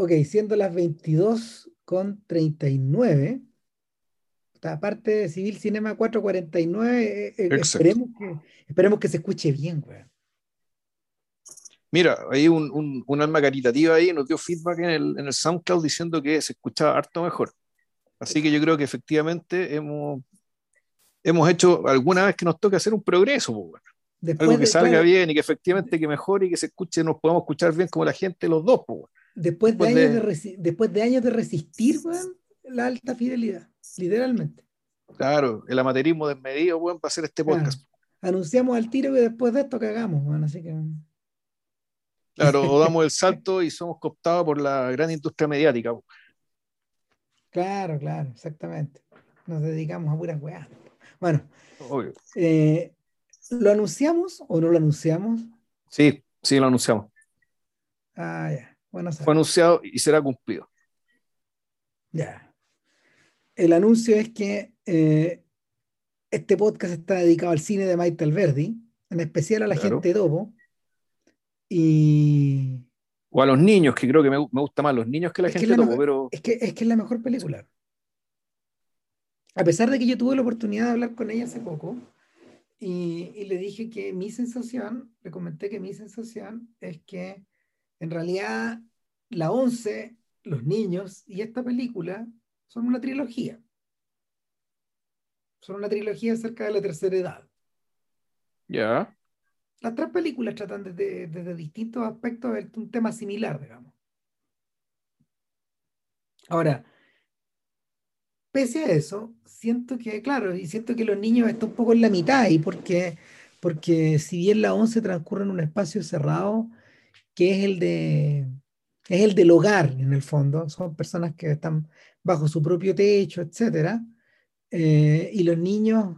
Ok, siendo las 22 con 39, aparte de Civil Cinema 449, eh, eh, esperemos, que, esperemos que se escuche bien, weón. Mira, hay un, un, alma caritativa ahí, nos dio feedback en el, en el SoundCloud diciendo que se escuchaba harto mejor. Así que yo creo que efectivamente hemos, hemos hecho alguna vez que nos toca hacer un progreso, pues, algo que salga bien y que efectivamente que mejore y que se escuche, nos podamos escuchar bien como la gente los dos. Pues, después, de, años de... después de años de resistir la alta fidelidad, literalmente. Claro, el amateurismo desmedido bueno, para hacer este podcast. Anunciamos al tiro que después de esto cagamos, bueno, así que... Claro, o damos el salto y somos cooptados por la gran industria mediática. Claro, claro, exactamente. Nos dedicamos a puras weas. Bueno, eh, ¿lo anunciamos o no lo anunciamos? Sí, sí, lo anunciamos. Ah, ya. Bueno, Fue anunciado y será cumplido. Ya. El anuncio es que eh, este podcast está dedicado al cine de Michael Verdi, en especial a la gente Dobo, y... O a los niños, que creo que me, me gusta más los niños que la gente pero... Es que, es que es la mejor película. A pesar de que yo tuve la oportunidad de hablar con ella hace poco, y, y, le dije que mi sensación, le comenté que mi sensación es que en realidad la 11, los niños y esta película son una trilogía. Son una trilogía acerca de la tercera edad. Ya. Las tres películas tratan desde, distintos aspectos de un tema similar, digamos. Ahora, pese a eso, siento que, claro, y siento que los niños están un poco en la mitad, y porque, porque si bien la 11 transcurre en un espacio cerrado, que es el de es el del hogar, en el fondo, son personas que están bajo su propio techo, etc. Eh, y los niños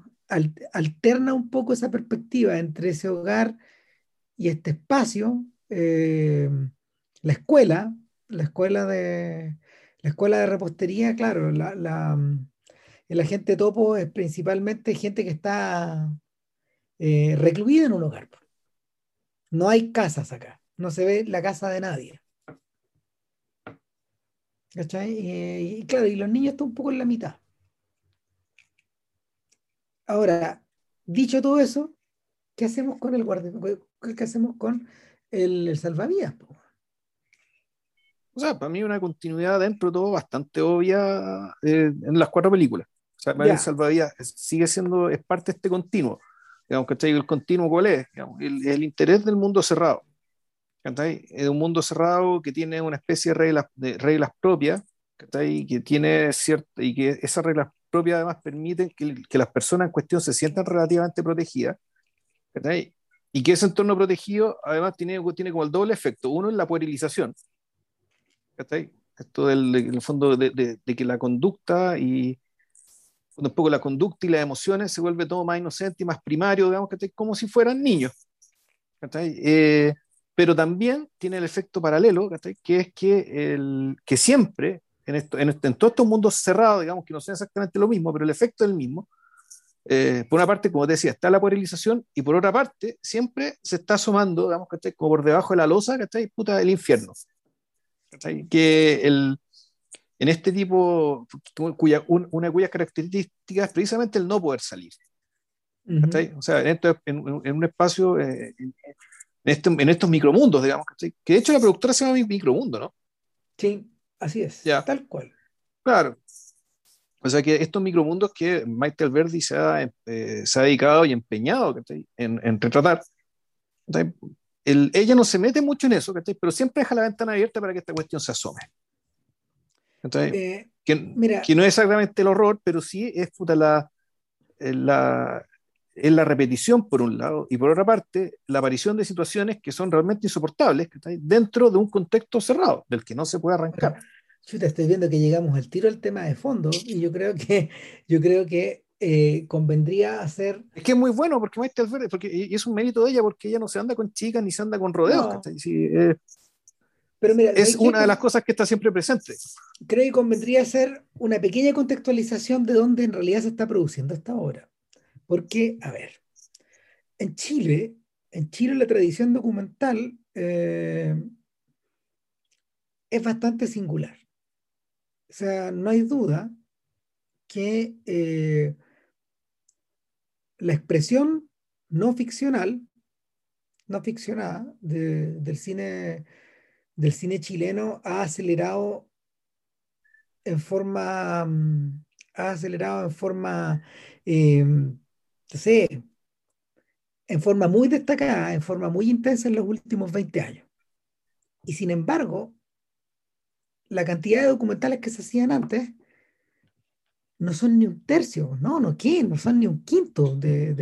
alterna un poco esa perspectiva entre ese hogar y este espacio, eh, la escuela, la escuela de la escuela de repostería, claro, la, la, el agente topo es principalmente gente que está eh, recluida en un hogar. No hay casas acá, no se ve la casa de nadie. ¿Cachai? Y, y claro, y los niños están un poco en la mitad. Ahora, dicho todo eso, ¿qué hacemos con el guardia? ¿Qué hacemos con el, salvavidas? O sea, para mí una continuidad dentro de todo bastante obvia eh, en las cuatro películas. O sea, el salvavidas sigue siendo, es parte de este continuo. Digamos, ¿cachai? El continuo, ¿cuál es? el, interés del mundo cerrado. ¿Cachai? Es un mundo cerrado que tiene una especie de reglas, de reglas propias, ¿cachai? Que tiene cierta, y que esas reglas propias además permiten que, que, las personas en cuestión se sientan relativamente protegidas. Y que ese entorno protegido además tiene, tiene como el doble efecto. Uno es la puerilización. Esto del, en el fondo de, de, que la conducta y un poco la conducta y las emociones se vuelve todo más inocente y más primario, digamos, como si fueran niños. Eh, pero también tiene el efecto paralelo, que es que, el, que siempre en, esto, en, en, todos estos mundos cerrados, digamos que no son exactamente lo mismo, pero el efecto es el mismo. Eh, por una parte, como te decía, está la polarización y por otra parte, siempre se está asomando, digamos, ¿cachai? Como por debajo de la losa, ¿cachai? Puta, el infierno. ¿cachai? Que el, en este tipo, cuya, una de cuyas características es precisamente el no poder salir. ¿cachai? O sea, en, en, en un espacio, eh, en, este, en, estos micromundos, digamos, ¿cachai? que de hecho la productora se llama Micromundo, ¿no? Sí. Así es, tal cual. Claro. O sea que estos micromundos que Michael Verdi se ha, eh, se ha dedicado y empeñado en, en, retratar, ella no se mete mucho en eso, pero siempre deja la ventana abierta para que esta cuestión se asome. Eh, que, mira, que, no es exactamente el horror, pero sí es la, la, es la repetición por un lado y por otra parte la aparición de situaciones que son realmente insoportables dentro de un contexto cerrado del que no se puede arrancar. Yo te estoy viendo que llegamos al tiro al tema de fondo y yo creo que yo creo que eh, convendría hacer es que es muy bueno porque porque y es un mérito de ella porque ella no se anda con chicas ni se anda con rodeos eh, pero mira, es una de las cosas que está siempre presente. Creo que convendría hacer una pequeña contextualización de dónde en realidad se está produciendo esta obra porque, a ver, en Chile, en Chile la tradición documental eh, es bastante singular. O sea, no hay duda que eh, la expresión no ficcional, no ficcionada del, cine, chileno ha acelerado en forma, mm, ha acelerado en forma, eh, sé, en forma muy destacada, en forma muy intensa en los últimos 20 años. Y sin embargo, la cantidad de documentales que se hacían antes no son ni un tercio, no, no, ¿qué? No son ni un quinto de,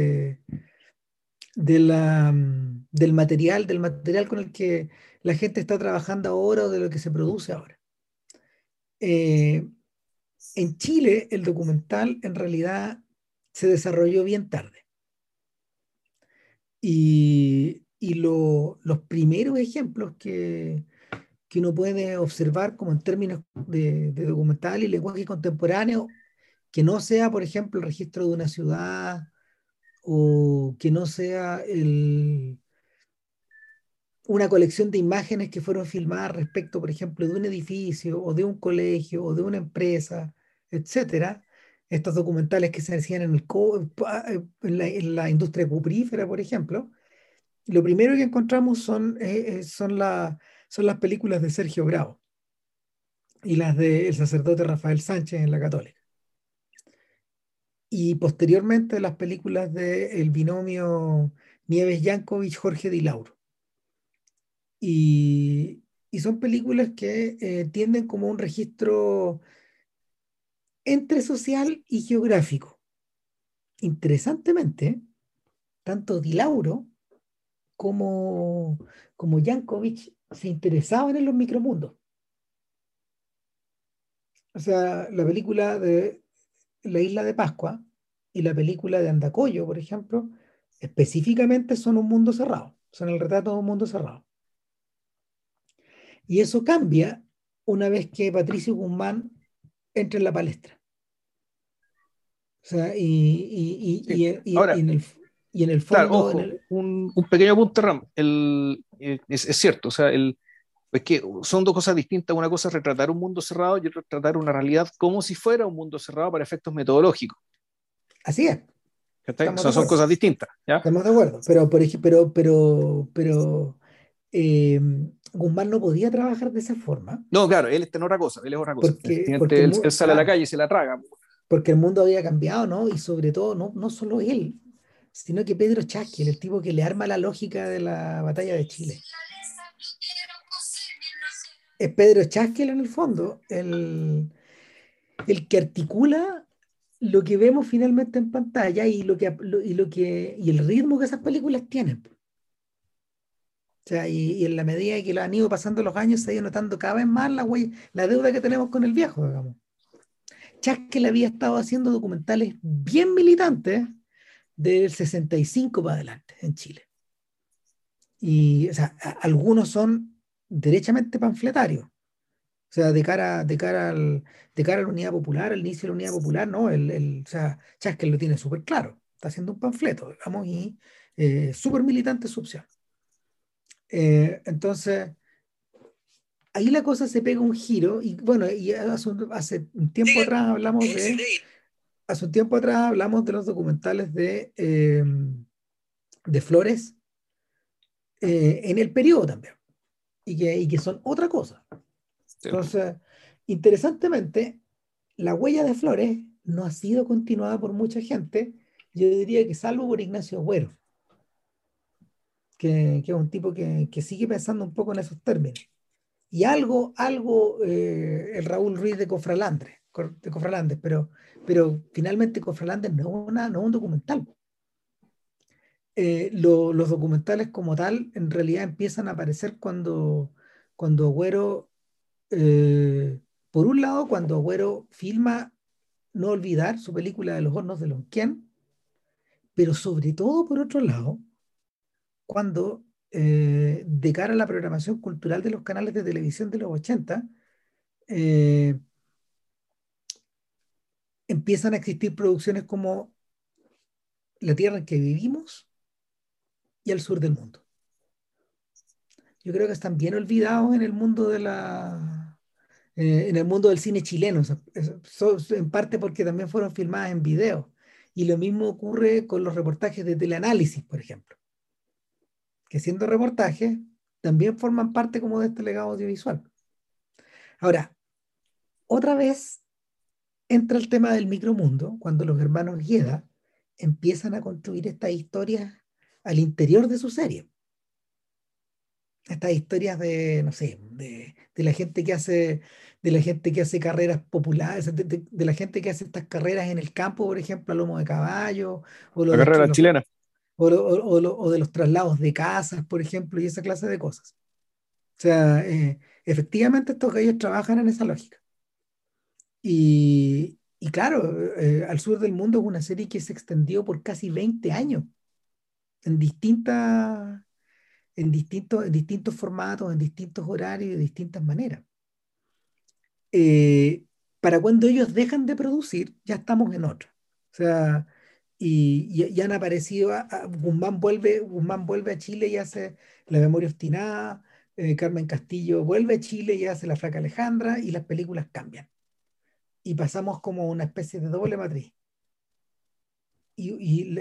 de, la, del material, del material con el que la gente está trabajando ahora o de lo que se produce ahora. Eh, en Chile, el documental en realidad se desarrolló bien tarde. Y, y los primeros ejemplos que, que uno puede observar como en términos de, documental y lenguaje contemporáneo, que no sea, por ejemplo, el registro de una ciudad o que no sea el, una colección de imágenes que fueron filmadas respecto, por ejemplo, de un edificio o de un colegio o de una empresa, etcétera. Estos documentales que se hacían en, el, en, la, en la industria cuprífera, por ejemplo, lo primero que encontramos son, eh, eh, son la, son las películas de Sergio Bravo y las del sacerdote Rafael Sánchez en la Católica. Y posteriormente las películas del binomio Nieves Yankovic, Jorge Di Lauro. Y, son películas que eh, tienden como un registro entre social y geográfico. Interesantemente, tanto Di Lauro como, como Yankovic se interesaban en los micromundos. O sea, la película de La Isla de Pascua y la película de Andacoyo, por ejemplo, específicamente son un mundo cerrado, son el retrato de un mundo cerrado. Y eso cambia una vez que Patricio Guzmán entra en la palestra. O sea, y, en, el, y en el fondo... Un, pequeño punto, Ram. El, eh, es, cierto, o sea, el, es que son dos cosas distintas. Una cosa es retratar un mundo cerrado y otra retratar una realidad como si fuera un mundo cerrado para efectos metodológicos. Así es. son cosas distintas. Estamos de acuerdo. Pero, pero, pero, pero eh, Guzmán no podía trabajar de esa forma. No, claro, él está en otra cosa. Él es otra cosa. Porque, él, sale a la calle y se la traga. Porque el mundo había cambiado, ¿no? Y sobre todo, no, no solo él, sino que Pedro Chasquil, el tipo que le arma la lógica de la batalla de Chile. Es Pedro Chasquil en el fondo, el, el que articula lo que vemos finalmente en pantalla y lo que, y lo que y el ritmo que esas películas tienen. O sea, y, en la medida que lo han ido pasando los años, se ha ido notando cada vez más la, la deuda que tenemos con el viejo, digamos. Chasquil había estado haciendo documentales bien militantes del 65 para adelante en Chile. Y o sea, algunos son derechamente panfletarios. O sea, de cara, de cara, al, de cara a la unidad popular, al inicio de la unidad popular, ¿no? El, el, o sea, Chaskel lo tiene súper claro. Está haciendo un panfleto, digamos, y eh, súper militante su opción. Eh, entonces, ahí la cosa se pega un giro, y bueno, y hace un, hace un tiempo atrás hablamos de hace un tiempo atrás hablamos de los documentales de, eh, de Flores eh, en el periodo también, y que, y que son otra cosa. Entonces, interesantemente, la huella de Flores no ha sido continuada por mucha gente, yo diría que salvo por Ignacio Agüero, que, que es un tipo que, que, sigue pensando un poco en esos términos. Y algo, algo eh, el Raúl Ruiz de Cofralandre, de Cofralandes, pero, pero finalmente Cofralandes no, una, no es un documental. Eh, los documentales como tal en realidad empiezan a aparecer cuando, cuando Agüero, eh, por un lado, cuando Agüero filma No Olvidar, su película de los hornos de Lonquien, pero sobre todo, por otro lado, cuando eh, de cara a la programación cultural de los canales de televisión de los 80, eh, empiezan a existir producciones como La Tierra en que vivimos y El Sur del Mundo. Yo creo que están bien olvidados en el mundo la, en el mundo del cine chileno, en parte porque también fueron filmadas en video. Y lo mismo ocurre con los reportajes de teleanálisis, por ejemplo, que siendo reportajes, también forman parte como de este legado audiovisual. Ahora, otra vez entra el tema del micromundo, cuando los hermanos Gueda empiezan a construir estas historias al interior de su serie. Estas historias de, no sé, de, de la gente que hace de la gente que hace carreras populares, de, la gente que hace estas carreras en el campo, por ejemplo, a lomo de caballo. O la carrera chilena. O, de los traslados de casas, por ejemplo, y esa clase de cosas. O sea, eh, efectivamente estos gallos trabajan en esa lógica. Y, claro, eh, Al Sur del Mundo es una serie que se extendió por casi 20 años en distintas en distintos, en distintos formatos, en distintos horarios de distintas maneras. Eh, para cuando ellos dejan de producir, ya estamos en otro. O sea, y, ya han aparecido, Guzmán, vuelve, Guzmán vuelve a Chile y hace La memoria obstinada, eh, Carmen Castillo vuelve a Chile y hace La flaca Alejandra y las películas cambian. Y pasamos como una especie de doble matriz. Y,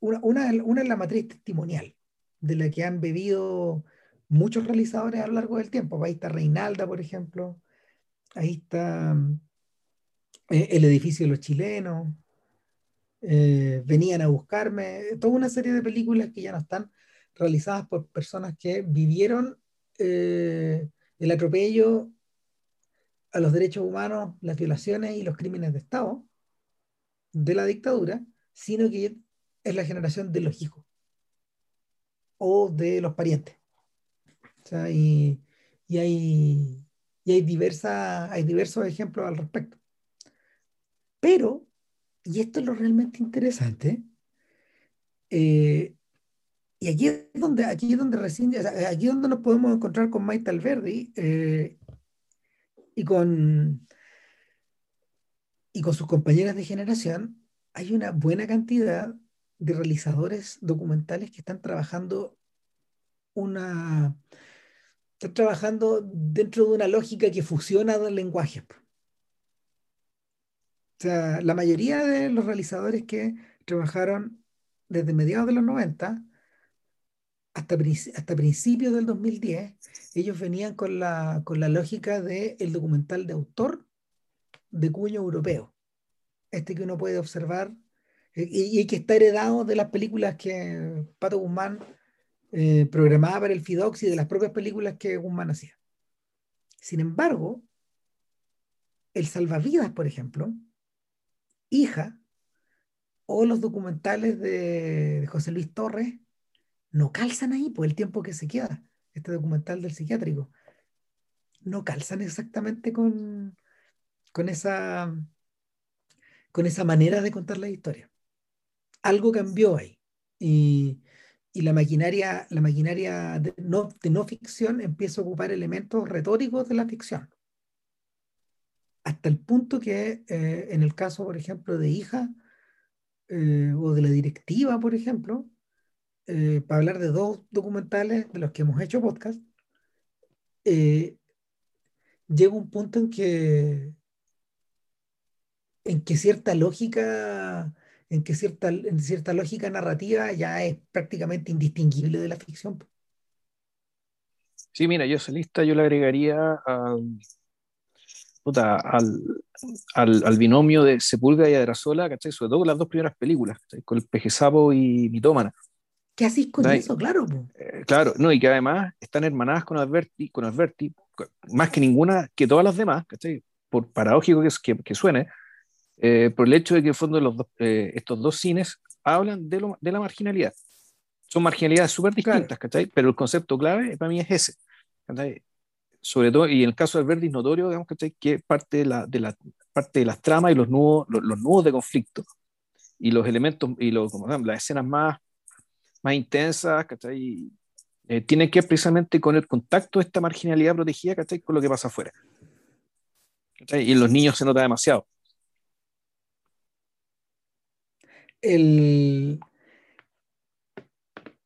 una, una, una es la matriz testimonial, de la que han bebido muchos realizadores a lo largo del tiempo. Ahí está Reinalda, por ejemplo, ahí está eh, el edificio de los chilenos, eh, venían a buscarme, toda una serie de películas que ya no están realizadas por personas que vivieron eh, el atropello a los derechos humanos, las violaciones y los crímenes de Estado de la dictadura, sino que es la generación de los hijos o de los parientes. y, y hay, y hay, diversa, hay diversos ejemplos al respecto. Pero, y esto es lo realmente interesante, eh, y aquí es donde, aquí es donde recién, aquí es donde nos podemos encontrar con Maite Alberdi eh, y con y con sus compañeras de generación, hay una buena cantidad de realizadores documentales que están trabajando una están trabajando dentro de una lógica que fusiona dos lenguajes. La mayoría de los realizadores que trabajaron desde mediados de los 90 hasta, hasta principios del 2010, ellos venían con la, con la lógica del el documental de autor de cuño europeo. Este que uno puede observar eh, y, que está heredado de las películas que Pato Guzmán eh, programada para el Fidox y de las propias películas que Guzmán hacía. Sin embargo, el Salvavidas, por ejemplo, Hija, o los documentales de, José Luis Torres, no calzan ahí por el tiempo que se queda, este documental del psiquiátrico. No calzan exactamente con, con, esa, con esa manera de contar la historia. Algo cambió ahí. Y, y la maquinaria, la maquinaria de no, de no ficción empieza a ocupar elementos retóricos de la ficción. Hasta el punto que eh, en el caso, por ejemplo, de hija eh, o de la directiva, por ejemplo, eh, para hablar de dos documentales de los que hemos hecho podcast, llega un punto en que, en que cierta lógica en que cierta, en cierta lógica narrativa ya es prácticamente indistinguible de la ficción. Sí, mira, yo esa lista yo le agregaría al, al, al, binomio de Sepulga y Adrasola, ¿cachai? Sobre todo las dos primeras películas, con el Peje Sapo y Mitómana. ¿Qué haces con eso? Claro. Eh, claro, no, y que además están hermanadas con Alberti, con Alberti, más que ninguna, que todas las demás, ¿cachai? Por paradójico que, que, que suene, eh, por el hecho de que en fondo los eh, estos dos cines hablan de, lo, de, la marginalidad. Son marginalidades súper distintas, claro. Pero el concepto clave para mí es ese. Sobre todo, y en el caso del Verdi es notorio, digamos, Que parte de, la, de la, parte de las tramas y los nudos, los, nudos de conflicto y los elementos y lo, como, las escenas más, más intensas, ¿cachai? Eh, tienen que ver precisamente con el contacto de esta marginalidad protegida, ¿cachai? Con lo que pasa afuera. Y en los niños se nota demasiado. el,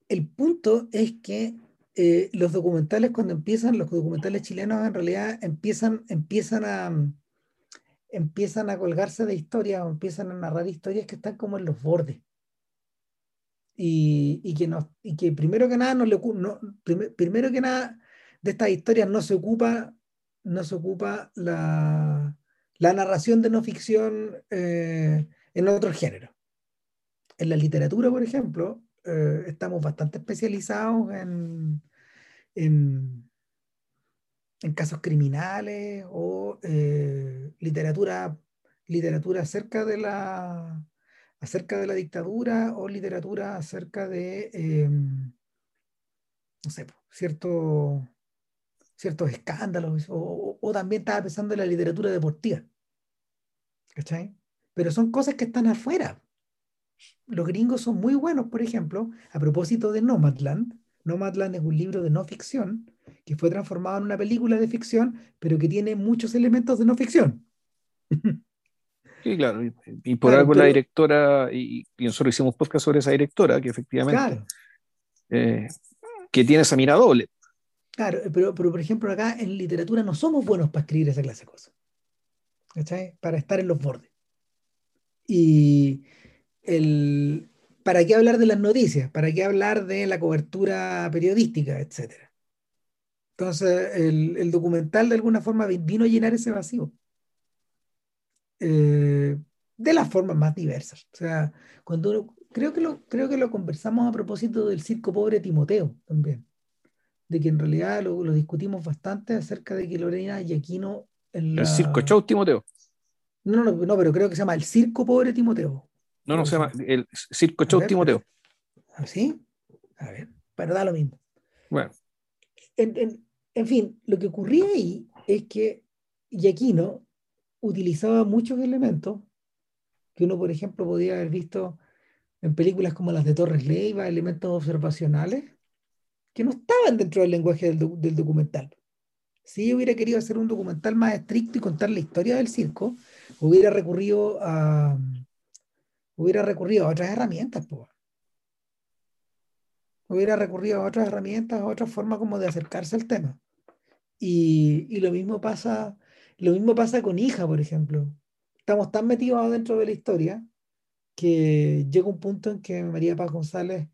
el punto es que eh, los documentales cuando empiezan, los documentales chilenos en realidad empiezan, empiezan a empiezan a colgarse de historias o empiezan a narrar historias que están como en los bordes. Y, y que, no, y que primero que nada no le no, primero que nada de estas historias no se ocupa no se ocupa la, la narración de no ficción eh, en otro género. En la literatura, por ejemplo, eh, estamos bastante especializados en, en, casos criminales o eh, literatura, literatura acerca de la acerca de la dictadura o literatura acerca de em, no sé, cierto, ciertos escándalos o, o, también estaba pensando en la literatura deportiva. ¿Cachai? Pero son cosas que están afuera. Los gringos son muy buenos, por ejemplo, a propósito de Nomadland. Nomadland es un libro de no ficción que fue transformado en una película de ficción, pero que tiene muchos elementos de no ficción. Sí, claro, y, por algo la directora, y, nosotros hicimos podcast sobre esa directora, que efectivamente eh, que tiene esa mira doble. Claro, pero, pero por ejemplo acá en literatura no somos buenos para escribir esa clase de cosas. ¿Cachai? Para estar en los bordes. Y el, ¿para qué hablar de las noticias? ¿Para qué hablar de la cobertura periodística, etcétera? Entonces, el, documental de alguna forma vino a llenar ese vacío. Eh, de las formas más diversas. O sea, cuando creo que lo, creo que lo conversamos a propósito del circo pobre Timoteo también. De que en realidad lo, discutimos bastante acerca de que Lorena y Aquino en El circo show Timoteo. No, no, no, pero creo que se llama el circo pobre Timoteo. No, no, se llama el circo show Timoteo. ¿Así? ¿Ah, a ver, pero da lo mismo. Bueno. En, en fin, lo que ocurría ahí es que Yaquino utilizaba muchos elementos que uno, por ejemplo, podía haber visto en películas como las de Torres Leiva, elementos observacionales, que no estaban dentro del lenguaje del, documental. Si yo hubiera querido hacer un documental más estricto y contar la historia del circo, hubiera recurrido a, hubiera recurrido a otras herramientas. Hubiera recurrido a otras herramientas, a otra forma como de acercarse al tema. Y, lo mismo pasa, lo mismo pasa con hija, por ejemplo. Estamos tan metidos dentro de la historia que llega un punto en que María Paz González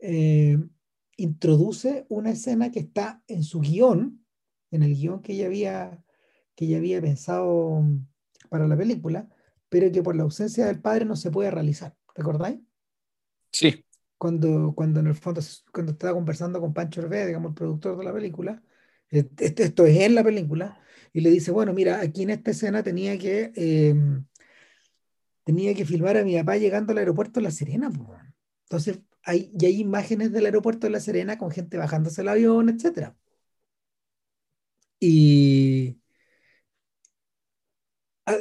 eh, introduce una escena que está en su guion, en el guion que ella había, que ella había pensado para la película, pero que por la ausencia del padre no se puede realizar. ¿Recordáis? Sí. Cuando, cuando en el fondo, cuando estaba conversando con Pancho Hervé, digamos, el productor de la película, esto es en la película, y le dice, bueno, mira, aquí en esta escena tenía que, em, tenía que filmar a mi papá llegando al aeropuerto de La Serena. Entonces, hay, y hay imágenes del aeropuerto de La Serena con gente bajándose el avión, etc. Y,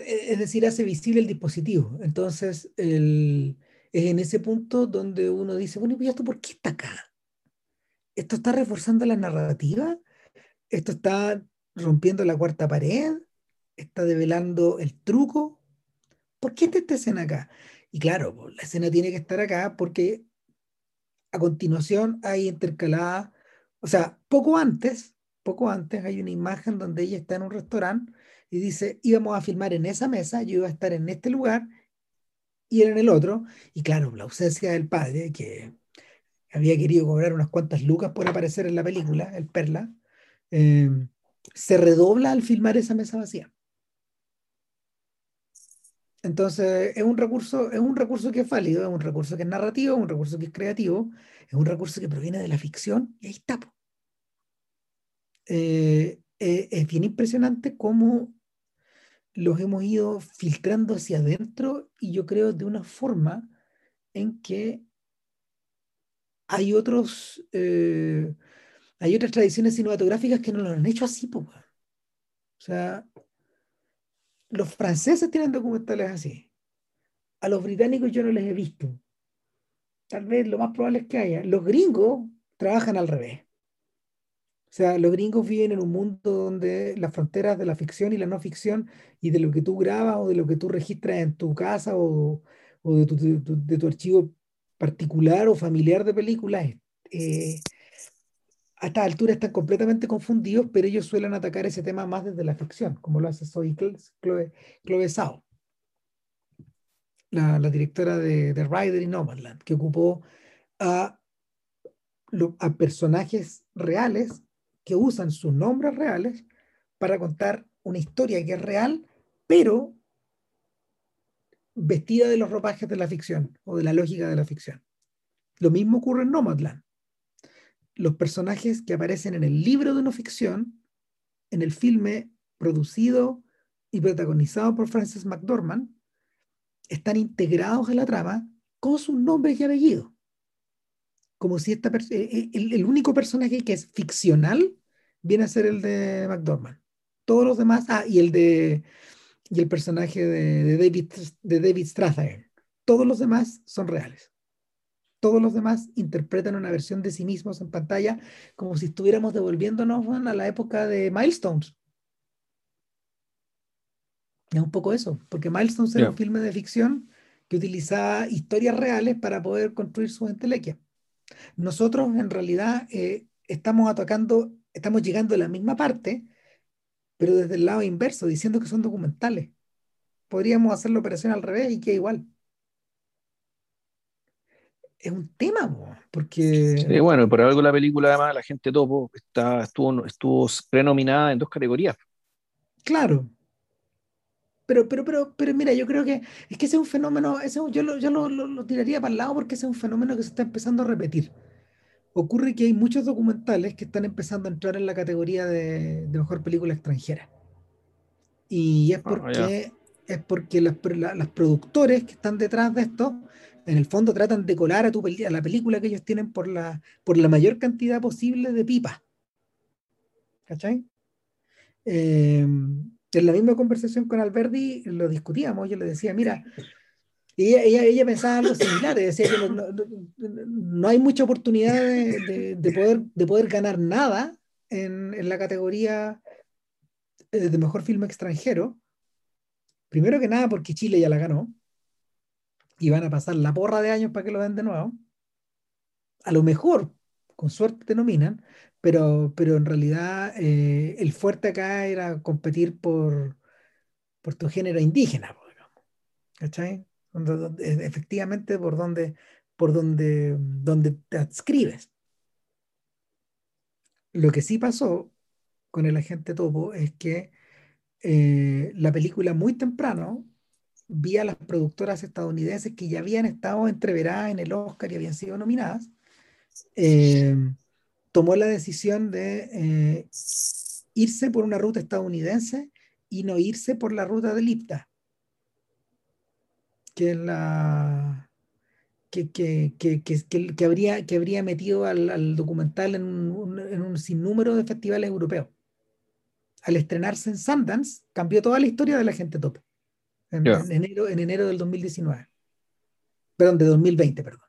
es decir, hace visible el dispositivo. Entonces, el, es en ese punto donde uno dice, bueno, ¿y esto por qué está acá? ¿Esto está reforzando la narrativa? esto está rompiendo la cuarta pared, está develando el truco. ¿Por qué está esta escena acá? Y claro, la escena tiene que estar acá porque a continuación hay intercalada, o sea, poco antes, poco antes hay una imagen donde ella está en un restaurante y dice, íbamos a filmar en esa mesa, yo iba a estar en este lugar y él en el otro. Y claro, la ausencia del padre, que había querido cobrar unas cuantas lucas por aparecer en la película, el Perla, Em, se redobla al filmar esa mesa vacía. Entonces, es un recurso, es un recurso que es válido, es un recurso que es narrativo, es un recurso que es creativo, es un recurso que proviene de la ficción y ahí está. Eh, eh, es bien impresionante cómo los hemos ido filtrando hacia adentro y yo creo de una forma en que hay otros, eh, hay otras tradiciones cinematográficas que no lo han hecho así, pues. O sea, los franceses tienen documentales así. A los británicos yo no les he visto. Tal vez lo más probable es que haya. Los gringos trabajan al revés. O sea, los gringos viven en un mundo donde las fronteras de la ficción y la no ficción y de lo que tú grabas o de lo que tú registras en tu casa o, de, tu, archivo particular o familiar de películas eh, a esta altura están completamente confundidos, pero ellos suelen atacar ese tema más desde la ficción, como lo hace Zoe Chloe, Chloe Zhao, la, la, directora de, de Rider y Nomadland, que ocupó a, a personajes reales que usan sus nombres reales para contar una historia que es real, pero vestida de los ropajes de la ficción o de la lógica de la ficción. Lo mismo ocurre en Nomadland. Los personajes que aparecen en el libro de no ficción, en el filme producido y protagonizado por Frances McDormand, están integrados en la trama con sus nombres y apellidos. Como si esta eh, eh, el, el, único personaje que es ficcional viene a ser el de McDormand. Todos los demás, ah, y el de y el personaje de, de David, de David Strathairn. Todos los demás son reales. Todos los demás interpretan una versión de sí mismos en pantalla como si estuviéramos devolviéndonos a la época de Milestones. Es un poco eso, porque Milestones era un filme de ficción que utilizaba historias reales para poder construir su entelequia. Nosotros en realidad eh, estamos atacando, estamos llegando a la misma parte, pero desde el lado inverso, diciendo que son documentales. Podríamos hacer la operación al revés y que igual. Es un tema, porque... Sí, bueno, por algo la película, además, La gente topo, está, estuvo, estuvo prenominada en dos categorías. Claro, pero, pero, pero, pero mira, yo creo que es que ese es un fenómeno, ese, yo, lo, yo lo, lo, tiraría para el lado porque ese es un fenómeno que se está empezando a repetir. Ocurre que hay muchos documentales que están empezando a entrar en la categoría de, de mejor película extranjera. Y es ah, porque, es porque las, las productores que están detrás de esto, en el fondo tratan de colar a, tu, a la película que ellos tienen por la, por la mayor cantidad posible de pipas. ¿Cachai? Eh, en la misma conversación con Alberti lo discutíamos, yo le decía, mira, ella, ella, ella pensaba algo similar, decía que no, no, hay mucha oportunidad de, de, poder, de poder ganar nada en, en, la categoría eh, de mejor filme extranjero. Primero que nada porque Chile ya la ganó y van a pasar la porra de años para que lo den de nuevo. A lo mejor, con suerte te nominan, pero, pero en realidad eh, el fuerte acá era competir por, por tu género indígena, digamos. ¿cachai? efectivamente por donde, por donde, donde te adscribes. Lo que sí pasó con el agente Topo es que eh, la película muy temprano vi a las productoras estadounidenses que ya habían estado entreveradas en el Oscar y habían sido nominadas. Eh, tomó la decisión de eh, irse por una ruta estadounidense y no irse por la ruta del IPTA, que la que, que, que, que, habría, que habría metido al, documental en un, en un, sinnúmero de festivales europeos. Al estrenarse en Sundance, cambió toda la historia de la gente top. En, en, enero, en enero del 2019. Perdón, de 2020, perdón.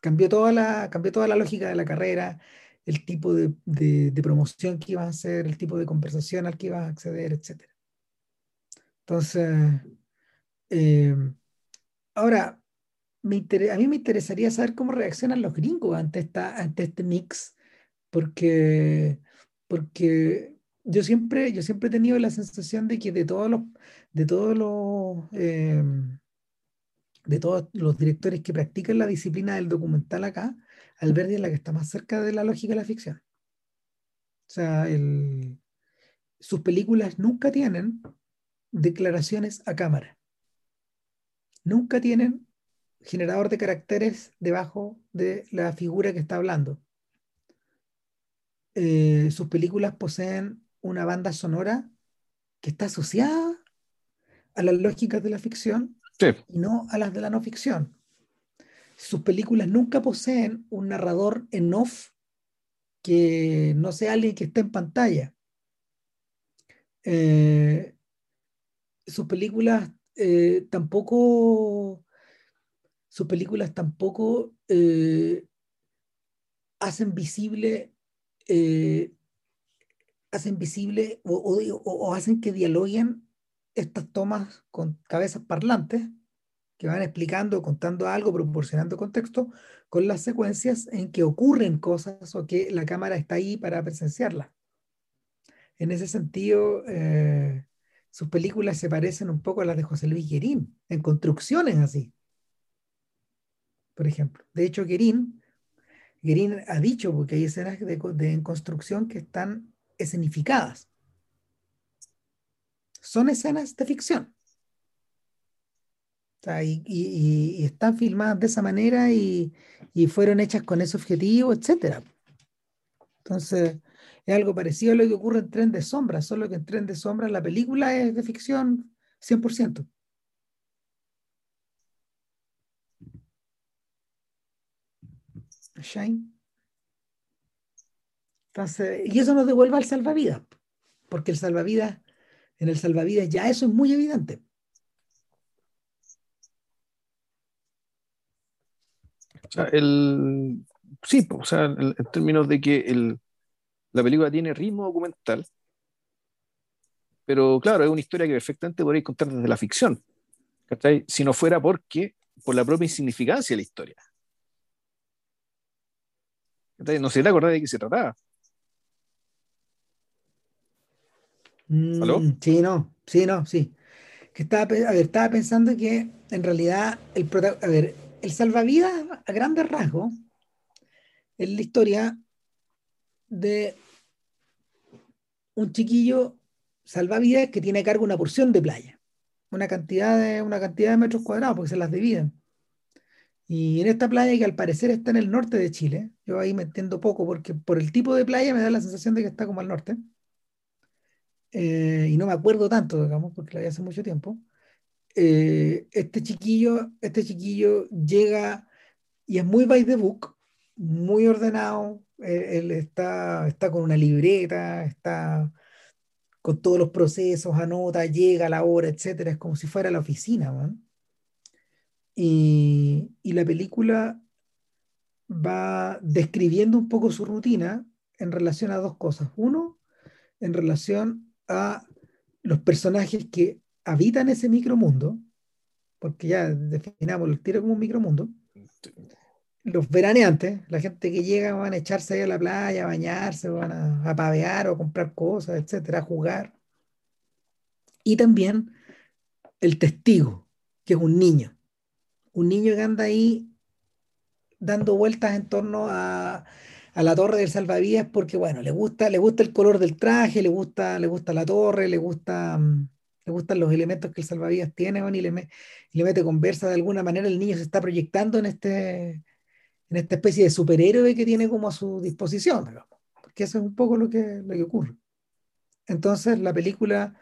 Cambió toda la, cambió toda la lógica de la carrera, el tipo de, de, promoción que ibas a hacer, el tipo de conversación al que ibas a acceder, etc. Entonces, eh, ahora, me a mí me interesaría saber cómo reaccionan los gringos ante, esta, ante este mix, porque, porque yo, siempre, yo siempre he tenido la sensación de que de todos los, de todos los, eh, de todos los directores que practican la disciplina del documental acá, Alberti es la que está más cerca de la lógica de la ficción. O sea, el, sus películas nunca tienen declaraciones a cámara. Nunca tienen generador de caracteres debajo de la figura que está hablando. Eh, sus películas poseen una banda sonora que está asociada a las lógicas de la ficción y no a las de la no ficción sus películas nunca poseen un narrador en off que no sea alguien que esté en pantalla. Eh, sus películas eh, tampoco sus películas tampoco eh, hacen visible hacen visible o, o, hacen que dialoguen estas tomas con cabezas parlantes que van explicando, contando algo, proporcionando contexto, con las secuencias en que ocurren cosas o que la cámara está ahí para presenciarlas. En ese sentido, eh, sus películas se parecen un poco a las de José Luis Guerín, en construcciones así. Por ejemplo, de hecho, Guerín, Guerín ha dicho, porque hay escenas de, en construcción que están escenificadas. Son escenas de ficción y, están filmadas de esa manera y, fueron hechas con ese objetivo, etc. Entonces, es algo parecido a lo que ocurre en Tren de Sombra, solo que en Tren de Sombra la película es de ficción 100%. Shine. Entonces, y eso nos devuelve al salvavidas, porque el salvavidas, en el salvavidas ya eso es muy evidente. El, sí, o sea, en, términos de que el, la película tiene ritmo documental, pero claro, es una historia que perfectamente podréis contar desde la ficción, si no fuera porque, por la propia insignificancia de la historia. No sé, ¿te acordás de qué se trataba? ¿Aló? Mm, sí, no, sí, no, sí. Que estaba, a ver, estaba pensando que en realidad el a ver, el salvavidas, a grandes rasgos, es la historia de un chiquillo salvavidas que tiene a cargo una porción de playa, una cantidad de, una cantidad de metros cuadrados, porque se las dividen. Y en esta playa, que al parecer está en el norte de Chile, yo ahí me entiendo poco, porque por el tipo de playa me da la sensación de que está como al norte. Eh, y no me acuerdo tanto, digamos, porque la vi hace mucho tiempo. Eh, este chiquillo, este chiquillo llega y es muy by the book, muy ordenado, él, está, está con una libreta, está con todos los procesos, anota, llega a la hora, etcétera, es como si fuera la oficina, Y, y la película va describiendo un poco su rutina en relación a dos cosas. Uno, en relación a los personajes que habitan ese micromundo, porque ya definamos el tiro como un micromundo, los veraneantes, la gente que llega van a echarse ahí a la playa, a bañarse, van a, pavear o a comprar cosas, etcétera, a jugar. Y también el testigo, que es un niño. Un niño que anda ahí dando vueltas en torno a, a la torre del salvavidas porque, bueno, le gusta, le gusta el color del traje, le gusta, le gusta la torre, le gusta, mm, le gustan los elementos que el salvavidas tiene, y le, le mete conversa de alguna manera, el niño se está proyectando en, este, en esta especie de superhéroe que tiene como a su disposición, porque eso es un poco lo que, lo que ocurre. Entonces, la película,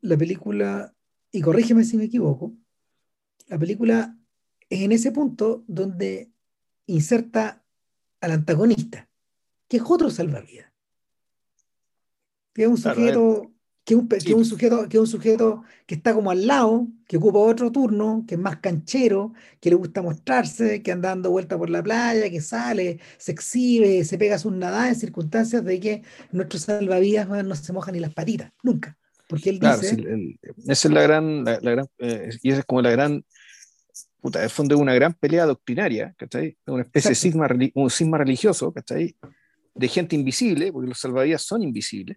la película, y corrígeme si me equivoco, la película es en ese punto donde inserta al antagonista, que es otro salvavidas. Que es un sujeto que un, que un, sujeto, que un sujeto que está como al lado, que ocupa otro turno, que es más canchero, que le gusta mostrarse, que anda dando vuelta por la playa, que sale, se exhibe, se pega sus nadadas en circunstancias de que nuestros salvavidas no se mojan ni las patitas, nunca. Porque él dice... esa es la gran, la, gran eh, y esa es como la gran, puta, de fondo una gran pelea doctrinaria, ¿cachai? Una especie de cisma, un cisma religioso, ¿cachai? De gente invisible, porque los salvavidas son invisibles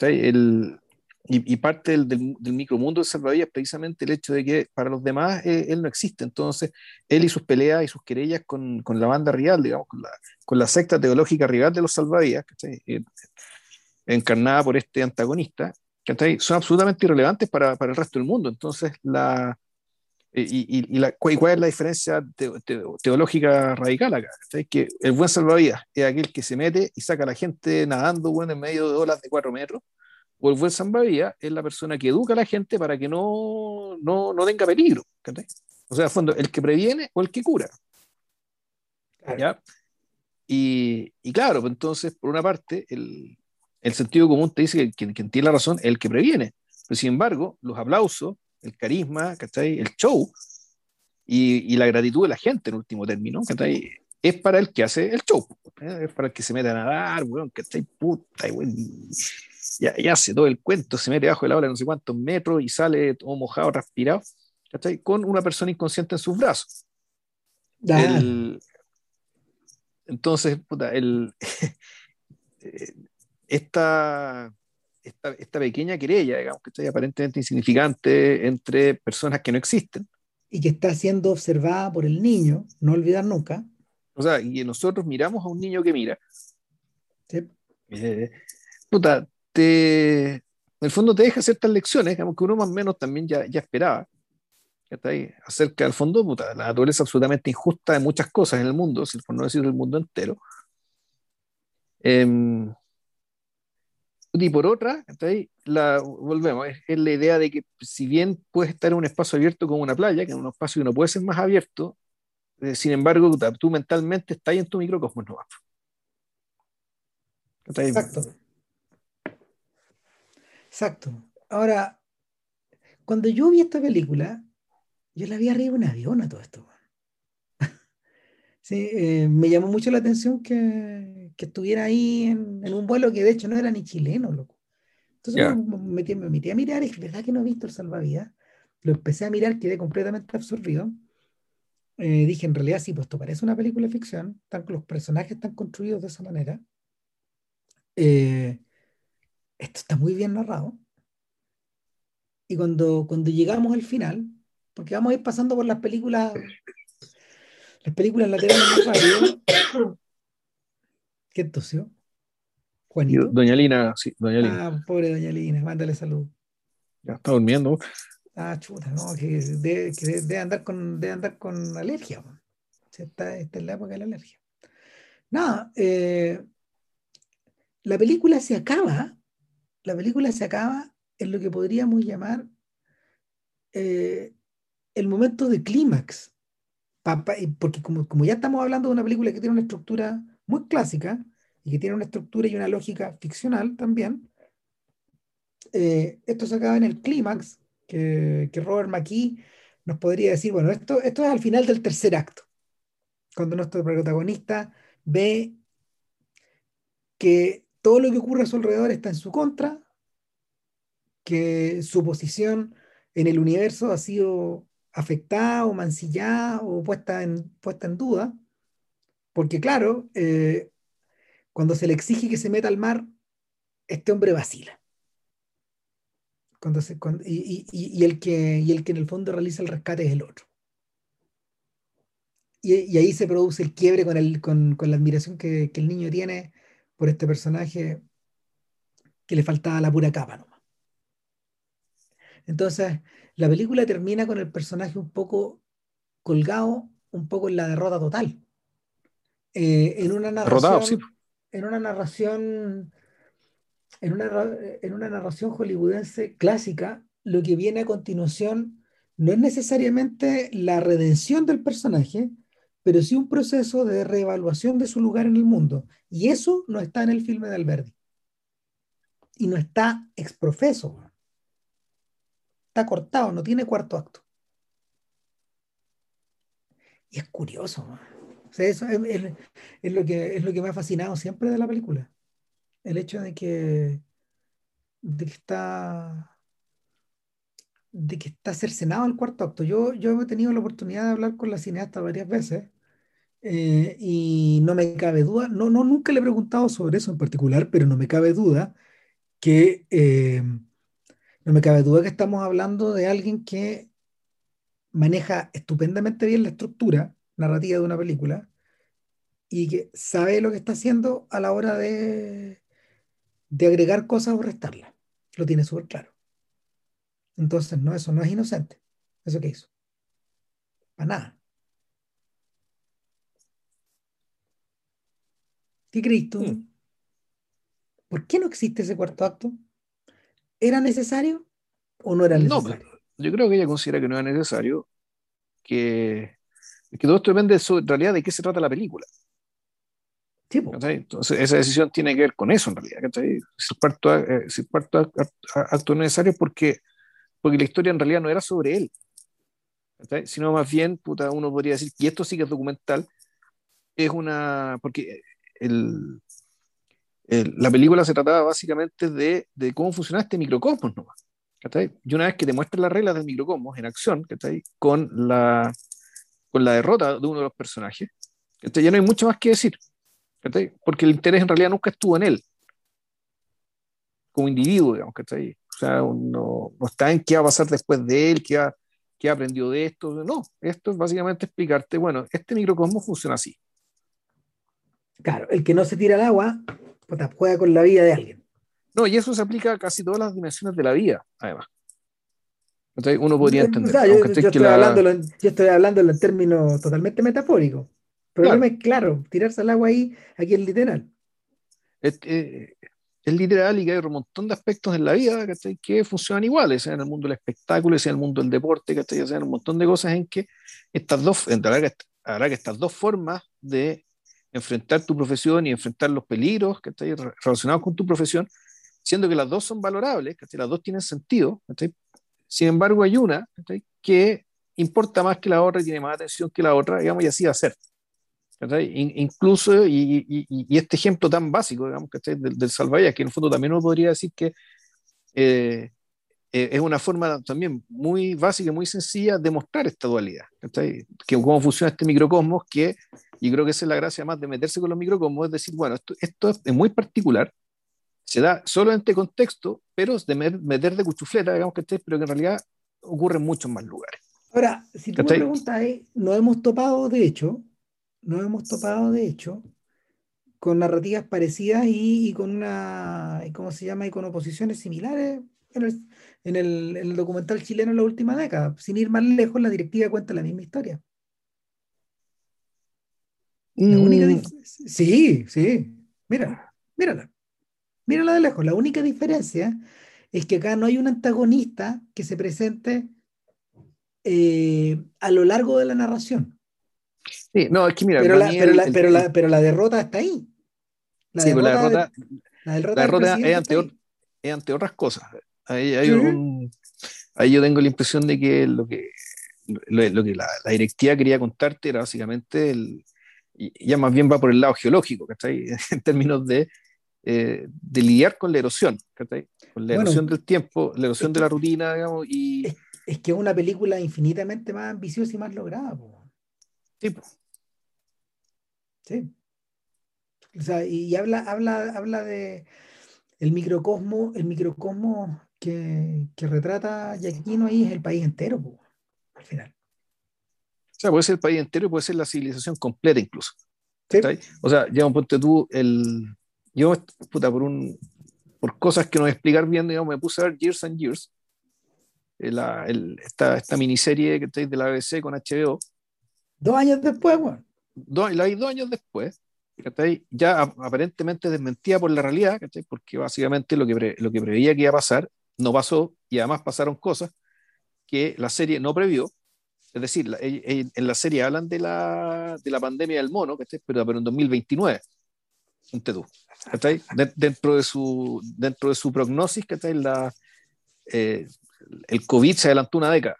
el, y, parte del, del, micromundo de salvavidas precisamente el hecho de que para los demás eh, él no existe. Entonces, él y sus peleas y sus querellas con, con la banda rival, digamos, con la, con la, secta teológica rival de los salvavidas, eh, encarnada por este antagonista, son absolutamente irrelevantes para, para, el resto del mundo. Entonces, la, eh, y, y, la, ¿cuál es la diferencia teológica radical acá? Que el buen salvavidas es aquel que se mete y saca a la gente nadando bueno, en medio de olas de cuatro metros, o el buen salvavidas es la persona que educa a la gente para que no, no, no tenga peligro. O sea, a fondo, el que previene o el que cura. ¿Ya? Y, y, claro, pues entonces, por una parte, el, el sentido común te dice que quien, quien tiene la razón es el que previene. Pero sin embargo, los aplausos el carisma, ¿cachai? El show y, y, la gratitud de la gente en último término, ¿cachai? Es para el que hace el show, ¿eh? es para el que se mete a nadar, weón, ¿cachai? Puta, weón, ya, ya hace todo el cuento, se mete bajo el agua de no sé cuántos metros y sale todo mojado, transpirado. Con una persona inconsciente en sus brazos. entonces, puta, el, esta, esta, esta, pequeña querella, digamos, que está aparentemente insignificante entre personas que no existen. Y que está siendo observada por el niño, no olvidar nunca. O sea, y nosotros miramos a un niño que mira. Sí. Eh, puta, te, en el fondo te deja ciertas lecciones, digamos, que uno más o menos también ya, ya esperaba. Está ahí, acerca del fondo, puta, la naturaleza absolutamente injusta de muchas cosas en el mundo, por no decir el mundo entero. Eh, y por otra, la, volvemos, es, la idea de que si bien puedes estar en un espacio abierto como una playa, que en un espacio que no puede ser más abierto, eh, sin embargo, tú, mentalmente estás en tu microcosmos no Exacto. Exacto. Ahora, cuando yo vi esta película, yo la vi arriba de un avión a todo esto. sí, eh, me llamó mucho la atención que, que estuviera ahí en, en, un vuelo que de hecho no era ni chileno, loco. Entonces me, metí, me, metí, a mirar y es verdad que no he visto el salvavidas. Lo empecé a mirar, quedé completamente absorbido. Eh, dije, en realidad sí, pues esto parece una película de ficción, tan, los personajes están construidos de esa manera. Eh, esto está muy bien narrado. Y cuando, cuando llegamos al final, porque vamos a ir pasando por las películas, las películas laterales más rápido. ¿Qué tosió? Juanito. Doña Lina, sí, Doña Lina. Ah, pobre Doña Lina, mándale salud. Ya está durmiendo. Ah, chuta, no, que debe, andar, con, andar con alergia. Esta, esta, es la época de la alergia. Nada, eh, la película se acaba, la película se acaba en lo que podríamos llamar eh, el momento de clímax. Porque como, como, ya estamos hablando de una película que tiene una estructura muy clásica y que tiene una estructura y una lógica ficcional también, eh, esto se acaba en el clímax que, que, Robert McKee nos podría decir, bueno, esto, esto es al final del tercer acto, cuando nuestro protagonista ve que todo lo que ocurre a su alrededor está en su contra, que su posición en el universo ha sido afectada o mancillada o puesta en, puesta en duda, porque claro, eh, cuando se le exige que se meta al mar, este hombre vacila. Cuando y, el que, y el que en el fondo realiza el rescate es el otro. Y, ahí se produce el quiebre con, el, con, con la admiración que, que, el niño tiene por este personaje que le faltaba la pura capa nomás. Entonces, la película termina con el personaje un poco colgado, un poco en la derrota total. Eh, en una narración, en una narración, en una, en una narración hollywoodense clásica, lo que viene a continuación no es necesariamente la redención del personaje, pero sí un proceso de reevaluación de su lugar en el mundo. Y eso no está en el filme de Alberti. Y no está exprofeso. Está cortado, no tiene cuarto acto. Y es curioso. Eso es, lo que, es lo que me ha fascinado siempre de la película. El hecho de que, de que está de que está cercenado el cuarto acto. Yo, yo he tenido la oportunidad de hablar con la cineasta varias veces eh, y no me cabe duda, no, no, nunca le he preguntado sobre eso en particular, pero no me cabe duda que eh, no me cabe duda que estamos hablando de alguien que maneja estupendamente bien la estructura narrativa de una película y que sabe lo que está haciendo a la hora de, de agregar cosas o restarlas. Lo tiene súper claro. Entonces, no, eso no es inocente. Eso que hizo. Para nada. ¿Qué crees tú? Mm. ¿Por qué no existe ese cuarto acto? ¿Era necesario o no era necesario? No, yo creo que ella considera que no era necesario, que, que todo esto depende en realidad de qué se trata la película. Entonces, esa decisión tiene que ver con eso en realidad. Si el cuarto, eh, si el cuarto acto es necesario porque, porque la historia en realidad no era sobre él, sino más bien, puta, uno podría decir, y esto sí que es documental, es una, porque el, la película se trataba básicamente de, de, cómo funcionaba este microcosmos nomás. Y una vez que te muestran las reglas del microcosmos en acción, Con la, con la derrota de uno de los personajes, ya no hay mucho más que decir, Porque el interés en realidad nunca estuvo en él, como individuo, digamos, ¿cachai? O sea, no, no está en qué va a pasar después de él, qué ha, qué aprendido de esto. No, esto es básicamente explicarte, bueno, este microcosmos funciona así. Claro, el que no se tira al agua, juega con la vida de alguien. No, y eso se aplica a casi todas las dimensiones de la vida, además. Entonces uno podría entender. yo, estoy hablándolo, en términos totalmente metafóricos. Pero claro. es claro, tirarse al agua ahí, aquí es literal. Es, eh, es literal y que hay un montón de aspectos en la vida que funcionan iguales, sea en el mundo del espectáculo, sea en el mundo del deporte, sea en un montón de cosas en que estas dos, habrá que, que estas dos formas de enfrentar tu profesión y enfrentar los peligros están relacionados con tu profesión, siendo que las dos son valorables, que las dos tienen sentido. Sin embargo, hay una que importa más que la otra y tiene más atención que la otra, digamos, y así va a ser. incluso, y, este ejemplo tan básico, digamos, del, del salvavidas, que en el fondo también uno podría decir que eh, eh, es una forma también muy básica y muy sencilla de mostrar esta dualidad, que cómo funciona este microcosmos, que y creo que esa es la gracia más de meterse con los microcosmos, es decir, bueno, esto, esto es muy particular, se da solo en este contexto, pero es de meter de cuchufleta, digamos que esté, pero que en realidad ocurre en muchos más lugares. Ahora, si tú me preguntas, ¿eh? nos hemos topado, de hecho, nos hemos topado, de hecho, con narrativas parecidas y, con una, ¿cómo se llama? Y con oposiciones similares en el, en el, documental chileno en la última década. Sin ir más lejos, la directiva cuenta la misma historia. La única mm. sí, sí, mírala, mírala. Mírala de lejos. La única diferencia es que acá no hay un antagonista que se presente eh, a lo largo de la narración. Sí, no, es que mira, pero la, pero, la, derrota está ahí. La sí, derrota, la derrota, la derrota, es, ante, otras cosas. Ahí, ahí yo tengo la impresión de que lo que, lo, que la, directiva quería contarte era básicamente el, ya más bien va por el lado geológico, ¿cachai? En términos de, eh, de lidiar con la erosión, ¿cachai? Con la erosión del tiempo, la erosión de la rutina, digamos, y... Es, que es una película infinitamente más ambiciosa y más lograda, Sí, Sí. O sea, y, habla, habla, habla de el microcosmo, el microcosmo que, que retrata Yaquino ahí es el país entero, al final. O sea, puede ser el país entero y puede ser la civilización completa incluso. O sea, ya un ponte tú, el, yo, puta, por, un, por cosas que no voy a explicar bien, digamos, me puse a ver Years and Years, eh, la, el, esta, esta miniserie que de la BBC con HBO. Dos años después, bueno. Dos, la vi dos años después, ya aparentemente desmentida por la realidad, porque básicamente lo que, lo que preveía que iba a pasar no pasó y además pasaron cosas que la serie no previó es decir, en la serie hablan de la, de la pandemia del mono, pero, pero en 2029. Tú, dentro, de su, dentro de su prognosis, La, eh, el COVID se adelantó una década.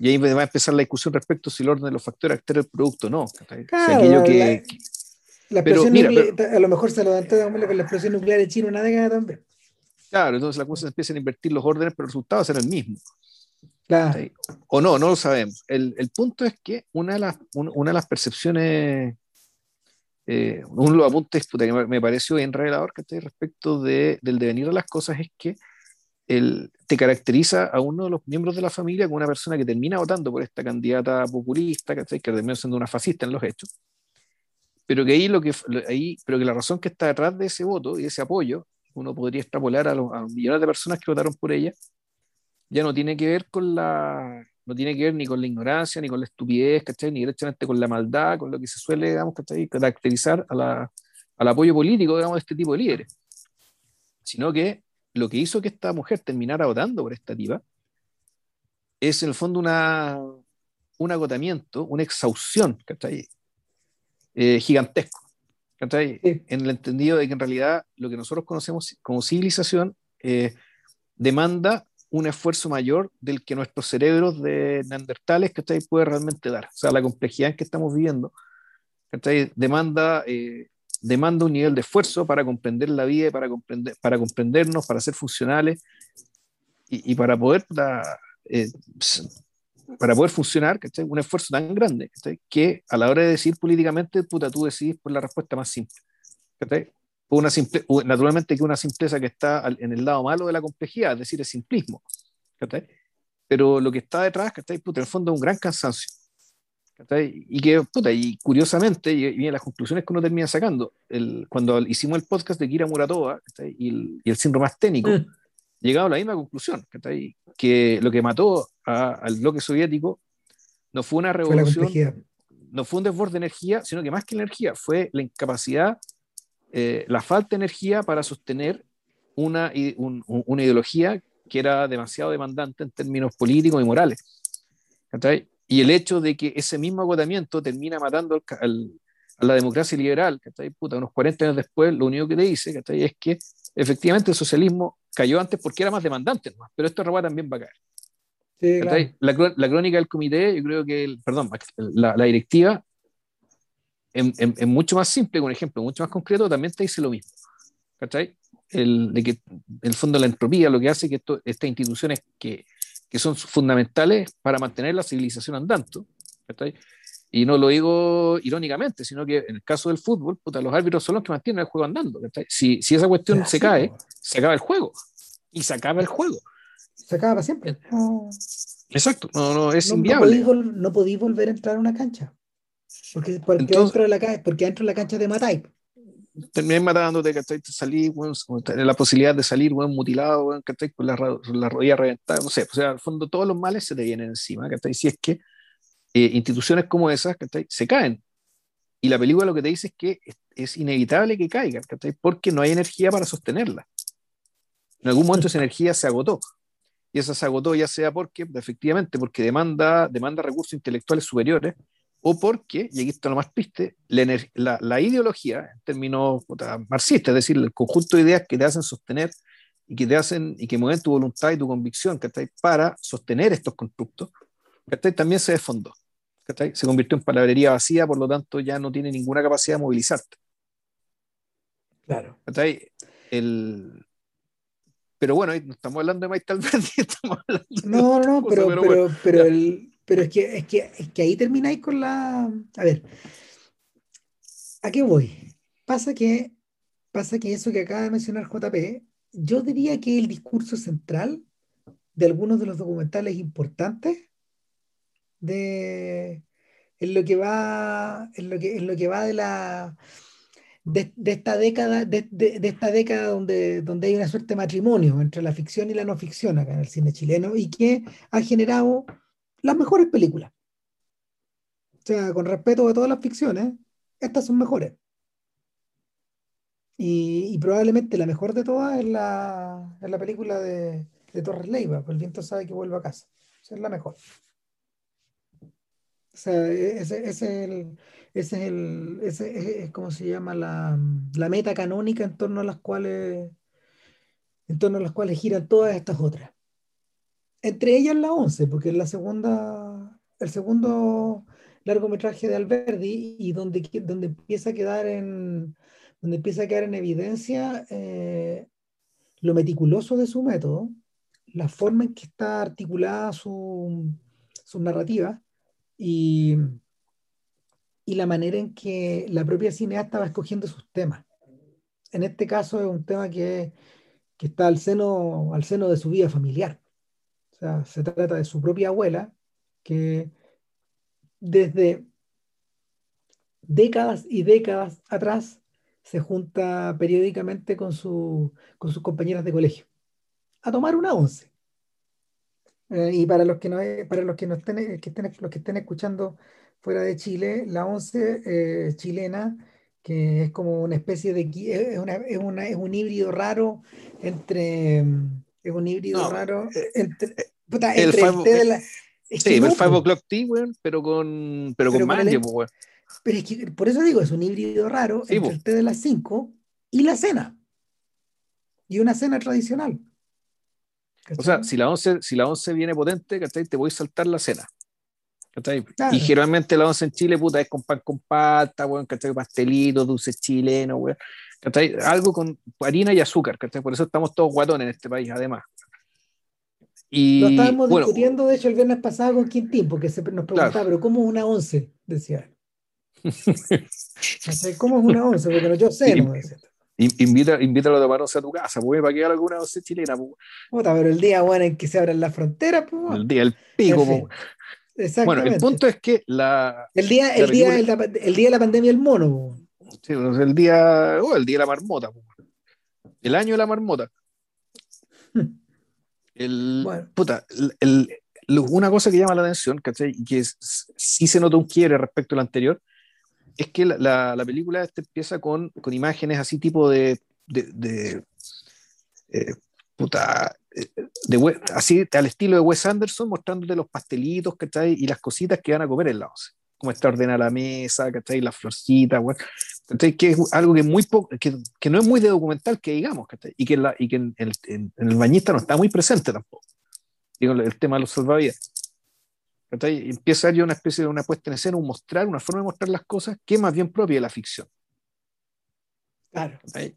Y ahí va a empezar la discusión respecto si el orden de los factores actores del producto o no. Claro, que, la, a lo mejor se adelantó con la explosión nuclear en China una década también. Claro, entonces la cosa empiezan a invertir los órdenes, pero el resultado será el mismo. O no, no lo sabemos. El, el, punto es que una de las, una de las percepciones, eh, uno de los apuntes que me, pareció bien revelador que respecto de, del devenir de las cosas es que el, te caracteriza a uno de los miembros de la familia como una persona que termina votando por esta candidata populista, que termina siendo una fascista en los hechos, pero que ahí lo que ahí, pero que la razón que está detrás de ese voto y ese apoyo, uno podría extrapolar a a millones de personas que votaron por ella, ya no tiene que ver con la, no tiene que ver ni con la ignorancia, ni con la estupidez, ¿cachai? Ni directamente con la maldad, con lo que se suele, digamos, ¿cachai? caracterizar a la, al apoyo político, digamos, de este tipo de líderes. Sino que lo que hizo que esta mujer terminara votando por esta tipa es en el fondo una, un agotamiento, una exhaustión, ¿cachai? Eh, gigantesco. ¿cachai? En el entendido de que en realidad lo que nosotros conocemos como civilización eh, demanda un esfuerzo mayor del que nuestros cerebros de neandertales que puede realmente dar. O sea, la complejidad en que estamos viviendo demanda, eh, demanda un nivel de esfuerzo para comprender la vida, para, comprender, para comprendernos, para ser funcionales. y, para poder eh, para poder funcionar, ¿cachai? Un esfuerzo tan grande, Que a la hora de decir políticamente, puta, tú decidís por la respuesta más simple, Una simple, naturalmente que una simpleza que está en el lado malo de la complejidad, es decir, el simplismo, Pero lo que está detrás, ¿cachai? Puta, en el fondo es un gran cansancio, Y que, puta, y curiosamente, y, vienen las conclusiones que uno termina sacando, el, cuando hicimos el podcast de Kira Muratova, Y el, y el síndrome asténico, mm. llegado a la misma conclusión, que lo que mató al bloque soviético no fue una revolución, no fue un desborde de energía, sino que más que la energía fue la incapacidad, eh, la falta de energía para sostener una, una ideología que era demasiado demandante en términos políticos y morales. Y el hecho de que ese mismo agotamiento termina matando al, a la democracia liberal, Puta, unos 40 años después, lo único que te dice es que efectivamente el socialismo cayó antes porque era más demandante, pero esto roba también va a caer. la, crónica del comité, yo creo que, perdón, la, directiva, es mucho más simple, un ejemplo mucho más concreto, también te dice lo mismo. El, de que el fondo de la entropía lo que hace que esto, estas instituciones que, que, son fundamentales para mantener la civilización andando, y no lo digo irónicamente, sino que en el caso del fútbol, los árbitros son los que mantienen el juego andando. Si, si esa cuestión se cae, se acaba el juego. Y se acaba el juego. Se acaba para siempre. Exacto, no, no es inviable. No podéis, volver a entrar a una cancha. Porque, porque, dentro, de la, porque dentro de la cancha de matáis. Terminé matándote, que Salí, la posibilidad de salir, bueno, mutilado, bueno, Con la, la, rodilla reventada, no sé, o sea, al fondo todos los males se te vienen encima, ¿cachai? Si es que eh, instituciones como esas se caen. Y la película lo que te dice es que es, inevitable que caigan, porque no hay energía para sostenerla. En algún momento esa energía se agotó. Y esa se agotó ya sea porque, efectivamente, porque demanda, demanda recursos intelectuales superiores, o porque, y aquí está lo más triste, la, la, ideología, en términos marxistas, es decir, el conjunto de ideas que te hacen sostener y que te hacen y que mueven tu voluntad y tu convicción para sostener estos constructos, también se desfondó. Se convirtió en palabrería vacía, por lo tanto ya no tiene ninguna capacidad de movilizarte. Claro. El... Pero bueno, no estamos hablando de Maite Alberti, estamos hablando No, no, pero, pero, pero, el, pero, es, que, es, que, es que ahí termináis con la... A ver, ¿a qué voy? Pasa que, pasa que eso que acaba de mencionar JP, yo diría que el discurso central de algunos de los documentales importantes de en lo que va en lo que, en lo que va de la de, esta década de, esta década donde, donde hay una suerte de matrimonio entre la ficción y la no ficción acá en el cine chileno y que ha generado las mejores películas o sea con respeto a todas las ficciones estas son mejores y, probablemente la mejor de todas es la, es la película de, de Torres Leiva, pues el viento sabe que vuelve a casa. Esa es la mejor. O sea, ese, es el, ese es el, ese es, como se llama la, la, meta canónica en torno a las cuales, en torno a las cuales giran todas estas otras. Entre ellas la 11, porque es la segunda, el segundo largometraje de Alberdi y donde, donde empieza a quedar en, donde empieza a quedar en evidencia eh, lo meticuloso de su método, la forma en que está articulada su, su narrativa y, y la manera en que la propia cineasta va escogiendo sus temas. En este caso es un tema que, que está al seno, al seno de su vida familiar. Se trata de su propia abuela, que desde décadas y décadas atrás se junta periódicamente con, su, con sus compañeras de colegio a tomar una once. Eh, y para los que no, para los que no estén, que estén, los que estén escuchando fuera de Chile, la once eh, chilena, que es como una especie de es, una, es, una, es un híbrido raro entre es un híbrido raro entre, puta, el entre el té de la, sí, el 5 o'clock tea, pero con pero, con, pues, Pero es que por eso digo, es un híbrido raro entre el té de las 5 y la cena. Y una cena tradicional. O sea, si la 11 si la once viene potente, Te voy a saltar la cena. Y generalmente la once en Chile, puta, es con pan con pata, weón, ¿cachai? Pastelito, dulce chileno, weón. Algo con harina y azúcar, ¿cachai? Por eso estamos todos guatones en este país, además. Y Lo estábamos bueno, discutiendo, de hecho, el viernes pasado con Quintín, porque se nos claro. preguntaba, pero ¿cómo es una once? Decía. ¿Cómo es una once? Porque no, yo sé, no decía. Invita, invítalo a tomarse a tu casa, pues, para que haga alguna once chilena, pues, Puta, pero el día bueno en que se abran las fronteras, pues, el bueno. día del pico. En fin, pues. Bueno, Exactamente. el punto es que la, El día, la el, día, el, el día de la pandemia del mono, pues. Sí, el día, oh, el día de la marmota, el año de la marmota. El, Bueno. puta, el- el- una cosa que llama la atención, ¿cachai? Y que es- sí se nota un quiebre respecto al anterior, es que la, la- la película esta empieza con, con imágenes así tipo de, de, de, eh, puta, eh, de así al estilo de Wes Anderson, mostrándote los pastelitos, ¿cachai? Y las cositas que van a comer en la once. Cómo está ordenada la mesa, ¿cachai? Las florcitas, weón. ¿cachai? Que es algo que, muy poco, que, que no es muy de documental que digamos, ¿cachai? Y que, la, y que en, el, en- en el bañista no está muy presente tampoco. Digo, el tema de los salvavidas. ¿cachai? Y Empieza a haber una especie de una puesta en escena, un mostrar, una forma de mostrar las cosas que es más bien propia de la ficción. Claro. ¿cachai?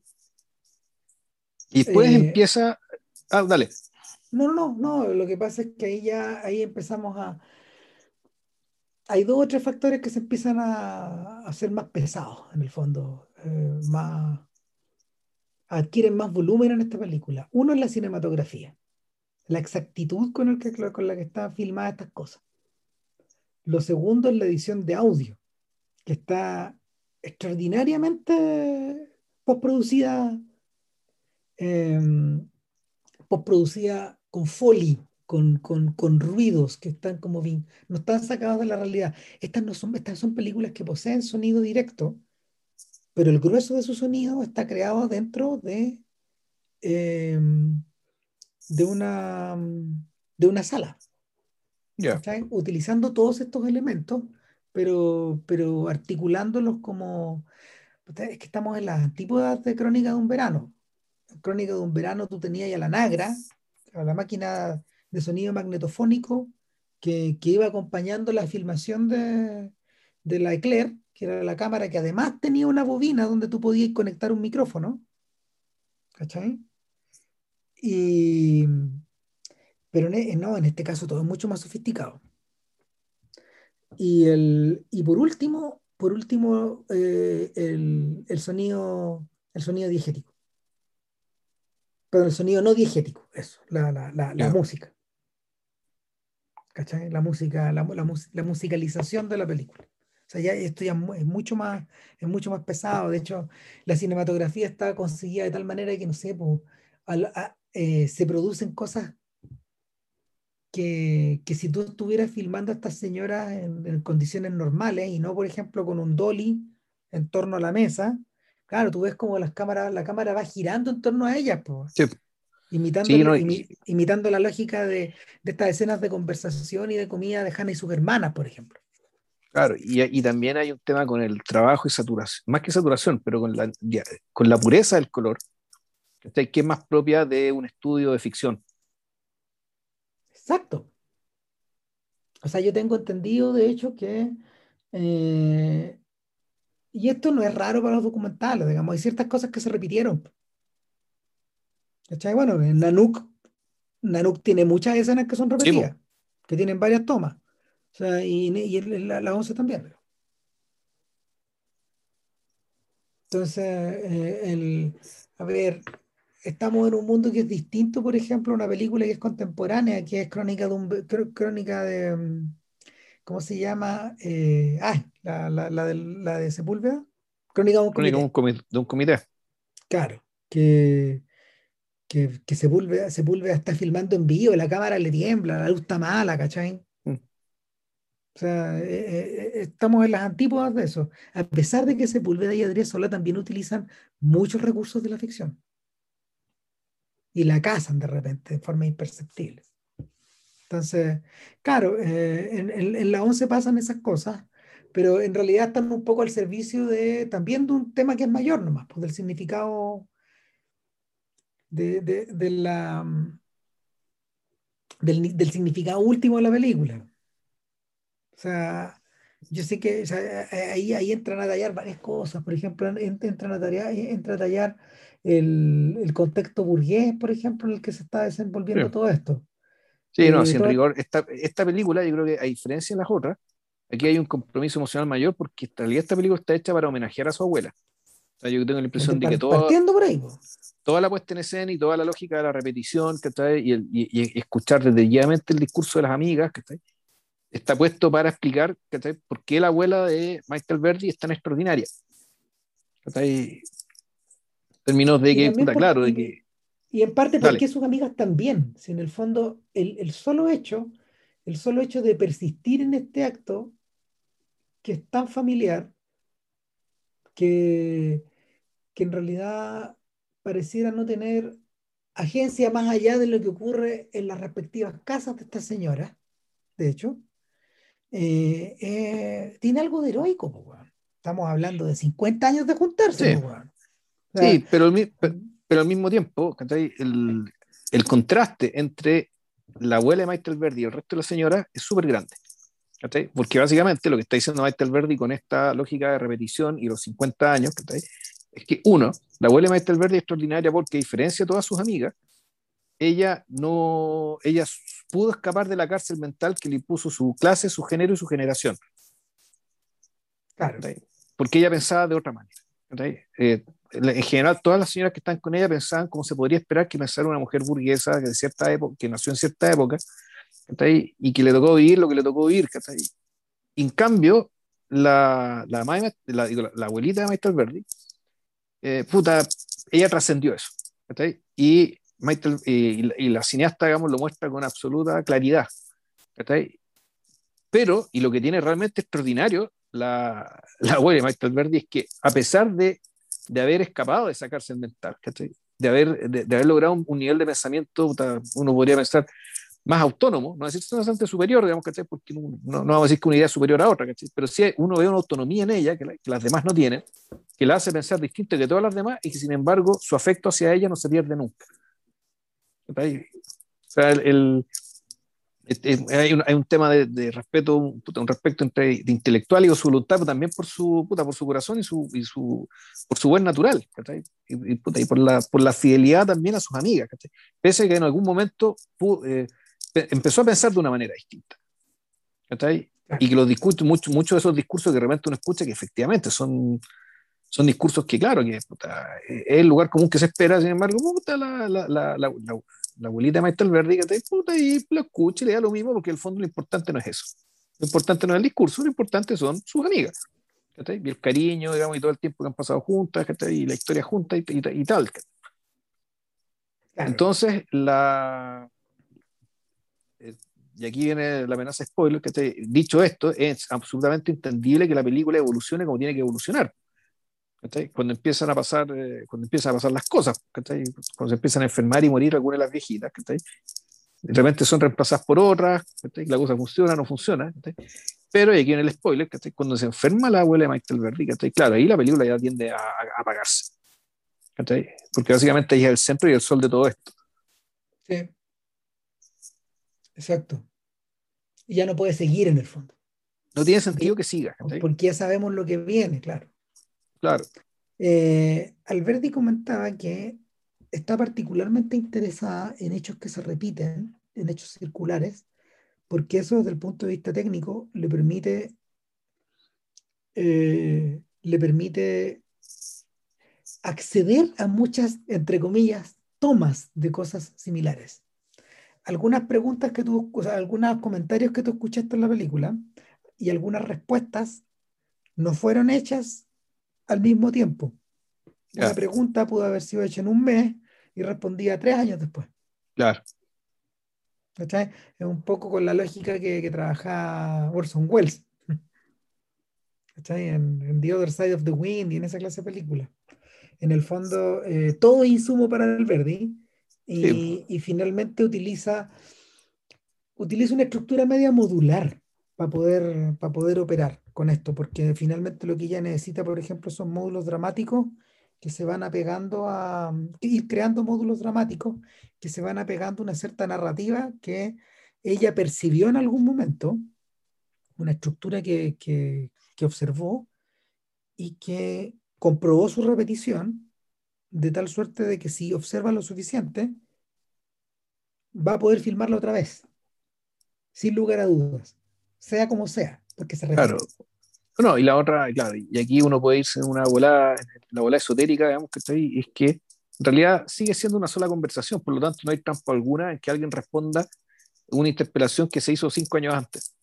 Y después Eh, empieza. Ah, dale. No, no, no, no. Lo que pasa es que ahí ya, ahí empezamos a. Hay dos o tres factores que se empiezan a, a ser más pesados, en el fondo. eh. Adquieren más volumen en esta película. Uno es la cinematografía, la exactitud con, la que están filmadas estas cosas. Lo segundo es la edición de audio, que está extraordinariamente postproducida, eh, postproducida con foley, con, con, con ruidos que están como bien, no están sacados de la realidad. Estas no son, estas son películas que poseen sonido directo, pero el grueso de su sonido está creado dentro de, eh, de, una, de una sala. Ya. ¿cachai? Utilizando todos estos elementos, pero, pero articulándolos como... Es que estamos en las antípodas de Crónica de un verano. En Crónica de un verano tú tenías a la Nagra, a la máquina de sonido magnetofónico que, que iba acompañando la filmación de, de la Eclair, que era la cámara que además tenía una bobina donde tú podías conectar un micrófono. ¿Cachai? Y, pero en, e- no, en este caso todo es mucho más sofisticado. Y, el, y por último, por último eh, el, el sonido, el sonido diegético. Pero el sonido no diegético, eso, la, la, la, música. ¿Cachai? La música, la, la la musicalización de la película. O sea, ya esto ya es mucho más, es mucho más pesado. De hecho, la cinematografía está conseguida de tal manera que, no sé, po, al- a- eh, se producen cosas que, que si tú estuvieras filmando a estas señoras en, en condiciones normales y no, por ejemplo, con un dolly en torno a la mesa, claro, tú ves como las cámaras, la cámara va girando en torno a ellas, po, Sí. Imitando, Sí, no, imi- imitando la lógica de, de estas escenas de conversación y de comida de Hannah y sus hermanas, por ejemplo. Claro, y, y también hay un tema con el trabajo y saturación, más que saturación, pero con la, ya, con la pureza del color, que es más propia de un estudio de ficción. Exacto. O sea, yo tengo entendido, de hecho, que, eh, y esto no es raro para los documentales, digamos, hay ciertas cosas que se repitieron. ¿Cachai? Bueno, en Nanook, Nanook tiene muchas escenas que son Sí, repetidas, que tienen varias tomas. O sea, y, y la, la 11 también. Entonces, eh, el, a ver, estamos en un mundo que es distinto, por ejemplo, a una película que es contemporánea, que es Crónica de un, Cr- Crónica de, mm, ¿cómo se llama? Eh, ah, la, la, la de, la de Sepúlveda. Crónica de un Crónica comité. comi- de un comité. Claro, que, que, que Sepúlveda, Sepúlveda está filmando en vivo, la cámara le tiembla, la luz está mala, ¿cachai? Mm. O sea, eh, eh, eh, estamos en las antípodas de eso. A pesar de que Sepúlveda y Adrián también utilizan muchos recursos de la ficción. Y la cazan de repente de forma imperceptible. Entonces, claro, eh, en, en- en la 11 pasan esas cosas, pero en realidad están un poco al servicio de también de un tema que es mayor nomás, pues del significado de, de- de la, mm, del, del significado último de la película. O sea, yo sé que o sea, ahí, ahí entran a tallar varias cosas. Por ejemplo, en- en- entran a tallar, entra a tallar el, el contexto burgués, por ejemplo, en el que se está desenvolviendo Sí. todo esto. Sí, no, sin rigor. Esta, esta película, yo creo que a diferencia de las otras, aquí hay un compromiso emocional mayor porque en realidad esta película está hecha para homenajear a su abuela. O sea, yo tengo la impresión de que todo, toda la puesta en escena y toda la lógica de la repetición que y, y, y, escuchar desde el discurso de las amigas que está puesto para explicar por qué la abuela de Michael Verdi es tan extraordinaria. En términos de que, claro, de que... Y en parte porque sus amigas también, si en el fondo el, el, solo hecho, el solo hecho de persistir en este acto que es tan familiar, que, que en realidad pareciera no tener agencia más allá de lo que ocurre en las respectivas casas de esta señora, de hecho, eh, eh, tiene algo de heroico. Estamos hablando de 50 años de juntarse. Sí, pero, pero, al mismo tiempo, el, el contraste entre la abuela de Michael Verdi y el resto de la señora es súper grande. Porque básicamente lo que está diciendo Michael Verdi con esta lógica de repetición y los 50 años, es que uno, la abuela de Michael Verdi es extraordinaria porque a diferencia de todas sus amigas, ella no, ella pudo escapar de la cárcel mental que le impuso su clase, su género y su generación. Claro. Porque ella pensaba de otra manera. Eh, en general, todas las señoras que están con ella pensaban como se podría esperar que pensara una mujer burguesa de cierta época, que nació en cierta época, y que le tocó vivir lo que le tocó vivir. En cambio, la, la, la, la abuelita de Michael Verdi, eh, puta, ella trascendió eso. Y, Michael, y, la cineasta, digamos, lo muestra con absoluta claridad. Pero, y lo que tiene realmente extraordinario la, la abuela de Michael Verdi es que, a pesar de, de haber escapado de esa cárcel mental, de haber, de, haber logrado un, nivel de pensamiento, uno podría pensar, más autónomo, no decir bastante superior, digamos, ¿cachai? Porque no, no, vamos a decir que una idea es superior a otra, ¿cachai? Pero sí uno ve una autonomía en ella que, las demás no tienen, que la hace pensar distinto que todas las demás y que sin embargo su afecto hacia ella no se pierde nunca. O sea, el, hay, un, hay, un, tema de, de respeto, un, un, respeto entre de intelectual y su voluntad, pero también por su, puta, por su corazón y, su, y su, por su buen natural, y, y, puta, y, por, la, por la fidelidad también a sus amigas, pese a que en algún momento eh, empezó a pensar de una manera distinta. Y que los discursos, muchos mucho de esos discursos que de repente uno escucha, que efectivamente son, son discursos que, claro, que es el lugar común que se espera, sin embargo, puta, la, la, la, la, la abuelita de Maestre Alberdi, puta, y lo escucha y le da lo mismo, porque en el fondo lo importante no es eso. Lo importante no es el discurso, lo importante son sus amigas. Y el cariño, digamos, y todo el tiempo que han pasado juntas, y la historia junta y, y, tal. Entonces, la, y aquí viene la amenaza spoiler, que te, dicho esto, es absolutamente entendible que la película evolucione como tiene que evolucionar. Cuando empiezan a pasar, eh, cuando empiezan a pasar las cosas, cuando se empiezan a enfermar y morir algunas de las viejitas, de repente son reemplazadas por otras, la cosa funciona, no funciona. Pero aquí en el spoiler, cuando se enferma la abuela de Michael Verdi, claro, ahí la película ya tiende a, a apagarse. Porque básicamente ella es el centro y el sol de todo esto. Sí. Exacto. Y ya no puede seguir en el fondo. No tiene sentido que siga. Porque ya sabemos lo que viene, claro. Claro. Eh, Alberti comentaba que está particularmente interesada en hechos que se repiten, en hechos circulares, porque eso desde el punto de vista técnico le permite, eh, le permite acceder a muchas, entre comillas, tomas de cosas similares algunas preguntas que tú, o sea, algunos comentarios que tú escuchaste en la película y algunas respuestas no fueron hechas al mismo tiempo. Una pregunta pudo haber sido hecha en un mes y respondía tres años después. Claro. Es un poco con la lógica que, que trabaja Orson Welles. En, en, The Other Side of the Wind y en esa clase de película. En el fondo, eh, todo insumo para el Verdi y, finalmente utiliza, utiliza una estructura media modular para poder, para poder operar con esto, porque finalmente lo que ella necesita, por ejemplo, son módulos dramáticos que se van apegando a ir creando módulos dramáticos que se van apegando a una cierta narrativa que ella percibió en algún momento, una estructura que, que, que observó y que comprobó su repetición de tal suerte de que si observa lo suficiente, va a poder filmarlo otra vez. sin lugar a dudas, sea como sea, porque se Claro. No, y la otra, claro, y aquí uno puede irse en una volada, la volada esotérica, digamos que está ahí, es que en realidad sigue siendo una sola conversación, por lo tanto no hay trampa alguna en que alguien responda una interpelación que se hizo cinco años antes.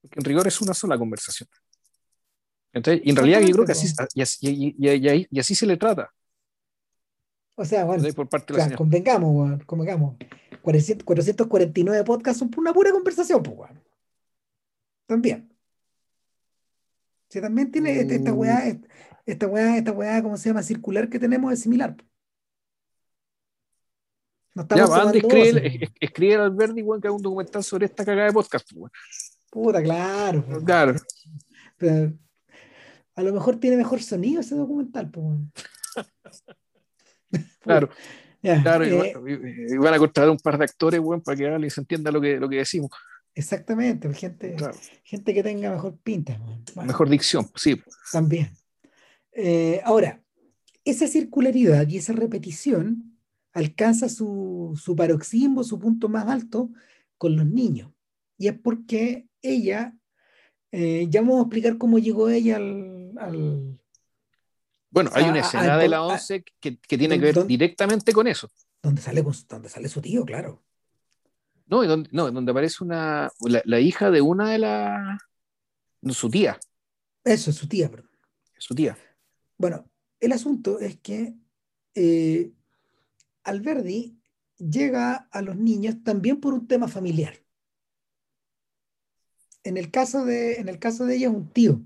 Porque en rigor es una sola conversación. Entonces, y en realidad yo creo que así, y así, y, y, y así se le trata. O sea, bueno, por parte de la claro, convengamos, bueno, convengamos. 400, 449 podcasts son una pura conversación, pues, bueno. También. Sí, también tiene esta, esta weá, esta weá, esta weá, ¿cómo se llama? Circular que tenemos es similar. No ya, Andy escribe, es, escribe al Alberti, weón, que haga un documental sobre esta cagada de podcast, pues, Puta, claro. Claro. Pero, a lo mejor tiene mejor sonido ese documental, pues. claro. Ya, claro, eh, y, van a cortar un par de actores, bueno, para que se entienda lo que, lo que decimos. Exactamente, pues, gente, gente que tenga mejor pinta. mejor dicción, sí. También. Eh, ahora, esa circularidad y esa repetición alcanza su, su paroxismo, su punto más alto con los niños. Y es porque ella, eh, ya vamos a explicar cómo llegó ella al... bueno, hay una escena de la 11 que, que, tiene que ver directamente con eso. Donde sale, donde sale su tío, claro. No, donde, no, donde aparece una, la, hija de una de las... su tía. Eso, su tía, perdón. Su tía. Bueno, el asunto es que eh, Alberdi llega a los niños también por un tema familiar. En el caso de, en el caso de ella es un tío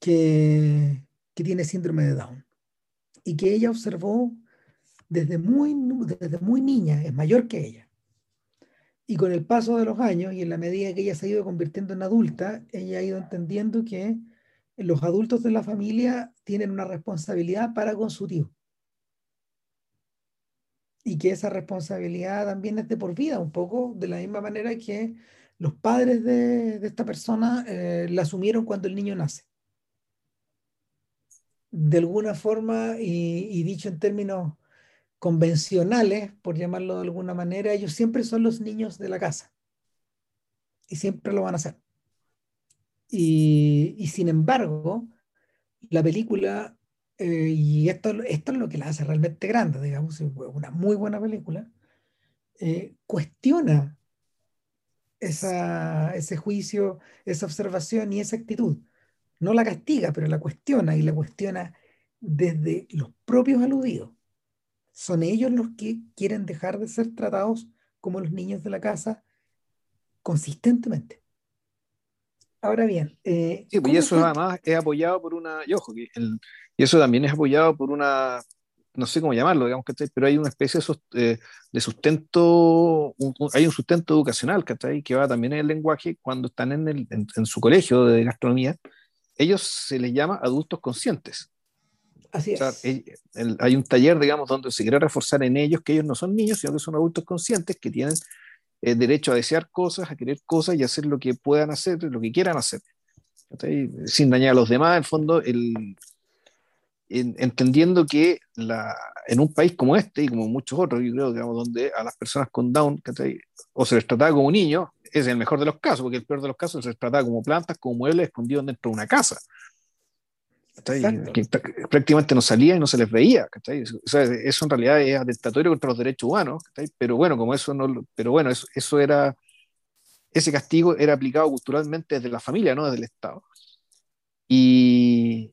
que, tiene síndrome de Down y que ella observó desde muy, desde muy niña, es mayor que ella. Y con el paso de los años y en la medida que ella se ha ido convirtiendo en adulta, ella ha ido entendiendo que los adultos de la familia tienen una responsabilidad para con su tío. Y que esa responsabilidad también es de por vida, un poco de la misma manera que los padres de, de esta persona eh, la asumieron cuando el niño nace. De alguna forma, y, y dicho en términos convencionales, por llamarlo de alguna manera, ellos siempre son los niños de la casa. Y siempre lo van a hacer. Y, y sin embargo, la película, eh, y esto, esto es lo que la hace realmente grande, digamos, una muy buena película, eh, cuestiona esa, ese juicio, esa observación y esa actitud. No la castiga, pero la cuestiona y la cuestiona desde los propios aludidos. Son ellos los que quieren dejar de ser tratados como los niños de la casa consistentemente. Ahora bien, eh, pues, y eso además es apoyado por una, y ojo, el, y eso también es apoyado por una, no sé cómo llamarlo, digamos que pero hay una especie de, eh, sustento, hay un sustento educacional que va también en el lenguaje cuando están en, el, en su colegio de gastronomía, ellos se les llama adultos conscientes. Así es. hay un taller, digamos, donde se quiere reforzar en ellos que ellos no son niños, sino que son adultos conscientes que tienen el derecho a desear cosas, a querer cosas y hacer lo que puedan hacer, lo que quieran hacer. Sin dañar a los demás, en fondo, el, entendiendo que la, en un país como este y como muchos otros, yo creo, digamos, donde a las personas con Down o se les trataba como niños, es el mejor de los casos, porque el peor de los casos se trataba como plantas, como muebles escondidos dentro de una casa. Prácticamente no salía y no se les veía. eso en realidad es atentatorio contra los derechos humanos, pero bueno, como eso no, pero bueno, eso, eso, era, ese castigo era aplicado culturalmente desde la familia, no desde el Estado. Y,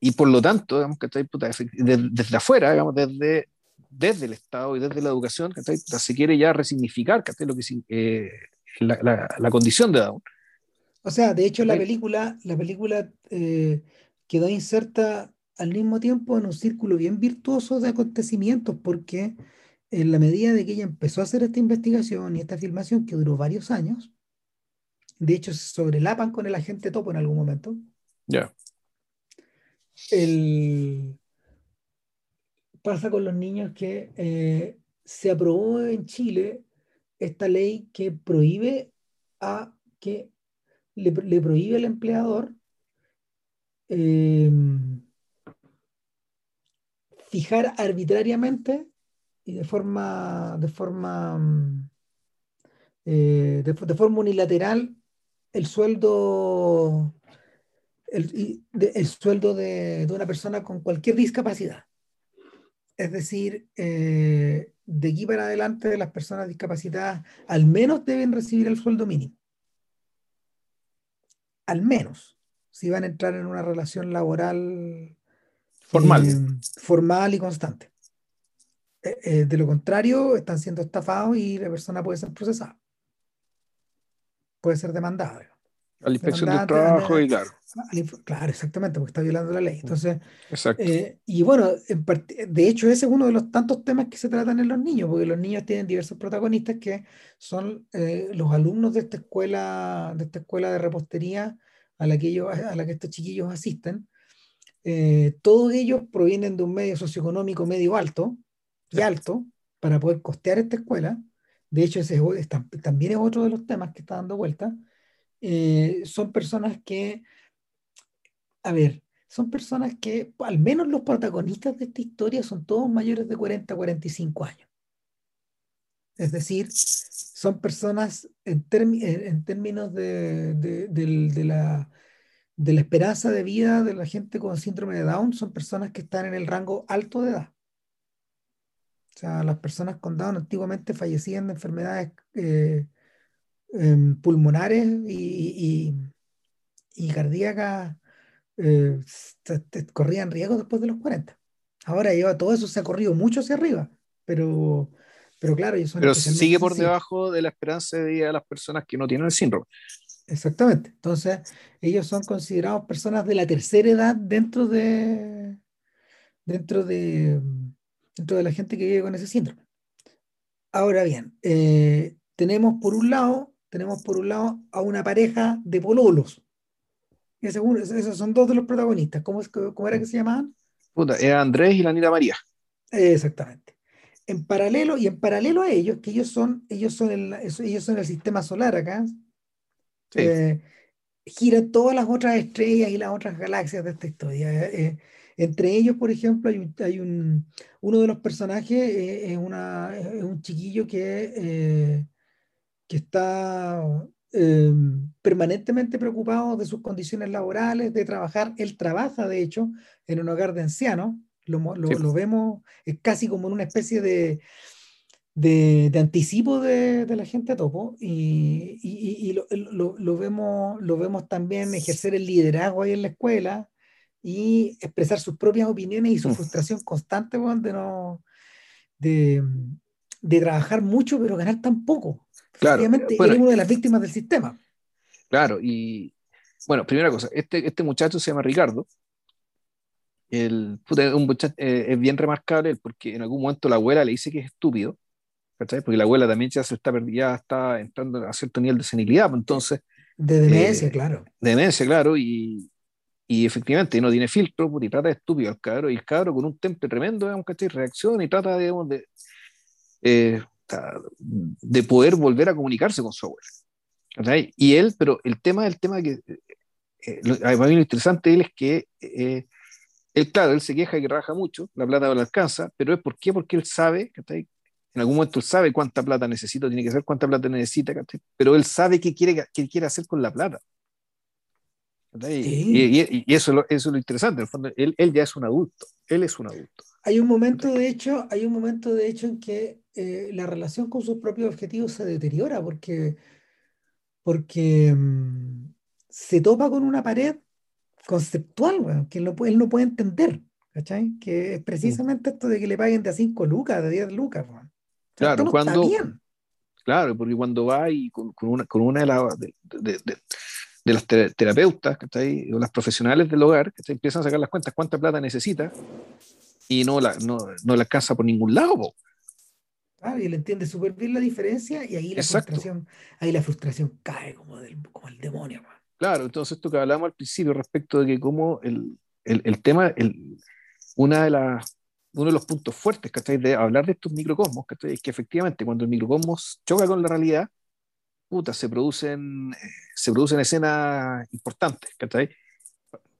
y por lo tanto, digamos, desde, desde afuera, digamos, desde, desde el Estado y desde la educación, se quiere ya resignificar lo que, eh, la, la, la, condición de Down. O sea, de hecho, la película, la película eh, quedó inserta al mismo tiempo en un círculo bien virtuoso de acontecimientos, porque en la medida de que ella empezó a hacer esta investigación y esta filmación que duró varios años, de hecho se sobrelapan con el agente topo en algún momento. Ya. Pasa con los niños que eh, se aprobó en Chile esta ley que prohíbe a que le, prohíbe al empleador Em, fijar arbitrariamente y de forma, de forma mm, eh, de, forma unilateral el sueldo, el, el sueldo de, de una persona con cualquier discapacidad. Es decir, eh, de aquí para adelante las personas discapacitadas al menos deben recibir el sueldo mínimo. Al menos, si van a entrar en una relación laboral Formal. eh, formal y constante. Eh, de lo contrario, están siendo estafados y la persona puede ser procesada. Puede ser demandada. A la inspección del trabajo y claro, inf- Claro, exactamente, porque está violando la ley. Entonces, exacto. eh, y bueno, de hecho ese es uno de los tantos temas que se tratan en los niños, porque los niños tienen diversos protagonistas que son eh, los alumnos de esta escuela, de esta escuela de repostería a la que ellos, a la que estos chiquillos asisten. Eh, todos ellos provienen de un medio socioeconómico medio alto y alto para poder costear esta escuela. De hecho, ese es también es otro de los temas que está dando vuelta. Eh, son personas que a ver, son personas que, al menos los protagonistas de esta historia, son todos mayores de 40 a 45 años. Es decir, son personas en, en- términos de, de- del- de la, de la esperanza de vida de la gente con síndrome de Down, son personas que están en el rango alto de edad. O sea, las personas con Down antiguamente fallecían de enfermedades eh, em, pulmonares y, y- y cardíacas eh, corrían riesgo después de los 40. Ahora ya todo eso se ha corrido mucho hacia arriba, pero, pero claro, ellos son Pero sigue por debajo de la esperanza de vida de las personas que no tienen el síndrome. Exactamente. Entonces, ellos son considerados personas de la tercera edad dentro de, dentro de, dentro de la gente que vive con ese síndrome. Ahora bien, eh, tenemos por un lado, tenemos por un lado a una pareja de pololos. Ese esos son dos de los protagonistas. ¿Cómo, es cómo era que se llamaban? Puta, es Andrés y la Anita María. Exactamente. En paralelo, y en paralelo a ellos, que ellos son, ellos son el, ellos son el sistema solar acá, Sí. eh, giran todas las otras estrellas y las otras galaxias de esta historia. Eh, eh, entre ellos, por ejemplo, hay un, hay un- uno de los personajes eh, es, una, es un chiquillo que, que está eh, permanentemente preocupado de sus condiciones laborales, de trabajar. Él trabaja, de hecho, en un hogar de ancianos. Lo, lo- Sí. lo vemos, es casi como en una especie de, de, de anticipo de, de la gente topo y, y- y- lo, lo- vemos, lo vemos también ejercer el liderazgo ahí en la escuela y expresar sus propias opiniones y su frustración constante de, no, de, de trabajar mucho pero ganar tan poco. Claro, Efectivamente, bueno, él es una de las víctimas del sistema. Claro, y bueno, primera cosa, este, este muchacho se llama Ricardo. El, un muchacho, eh, es bien remarcable porque en algún momento la abuela le dice que es estúpido, ¿cachai? Porque la abuela también ya se está, perdi- ya está entrando a cierto nivel de senilidad, pues, entonces, De demencia, Eh, claro. demencia, claro, y, y efectivamente no tiene filtro, puta, y trata de estúpido al cabro, y el cabro con un temple tremendo, digamos, ¿cachai? Reacciona y trata, digamos, de, eh, de poder volver a comunicarse con su abuela. Y él, pero el tema, el tema que eh, lo, a mí lo interesante de él es que eh, él, claro, él se queja que trabaja mucho, la plata no le alcanza, pero es por qué, porque él sabe. En algún momento él sabe cuánta plata necesita, tiene que saber cuánta plata necesita. Pero él sabe qué quiere, qué quiere hacer con la plata. Y, y- y eso, es lo- eso es lo interesante, en el fondo, él, él ya es un adulto, él es un adulto. Hay un momento, de hecho, hay un momento, de hecho, en que eh, la relación con sus propios objetivos se deteriora porque, porque mm, se topa con una pared conceptual, que él no puede, él no puede entender, ¿cachai? Que es precisamente esto de que le paguen de a 5 lucas, de 10 lucas, Claro, no cuando- bien. Claro, porque cuando va y con, con una, con una de, la- de, de- de- de las te- terapeutas, ¿cachai? o las profesionales del hogar, ¿cachai? empiezan a sacar las cuentas cuánta plata necesita y no la, no, no la alcanza por ningún lado. Claro, y él entiende súper bien la diferencia y ahí la Exacto. frustración, ahí la frustración cae como, del, como el demonio, weón. Claro, entonces esto que hablábamos al principio respecto de que como el, el, el tema, el, una de las, uno de los puntos fuertes ¿cachai? de hablar de estos microcosmos ¿cachai? es que efectivamente cuando el microcosmos choca con la realidad, puta, se producen, eh, se producen escenas importantes, ¿cachai?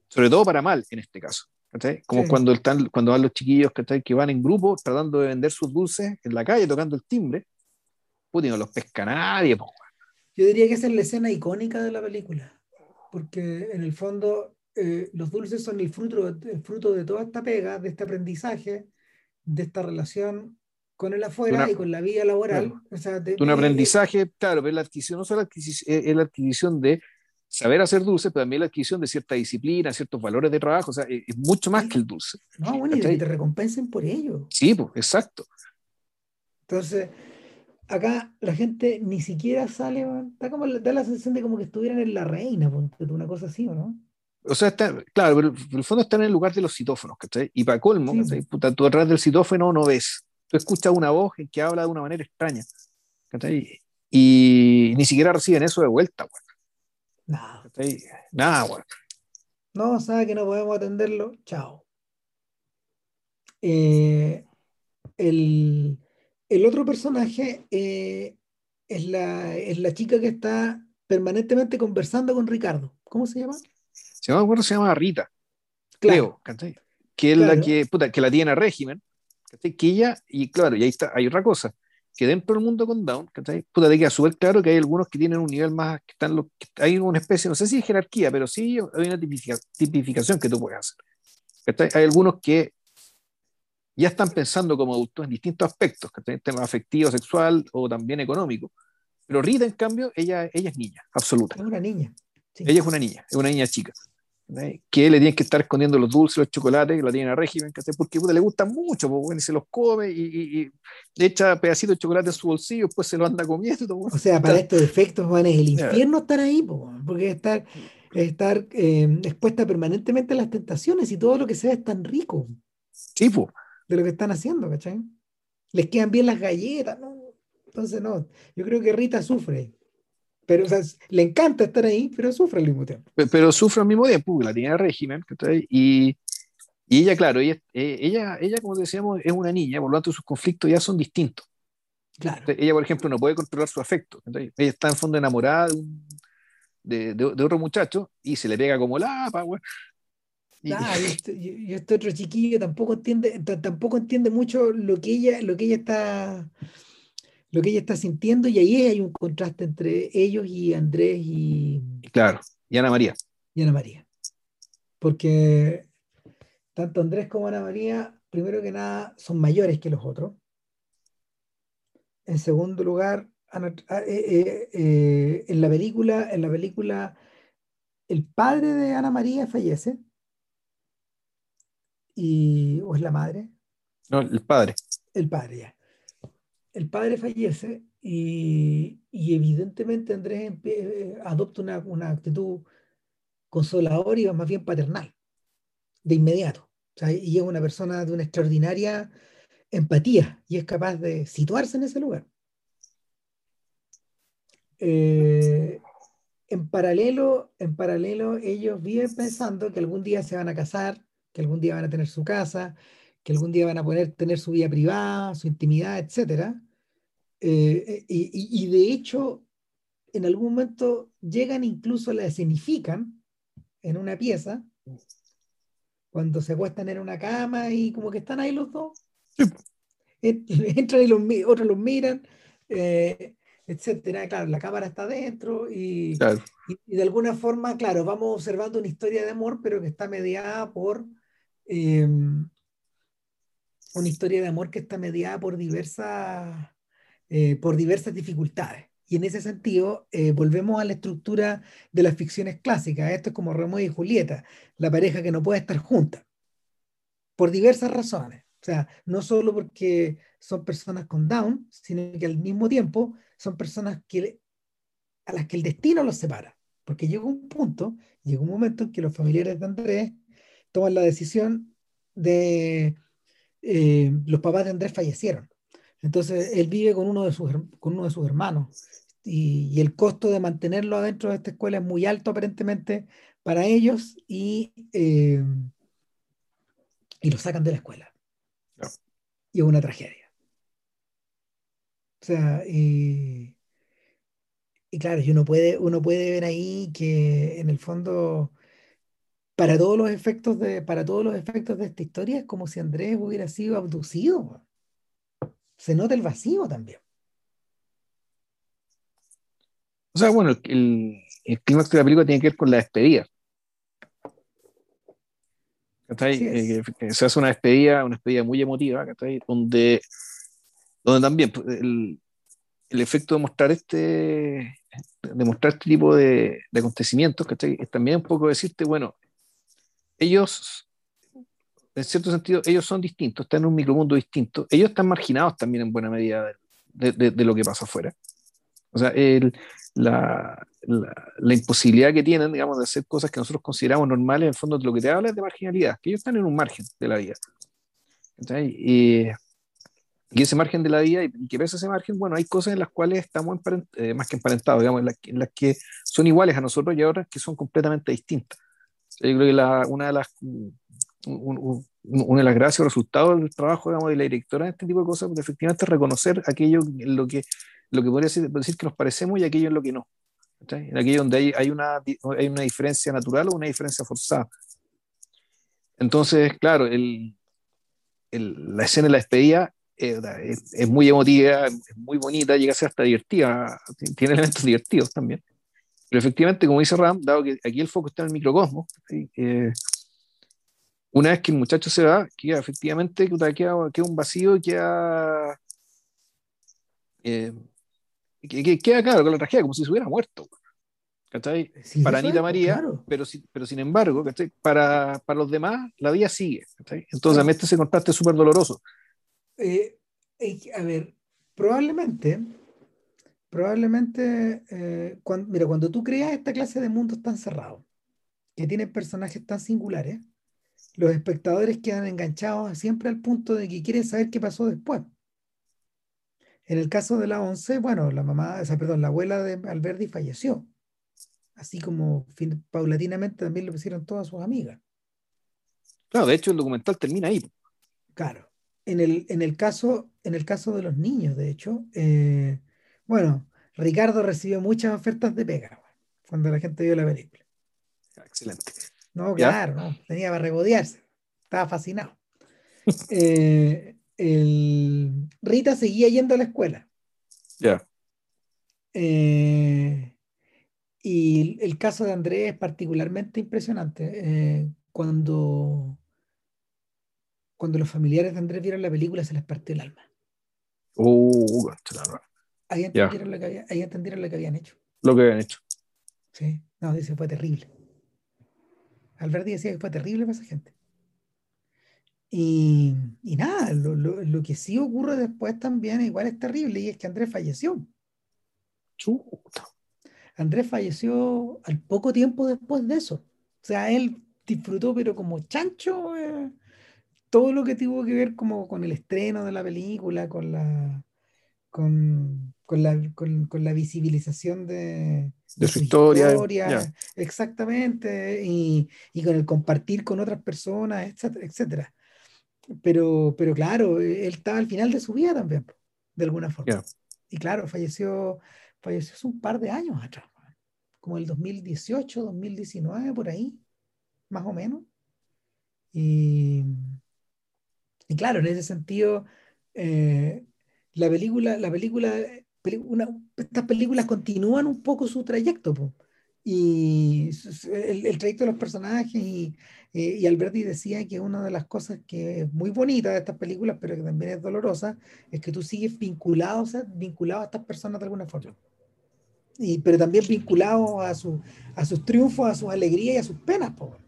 sobre todo para mal en este caso. ¿Cachai? Como Sí. cuando, están, cuando van los chiquillos ¿cachai? que van en grupo tratando de vender sus dulces en la calle, tocando el timbre, Putin no los pesca nadie. Po. Yo diría que esa es la escena icónica de la película, porque en el fondo eh, los dulces son el fruto, el fruto de toda esta pega, de este aprendizaje, de esta relación con el afuera y con la vida laboral. o sea, de, un aprendizaje, claro, pero la adquisición no solo adquisición, es la adquisición de saber hacer dulce, pero también la adquisición de cierta disciplina, ciertos valores de trabajo, o sea, es, mucho más que el dulce. No, bueno, y que te recompensen por ello. Sí, pues, exacto. Entonces, acá la gente ni siquiera sale, está como, da la sensación de como que estuvieran en la reina, una cosa así, ¿o no? O sea, está, claro, pero en el fondo están en el lugar de los citófonos, ¿cachai? Y para colmo, sí. Puta, tú atrás del citófono no ves. Tú escuchas una voz que habla de una manera extraña, ¿cachai? Y ni siquiera reciben eso de vuelta, güey. Nada. Nada, güey. No, sabe que no podemos atenderlo, chao. Eh, el, el, otro personaje eh, es, la, es la chica que está permanentemente conversando con Ricardo. ¿Cómo se llama? Se llama, se llama Rita. Claro. que es la que, puta, que la tiene a régimen, que ella, y claro, y ahí está, hay otra cosa, que dentro del mundo con Down, puta, te queda súper claro que hay algunos que tienen un nivel más, que están los, hay una especie, no sé si es jerarquía, pero sí hay una tipificación que tú puedes hacer. Hay algunos que ya están pensando como adultos en distintos aspectos, que tema afectivo, sexual o también económico. Pero Rita, en cambio, ella, ella es niña, absoluta. Es una niña. Ella es una niña, es una niña chica. Que le tienen que estar escondiendo los dulces, los chocolates, que la tienen a régimen, porque le gustan mucho, pues, y se los come y, y, le echa pedacitos de chocolate en su bolsillo, después se lo anda comiendo. O sea, para estos efectos, van es el infierno estar ahí, porque estar, estar eh, expuesta permanentemente a las tentaciones y todo lo que se ve es tan rico. Sí, pues. De lo que están haciendo, ¿cachai? Les quedan bien las galletas, ¿no? Entonces, no, yo creo que Rita sufre. Pero, o sea, le encanta estar ahí, pero sufre al mismo tiempo. Pero, sufre al mismo tiempo, la tiene régimen, y, y ella, claro, ella, eh, ella, ella, como decíamos, es una niña, por lo tanto sus conflictos ya son distintos. Claro. ella, por ejemplo, no puede controlar su afecto. Ella está en fondo enamorada de, de, de, otro muchacho y se le pega como lapa, güey. Y, este, y, este, otro chiquillo tampoco entiende, tampoco entiende mucho lo que ella, lo que ella está lo que ella está sintiendo y ahí hay un contraste entre ellos y Andrés y... Claro, y Ana María. Y Ana María. Porque tanto Andrés como Ana María, primero que nada, son mayores que los otros. En segundo lugar, ah, eh, eh, eh, en la película, en la película, el padre de Ana María fallece. Y, ¿O es la madre? No, el padre. El padre, ya el padre fallece y, evidentemente Andrés eh, adopta una, actitud consoladora y más bien paternal, de inmediato. y es una persona de una extraordinaria empatía y es capaz de situarse en ese lugar. Eh, en paralelo, en paralelo, ellos viven pensando que algún día se van a casar, que algún día van a tener su casa, que algún día van a poder tener su vida privada, su intimidad, etc. Eh, y, de hecho, en algún momento llegan incluso la escenifican en una pieza, cuando se acuestan en una cama y como que están ahí los dos. Entran y los, otros los miran, eh, etcétera. Claro, la cámara está adentro y, y, de alguna forma, claro, vamos observando una historia de amor, pero que está mediada por em, una historia de amor que está mediada por diversas eh, por diversas dificultades. Y en ese sentido, eh, volvemos a la estructura de las ficciones clásicas. Esto es como Romeo y Julieta, la pareja que no puede estar junta, por diversas razones. O sea, no solo porque son personas con Down, sino que al mismo tiempo son personas a las que el destino los separa. Porque llegó un punto, llegó un momento en que los familiares de Andrés toman la decisión de... Eh, los papás de Andrés fallecieron entonces, él vive con uno de sus, con uno de sus hermanos y, el costo de mantenerlo adentro de esta escuela es muy alto aparentemente para ellos y, eh, y lo sacan de la escuela. Y es una tragedia. O sea, y, y claro, uno puede, uno puede ver ahí que en el fondo, para todos los efectos de, para todos los efectos de esta historia, es como si Andrés hubiera sido abducido se nota el vacío también. O sea, bueno, el, el, clímax de la película tiene que ver con la despedida. Eh, se hace una despedida, una despedida muy emotiva, donde, donde también pues, el, el, efecto de mostrar este, de mostrar este tipo de, de acontecimientos, es también un poco decirte, bueno, ellos, en cierto sentido, ellos son distintos, están en un micromundo distinto, ellos están marginados también en buena medida de, de, de lo que pasa afuera. O sea, el, la, la, imposibilidad que tienen, digamos, de hacer cosas que nosotros consideramos normales, en el fondo lo que te habla es de marginalidad, que ellos están en un margen de la vida. Y, ese margen de la vida, y que pese a ese margen, bueno, hay cosas en las cuales estamos eh, más que emparentados, digamos, en, las que son iguales a nosotros y otras que son completamente distintas. Yo creo que la, una de las una de las gracias o resultados del trabajo digamos, de la directora en este tipo de cosas, pues, efectivamente reconocer aquello en lo que lo que podría decir, que nos parecemos y aquello en lo que no. En aquello donde hay, hay, una, hay una diferencia natural o una diferencia forzada. Entonces, claro, el, el, la escena de la despedida es, es, muy emotiva, es muy bonita, llega a ser hasta divertida, tiene elementos divertidos también. Pero efectivamente, como dice Ram, dado que aquí el foco está en el microcosmos, eh, una vez que el muchacho se va, queda efectivamente queda, queda un vacío, queda eh, que, queda claro con la tragedia, como si se hubiera muerto. ¿cachai? para Anita María, pero, pero sin embargo, Para, para los demás, la vida sigue. ¿cachai? Entonces, claro. ese contraste súper doloroso. Eh, a ver, probablemente, probablemente, eh, cuando, mira, cuando tú creas esta clase de mundos tan cerrados, que tienen personajes tan singulares, los espectadores quedan enganchados siempre al punto de que quieren saber qué pasó después. En el caso de la 11, bueno, la mamá, o sea, perdón, la abuela de Alberti falleció. Así como paulatinamente también lo hicieron todas sus amigas. Claro, de hecho el documental termina ahí. Claro. En el, en el, caso, en el caso de los niños, de hecho, eh, bueno, Ricardo recibió muchas ofertas de pega cuando la gente vio la película. Excelente. No, claro, no, tenía para regodearse. Estaba fascinado. eh, el, Rita seguía yendo a la escuela. Ya. Eh, y el caso de Andrés es particularmente impresionante. Eh, cuando, cuando los familiares de Andrés vieron la película, se les partió el alma. Uh, ahí, entendieron lo que había, ahí entendieron lo que habían hecho. Lo que habían hecho. Sí, no, dice, fue terrible. Alberti decía que fue terrible para esa gente. Y, y nada, lo, lo, lo, que sí ocurre después también igual es terrible y es que Andrés falleció. Chuta. Andrés falleció al poco tiempo después de eso. O sea, él disfrutó, pero como chancho, eh, todo lo que tuvo que ver como con el estreno de la película, con la, con, con la, con, con la visibilización de, de, de su, historia. historia exactamente, y, y, con el compartir con otras personas, etcétera, etcétera pero, pero claro, él estaba al final de su vida también, de alguna forma. Yeah. Y claro, falleció, falleció hace un par de años atrás, como el 2018, 2019, por ahí, más o menos. Y, y claro, en ese sentido, eh, la película, la película, una, estas películas continúan un poco su trayecto. Po y el, el, trayecto de los personajes y, y, Alberti decía que una de las cosas que es muy bonita de estas películas, pero que también es dolorosa, es que tú sigues vinculado, o sea, vinculado a estas personas de alguna forma. Y, pero también vinculado a, su, a sus triunfos, a sus alegrías y a sus penas. Po. O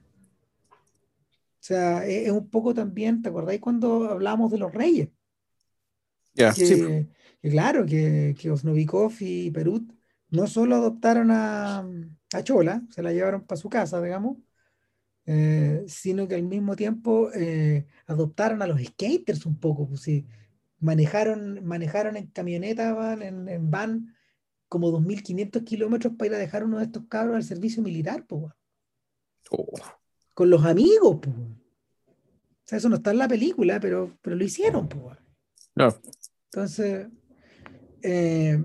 sea, es, es, un poco también, ¿te acordáis cuando hablábamos de los reyes? Yeah, que, sí. Que, claro, que, que Osnovikov y Perut no solo adoptaron a, a Chola, se la llevaron para su casa, digamos, eh, sino que al mismo tiempo eh, adoptaron a los skaters un poco, pues sí, manejaron, manejaron en camioneta, en, en van, como 2.500 kilómetros para ir a dejar uno de estos cabros al servicio militar, pues. Oh. Con los amigos, pues. O sea, eso no está en la película, pero, pero lo hicieron, pues. No. Entonces, eh,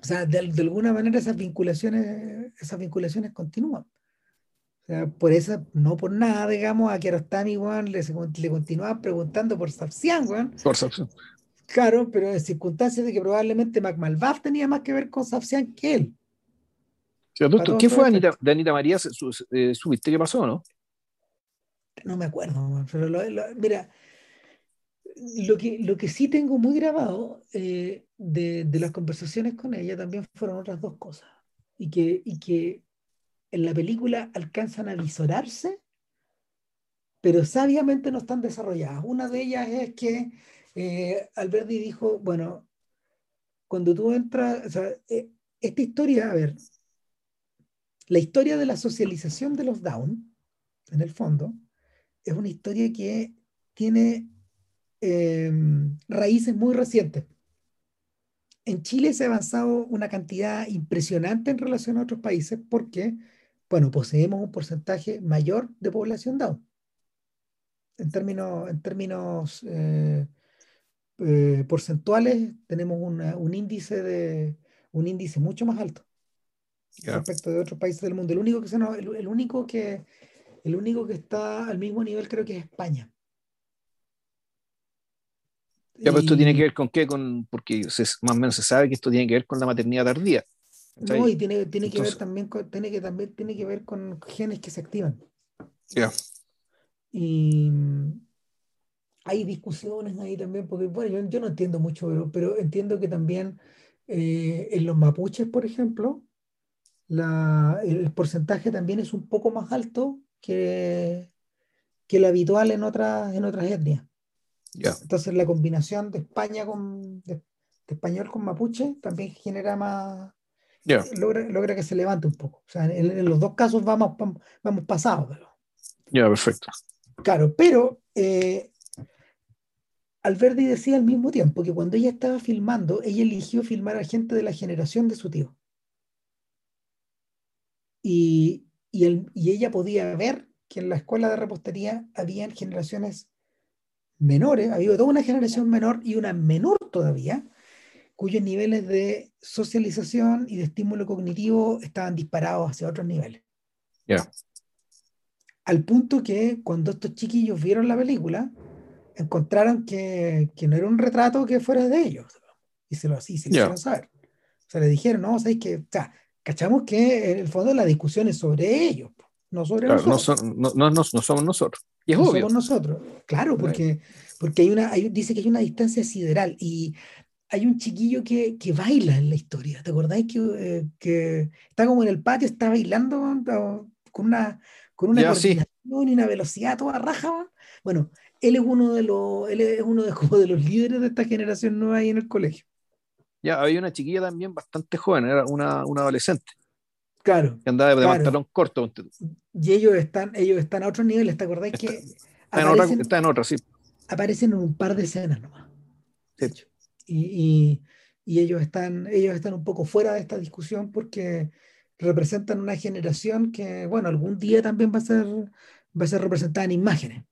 o sea, de, de, alguna manera esas vinculaciones, esas vinculaciones continúan. O sea, por eso, no por nada, digamos, a Kiarostami, weón, le, le continuaban preguntando por Sapsian, weón. Por Sapsian. Claro, pero en circunstancias de que probablemente McMalbath tenía más que ver con Safsian que él. ¿Qué fue Anita, de Anita María? Su, eh, su, misterio pasó, ¿no? No me acuerdo, pero mira, lo que, lo que sí tengo muy grabado eh, de, de, las conversaciones con ella también fueron otras dos cosas. Y que, y que en la película alcanzan a visorarse, pero sabiamente no están desarrolladas. Una de ellas es que eh, Alberti dijo, bueno, cuando tú entras, o sea, eh, esta historia, a ver, la historia de la socialización de los Down, en el fondo, es una historia que tiene em, raíces muy recientes. En Chile se ha avanzado una cantidad impresionante en relación a otros países porque, bueno, poseemos un porcentaje mayor de población Down. En términos, en términos eh, eh, porcentuales tenemos un, índice de, un índice mucho más alto respecto de otros países del mundo. El único que, se el, único que, el único que está al mismo nivel creo que es España. Ya, pero esto tiene que ver con qué, con, porque más o menos se sabe que esto tiene que ver con la maternidad tardía. No, y tiene, tiene que ver también con, tiene que también tiene que ver con genes que se activan. Ya. Y hay discusiones ahí también, porque bueno, yo, no entiendo mucho, pero, pero entiendo que también eh, en los mapuches, por ejemplo, la, el porcentaje también es un poco más alto que, que el habitual en otras, en otras etnias. Entonces la combinación de España con de, español con mapuche también genera más logra, logra, que se levante un poco. O sea, en, los dos casos vamos, vamos pasados. Ya, perfecto. Claro, pero eh, Alberti decía al mismo tiempo que cuando ella estaba filmando, ella eligió filmar a gente de la generación de su tío. Y, y, y ella podía ver que en la escuela de repostería habían generaciones menores, había toda una generación menor y una menor todavía, cuyos niveles de socialización y de estímulo cognitivo estaban disparados hacia otros niveles. Ya. Al punto que cuando estos chiquillos vieron la película, encontraron que, que, no era un retrato que fuera de ellos. Y se lo, así se hicieron saber. O sea, le dijeron, no, ¿sabes que O sea, cachamos que en el fondo la discusión es sobre ellos, no sobre nosotros. No, no, no, somos nosotros. Y es no somos nosotros. Claro, porque, porque hay una, hay, dice que hay una distancia sideral y hay un chiquillo que, que baila en la historia. ¿Te acordáis que, eh, que está como en el patio, está bailando con una, con una coordinación y una velocidad toda raja? Bueno, él es uno de los, él es uno de, como de los líderes de esta generación nueva ahí en el colegio. Ya, había una chiquilla también bastante joven, era una, una adolescente. Claro. Que andaba de pantalón corto. Y ellos están, ellos están a otro nivel, ¿te acordáis que? Está en, otra, está en otra, sí. Aparecen en un par de escenas nomás. Sí. Y, y, y, ellos, están, ellos están un poco fuera de esta discusión porque representan una generación que, bueno, algún día también va a ser, va a ser representada en imágenes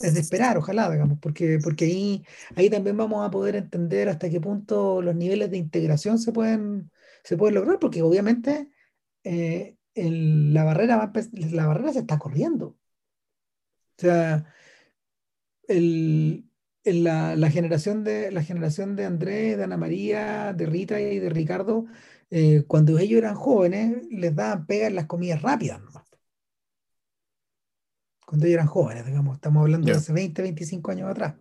es de esperar, ojalá, digamos, porque, porque ahí, ahí también vamos a poder entender hasta qué punto los niveles de integración se pueden, se pueden lograr, porque obviamente eh, la, barrera va la barrera se está corriendo. O sea, el, la, la, generación de, la generación de Andrés, de Ana María, de Rita y de Ricardo, eh, cuando ellos eran jóvenes, les daban pega en las comidas rápidas cuando ellos eran jóvenes, digamos, estamos hablando de hace 20, 25 años atrás.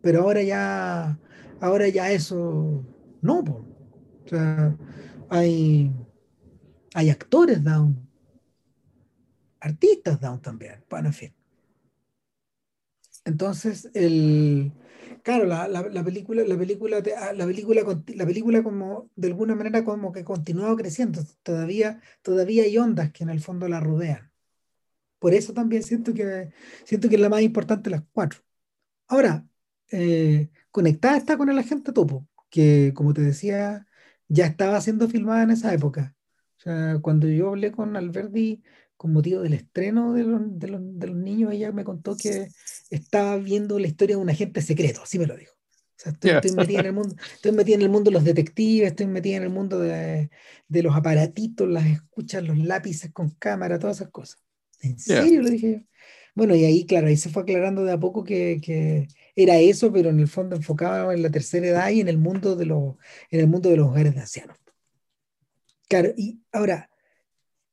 Pero ahora ya, ahora ya eso, no, o sea, hay, hay actores down, artistas down también, bueno, en fin. Entonces, el, claro, la, la, película, la película, ah, la película, la película como de alguna manera como que continuado creciendo. Todavía, todavía hay ondas que en el fondo la rodean. Por eso también siento que, siento que es la más importante de las cuatro. Ahora, eh, conectada está con el agente Topo, que como te decía, ya estaba siendo filmada en esa época. O sea, cuando yo hablé con Alberdi con motivo del estreno de los, de los, de los niños, ella me contó que estaba viendo la historia de un agente secreto, así me lo dijo. O sea, estoy, metida en el mundo, estoy metida en el mundo de los detectives, estoy metida en el mundo de, de los aparatitos, las escuchas, los lápices con cámara, todas esas cosas. ¿En serio? Le dije yo. Bueno, y ahí, claro, ahí se fue aclarando de a poco que, que era eso, pero en el fondo enfocado en la tercera edad y en el mundo de los, en el mundo de los hogares de ancianos. Claro, y ahora,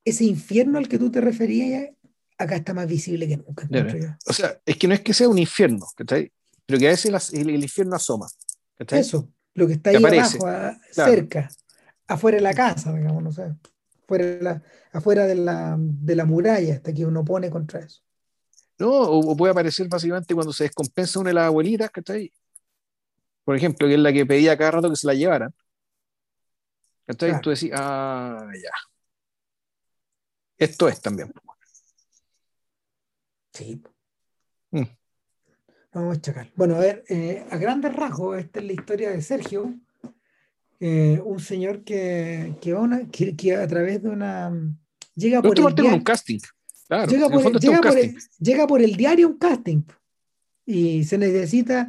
ese infierno al que tú te referías, acá está más visible que nunca. O sea, es que no es que sea un infierno, pero que a veces el, infierno asoma. Eso, lo que está ahí abajo, cerca, afuera de la casa, digamos, no sé, afuera de la, afuera de la, de la muralla, hasta que uno pone contra eso. No, o, puede aparecer básicamente cuando se descompensa una de las abuelitas, ¿cachai? Por ejemplo, que es la que pedía cada rato que se la llevaran. ¿Cachai? Tú decís, ah, ya. Esto es también. Sí. Mm. Vamos a checar. Bueno, a ver, eh, a grandes rasgos, esta es la historia de Sergio, eh, un señor que, que, una, que, a través de una... Llega por el diario, un casting. Claro, llega, por, llega, por el, llega, por el, diario un casting y se necesita...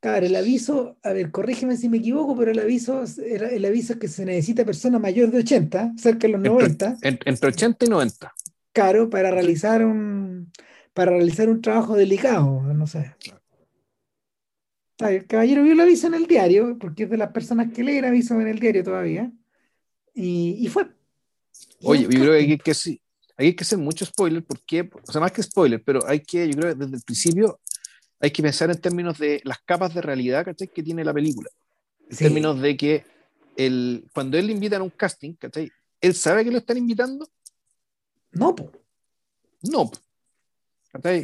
Claro, el aviso, a ver, corrígeme si me equivoco, pero el aviso, el aviso es que se necesita persona mayor de 80, cerca de los 90. Entre, 80 y 90. Claro, para realizar un, para realizar un trabajo delicado, no sé. El caballero vio el aviso en el diario, porque es de las personas que leen aviso en el diario todavía, y, y fue. Oye, yo creo que hay hay que hacer mucho spoiler, porque, o sea, más que spoiler, pero hay que, yo creo que desde el principio hay que pensar en términos de las capas de realidad ¿cachai? que tiene la película. En términos de que el, cuando él le invitan a un casting, ¿cachai? ¿él sabe que lo están invitando? No, pues. No.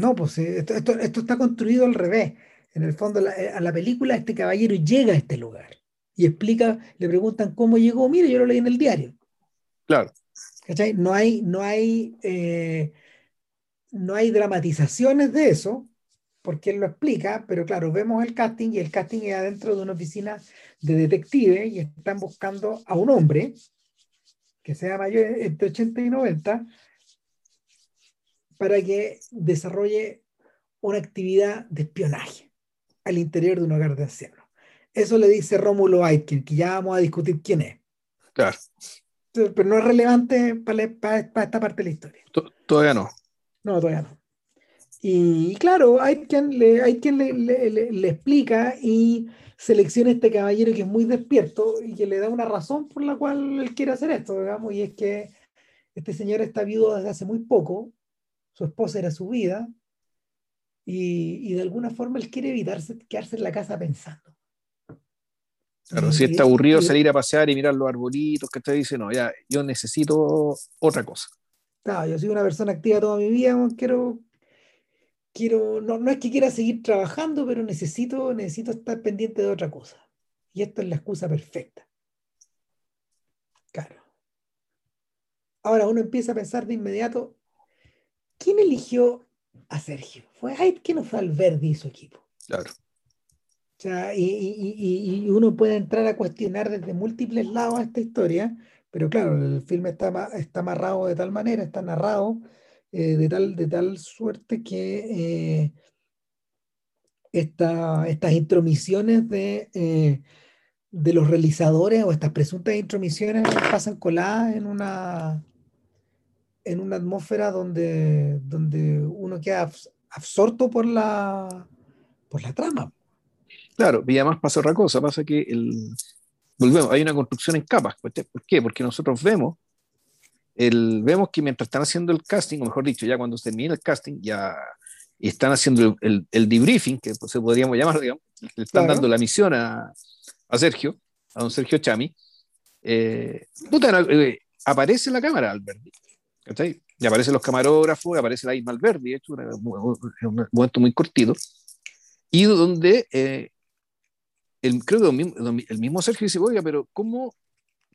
No, pues esto, esto, está construido al revés. En el fondo, eh, a la película, este caballero llega a este lugar y explica, le preguntan cómo llegó. Mire, yo lo leí en el diario. Claro. No hay, no hay, eh, no hay dramatizaciones de eso, porque él lo explica, pero claro, vemos el casting y el casting es adentro de una oficina de detective y están buscando a un hombre que sea mayor entre 80 y 90 para que desarrolle una actividad de espionaje al interior de un hogar de ancianos. Eso le dice Rómulo Aitken, que ya vamos a discutir quién es. Claro. Pero no es relevante para, esta parte de la historia. Todavía no. No, todavía no. Y claro, hay quien, le, hay quien le, le, explica y selecciona este caballero que es muy despierto y que le da una razón por la cual él quiere hacer esto, digamos, y es que este señor está viudo desde hace muy poco, su esposa era su vida, y, y de alguna forma él quiere evitarse quedarse en la casa pensando. Claro, si está aburrido salir a pasear y mirar los arbolitos, que te dice, no, ya, yo necesito otra cosa. Claro, yo soy una persona activa toda mi vida, quiero quiero, no, no es que quiera seguir trabajando, pero necesito, necesito estar pendiente de otra cosa. Y esta es la excusa perfecta. Claro. Ahora uno empieza a pensar de inmediato, ¿quién eligió a Sergio? ¿Fue Aitken o fue Alberdi y su equipo? Claro. Sea, y, uno puede entrar a cuestionar desde múltiples lados esta historia, pero claro, el filme está, está amarrado de tal manera, está narrado eh, de, tal, de tal suerte que eh, estas intromisiones de, eh, de los realizadores o estas presuntas intromisiones pasan coladas en una, en una atmósfera donde, donde uno queda absorto por la, por la trama. Claro, y además pasa otra cosa, pasa que el, volvemos, hay una construcción en capas. ¿Por qué? Porque nosotros vemos el, vemos que mientras están haciendo el casting, o mejor dicho, ya cuando se termina el casting, ya están haciendo el, el, debriefing, que pues, se podríamos llamar, digamos, le están dando la misión a, a, Sergio, a don Sergio Chami. Eh, eh aparece la cámara Alberti, Y aparecen los camarógrafos, aparece la Isma Alberti, hecho un, momento muy cortito, y donde eh, el, creo que el mismo, el mismo Sergio dice, oiga, pero ¿cómo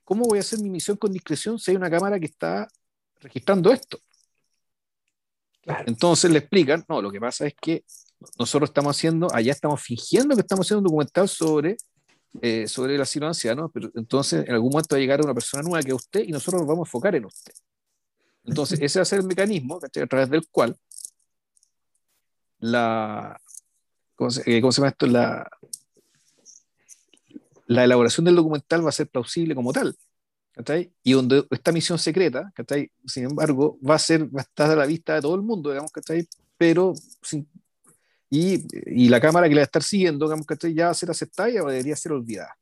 ¿cómo voy a hacer mi misión con discreción si hay una cámara que está registrando esto? Entonces le explican, no, lo que pasa es que nosotros estamos haciendo, allá estamos fingiendo que estamos haciendo un documental sobre, eh, sobre el asilo anciano, pero entonces en algún momento va a llegar una persona nueva que es usted y nosotros nos vamos a enfocar en usted. Entonces ese va a ser el mecanismo a través del cual la, ¿cómo se, eh, ¿cómo se llama esto? La, la elaboración del documental va a ser plausible como tal. Y donde esta misión secreta, sin embargo, va a, ser, va a estar a la vista de todo el mundo, digamos, pero sin, Y, y, la cámara que le va a estar siguiendo, digamos, que ya va a ser aceptada y debería ser olvidada.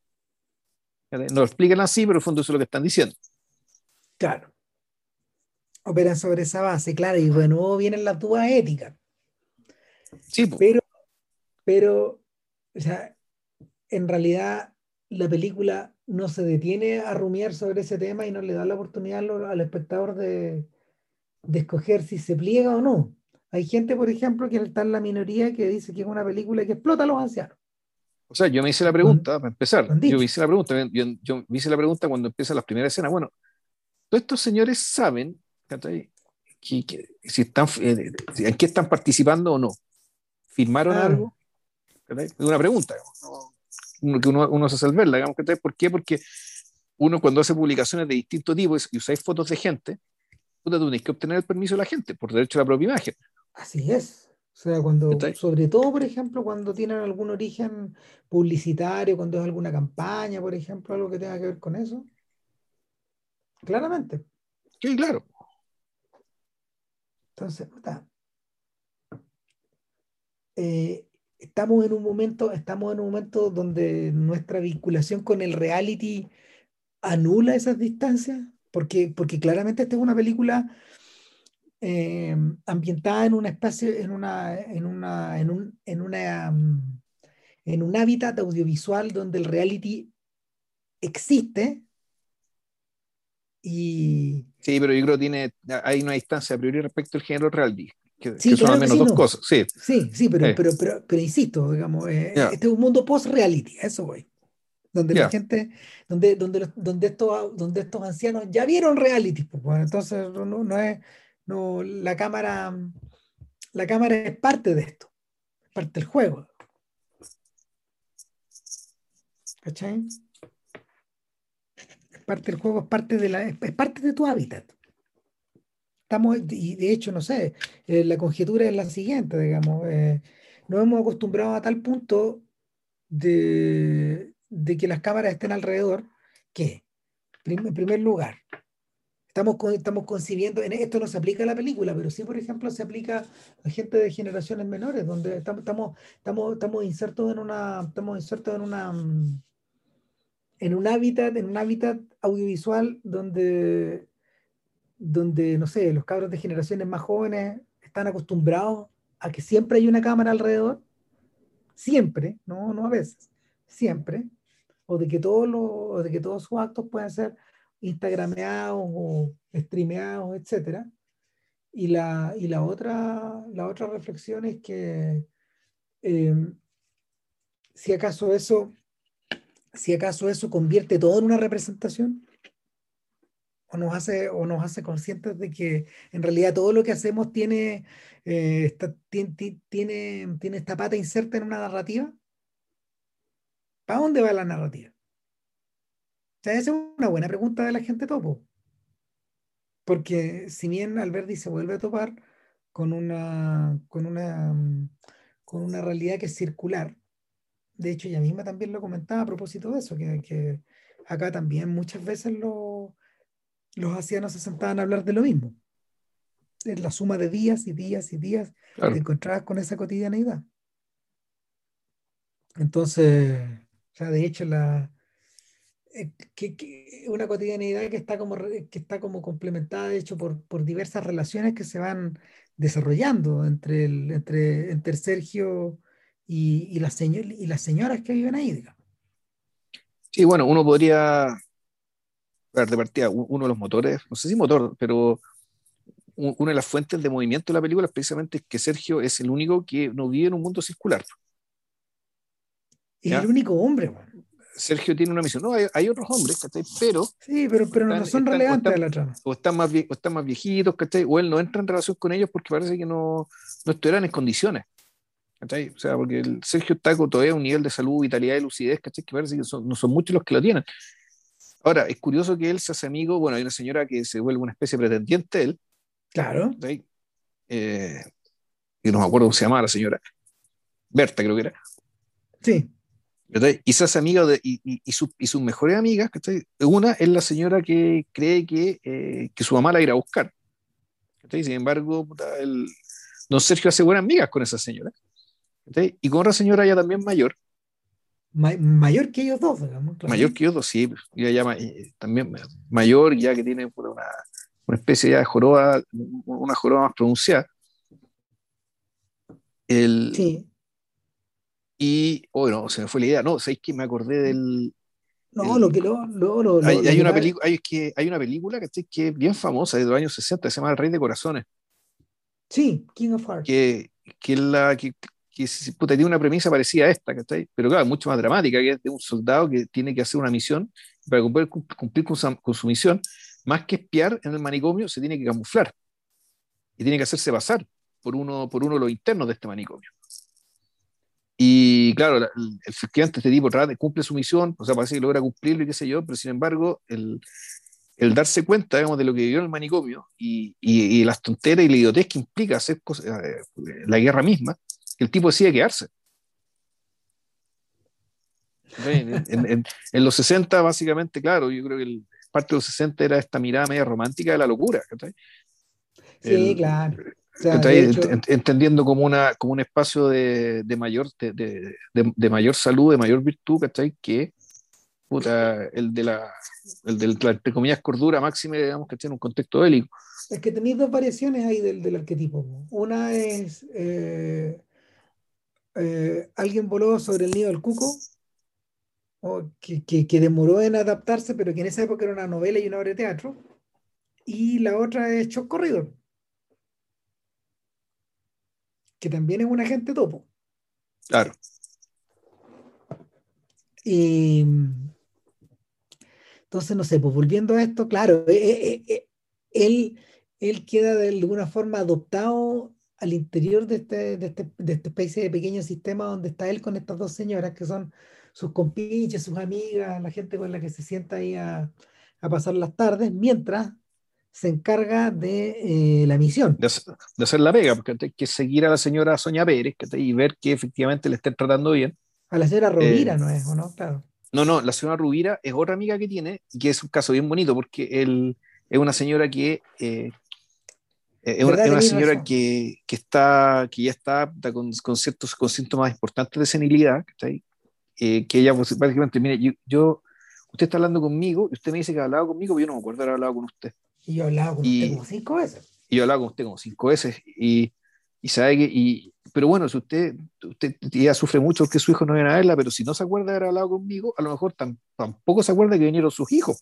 No lo explican así, pero en el fondo eso es lo que están diciendo. Claro. Operan sobre esa base, claro, y bueno, vienen las dudas éticas. Sí, pero, pero, o sea, en realidad la película no se detiene a rumiar sobre ese tema y no le da la oportunidad al, espectador de, de, escoger si se pliega o no. Hay gente, por ejemplo, que está en la minoría que dice que es una película que explota a los ancianos. O sea, yo me hice la pregunta, para empezar, yo me hice la pregunta, yo, me hice la pregunta cuando empiezan las primeras escenas. Bueno, todos estos señores saben que, si están, eh, en qué están participando o no. ¿Firmaron algo? Es una pregunta que uno, uno se hace al verla. Digamos, ¿Por qué? Porque uno cuando hace publicaciones de distintos tipos y usáis fotos de gente, tú tenéis que obtener el permiso de la gente por derecho a la propia imagen. Así es. O sea, cuando, sobre todo, por ejemplo, cuando tienen algún origen publicitario, cuando es alguna campaña, por ejemplo, algo que tenga que ver con eso. Claramente. Sí, claro. Entonces, eh, estamos en un momento, estamos en un momento donde nuestra vinculación con el reality anula esas distancias, porque, porque claramente esta es una película eh, ambientada en un espacio, en una, en una, en un, en una, mm, en un hábitat audiovisual donde el reality existe. Y... Sí, pero yo creo que tiene, hay una distancia a priori respecto al género reality. Que, son al menos dos cosas. Sí, sí, sí pero, Pero, pero, insisto, digamos, eh, este es un mundo post-reality, eso voy. Donde la gente, donde, donde, donde, estos, donde estos ancianos ya vieron reality, pues, bueno, entonces no, no es no, la cámara, la cámara es parte de esto, es parte del juego. ¿Cachai? Es parte del juego, es parte de la, es parte de tu hábitat. Estamos, y de hecho, no sé, eh, la conjetura es la siguiente, digamos, eh, nos hemos acostumbrado a tal punto de, de que las cámaras estén alrededor que, en primer lugar, Estamos, estamos concibiendo, en esto no se aplica a la película, pero sí, por ejemplo, se aplica a gente de generaciones menores, donde estamos, estamos, estamos, estamos insertos en una, estamos insertos en una en un hábitat, en un hábitat audiovisual donde, donde, no sé, los cabros de generaciones más jóvenes están acostumbrados a que siempre hay una cámara alrededor, siempre, no, no a veces, siempre, o de que todos los, de que todos sus actos pueden ser instagrameados o streameados, etc. Y la, y la, otra, la otra reflexión es que em, si acaso eso si acaso eso convierte todo en una representación o nos hace o nos hace conscientes de que en realidad todo lo que hacemos tiene, eh, tiene, tiene, tiene esta pata inserta en una narrativa ¿para dónde va la narrativa? esa es una buena pregunta de la gente topo. Porque si bien Alberti se vuelve a topar con una, con una, con una realidad que es circular, de hecho ella misma también lo comentaba a propósito de eso, que, acá también muchas veces los ancianos se sentaban a hablar de lo mismo. Es la suma de días y días y días claro. encontrabas con esa cotidianeidad. Entonces, sea, de hecho la, eh, que, una cotidianidad que está como, que está como complementada, de hecho, por, por diversas relaciones que se van desarrollando entre, el, entre, entre Sergio y, y, las y las señoras que viven ahí. Digamos. Sí, bueno, uno podría de partida uno de los motores, no sé si motor, pero una de las fuentes de movimiento de la película es precisamente que Sergio es el único que no vive en un mundo circular. Es el único hombre. Sergio tiene una misión. No, hay, otros hombres, ¿cachai? Pero. Sí, pero, pero no son relevantes a la trama. O están, más, o están más viejitos, ¿cachai? O él no entra en relación con ellos porque parece que no, no estuvieran en condiciones. ¿cachai? O sea, porque el Sergio está con todavía un nivel de salud, vitalidad y lucidez, ¿cachai? Que parece que no son muchos los que lo tienen. Ahora, es curioso que él se hace amigo. Bueno, hay una señora que se vuelve una especie de pretendiente él. Claro. Eh, y no me acuerdo cómo se llamaba la señora. Berta, creo que era. Sí. Y se hace amiga de, y, y, y, sus mejores amigas, una es la señora que cree que, eh, que su mamá la irá a buscar. Sin embargo, el, don Sergio hace buenas amigas con esa señora. Y con otra señora ya también mayor. Mayor que ellos dos, digamos. Mayor que ellos dos, sí. Ya, ya también mayor, ya que tiene una, una especie ya de joroba, una joroba más pronunciada. El, sí. Y, bueno, oh, se me fue la idea. No, ¿sabéis que me acordé del. No, lo que lo. lo, hay, una hay, que, hay una película que, que es bien famosa, de los años 60, se llama El Rey de Corazones. Sí, King of Hearts. Que, que, la, que, que puta, tiene una premisa parecida a esta, ¿cachai? Pero claro, mucho más dramática, que es de un soldado que tiene que hacer una misión, para cumplir, cumplir con, su, con, su, misión, más que espiar en el manicomio, se tiene que camuflar. Y tiene que hacerse pasar por uno, por uno de los internos de este manicomio. Y claro, el, efectivamente este tipo cumple su misión, o sea, parece que logra cumplirlo y qué sé yo, pero sin embargo, el, el darse cuenta, digamos, de lo que vivió en el manicomio y, y, las tonteras y la idiotez que implica hacer cosas, eh, la guerra misma, el tipo decide quedarse. En, en, los 60, básicamente, claro, yo creo que el, parte de los 60 era esta mirada media romántica de la locura. Sí, claro entendiendo como, una, como un espacio de, de mayor, de, de, de, mayor salud, de mayor virtud, ¿cachai? Que puta, el de la, el del, entre comillas, cordura máxima, digamos, que tiene un contexto bélico. Es que tenéis dos variaciones ahí del, del arquetipo. Una es eh, eh, alguien voló sobre el nido del cuco, o que, que, que, demoró en adaptarse, pero que en esa época era una novela y una obra de teatro. Y la otra es Choc Corridor que también es un agente topo. Claro. Y, entonces, no sé, pues volviendo a esto, claro, eh, eh, él, él queda de alguna forma adoptado al interior de este, de este, de este especie de pequeño sistema donde está él con estas dos señoras que son sus compinches, sus amigas, la gente con la que se sienta ahí a, a pasar las tardes, mientras se encarga de eh, la misión. De, hacer la pega, porque hay que seguir a la señora Soña Pérez y ver que efectivamente le estén tratando bien. A la señora Rubira, eh, ¿no es? ¿o no? Claro. No, no, la señora Rubira es otra amiga que tiene y que es un caso bien bonito porque él es una señora que eh, es una, señora que, que, está, que ya está con, con, ciertos con síntomas importantes de senilidad, que ella pues, básicamente, mire, yo, yo, usted está hablando conmigo y usted me dice que ha hablado conmigo, pero yo no me acuerdo de haber hablado con usted. Y yo hablaba con usted como cinco veces. Y yo hablaba con usted como cinco veces. Y, y sabe que, y, pero bueno, si usted, usted ya sufre mucho porque su hijo no viene a verla, pero si no se acuerda de haber hablado conmigo, a lo mejor tampoco se acuerda que vinieron sus hijos.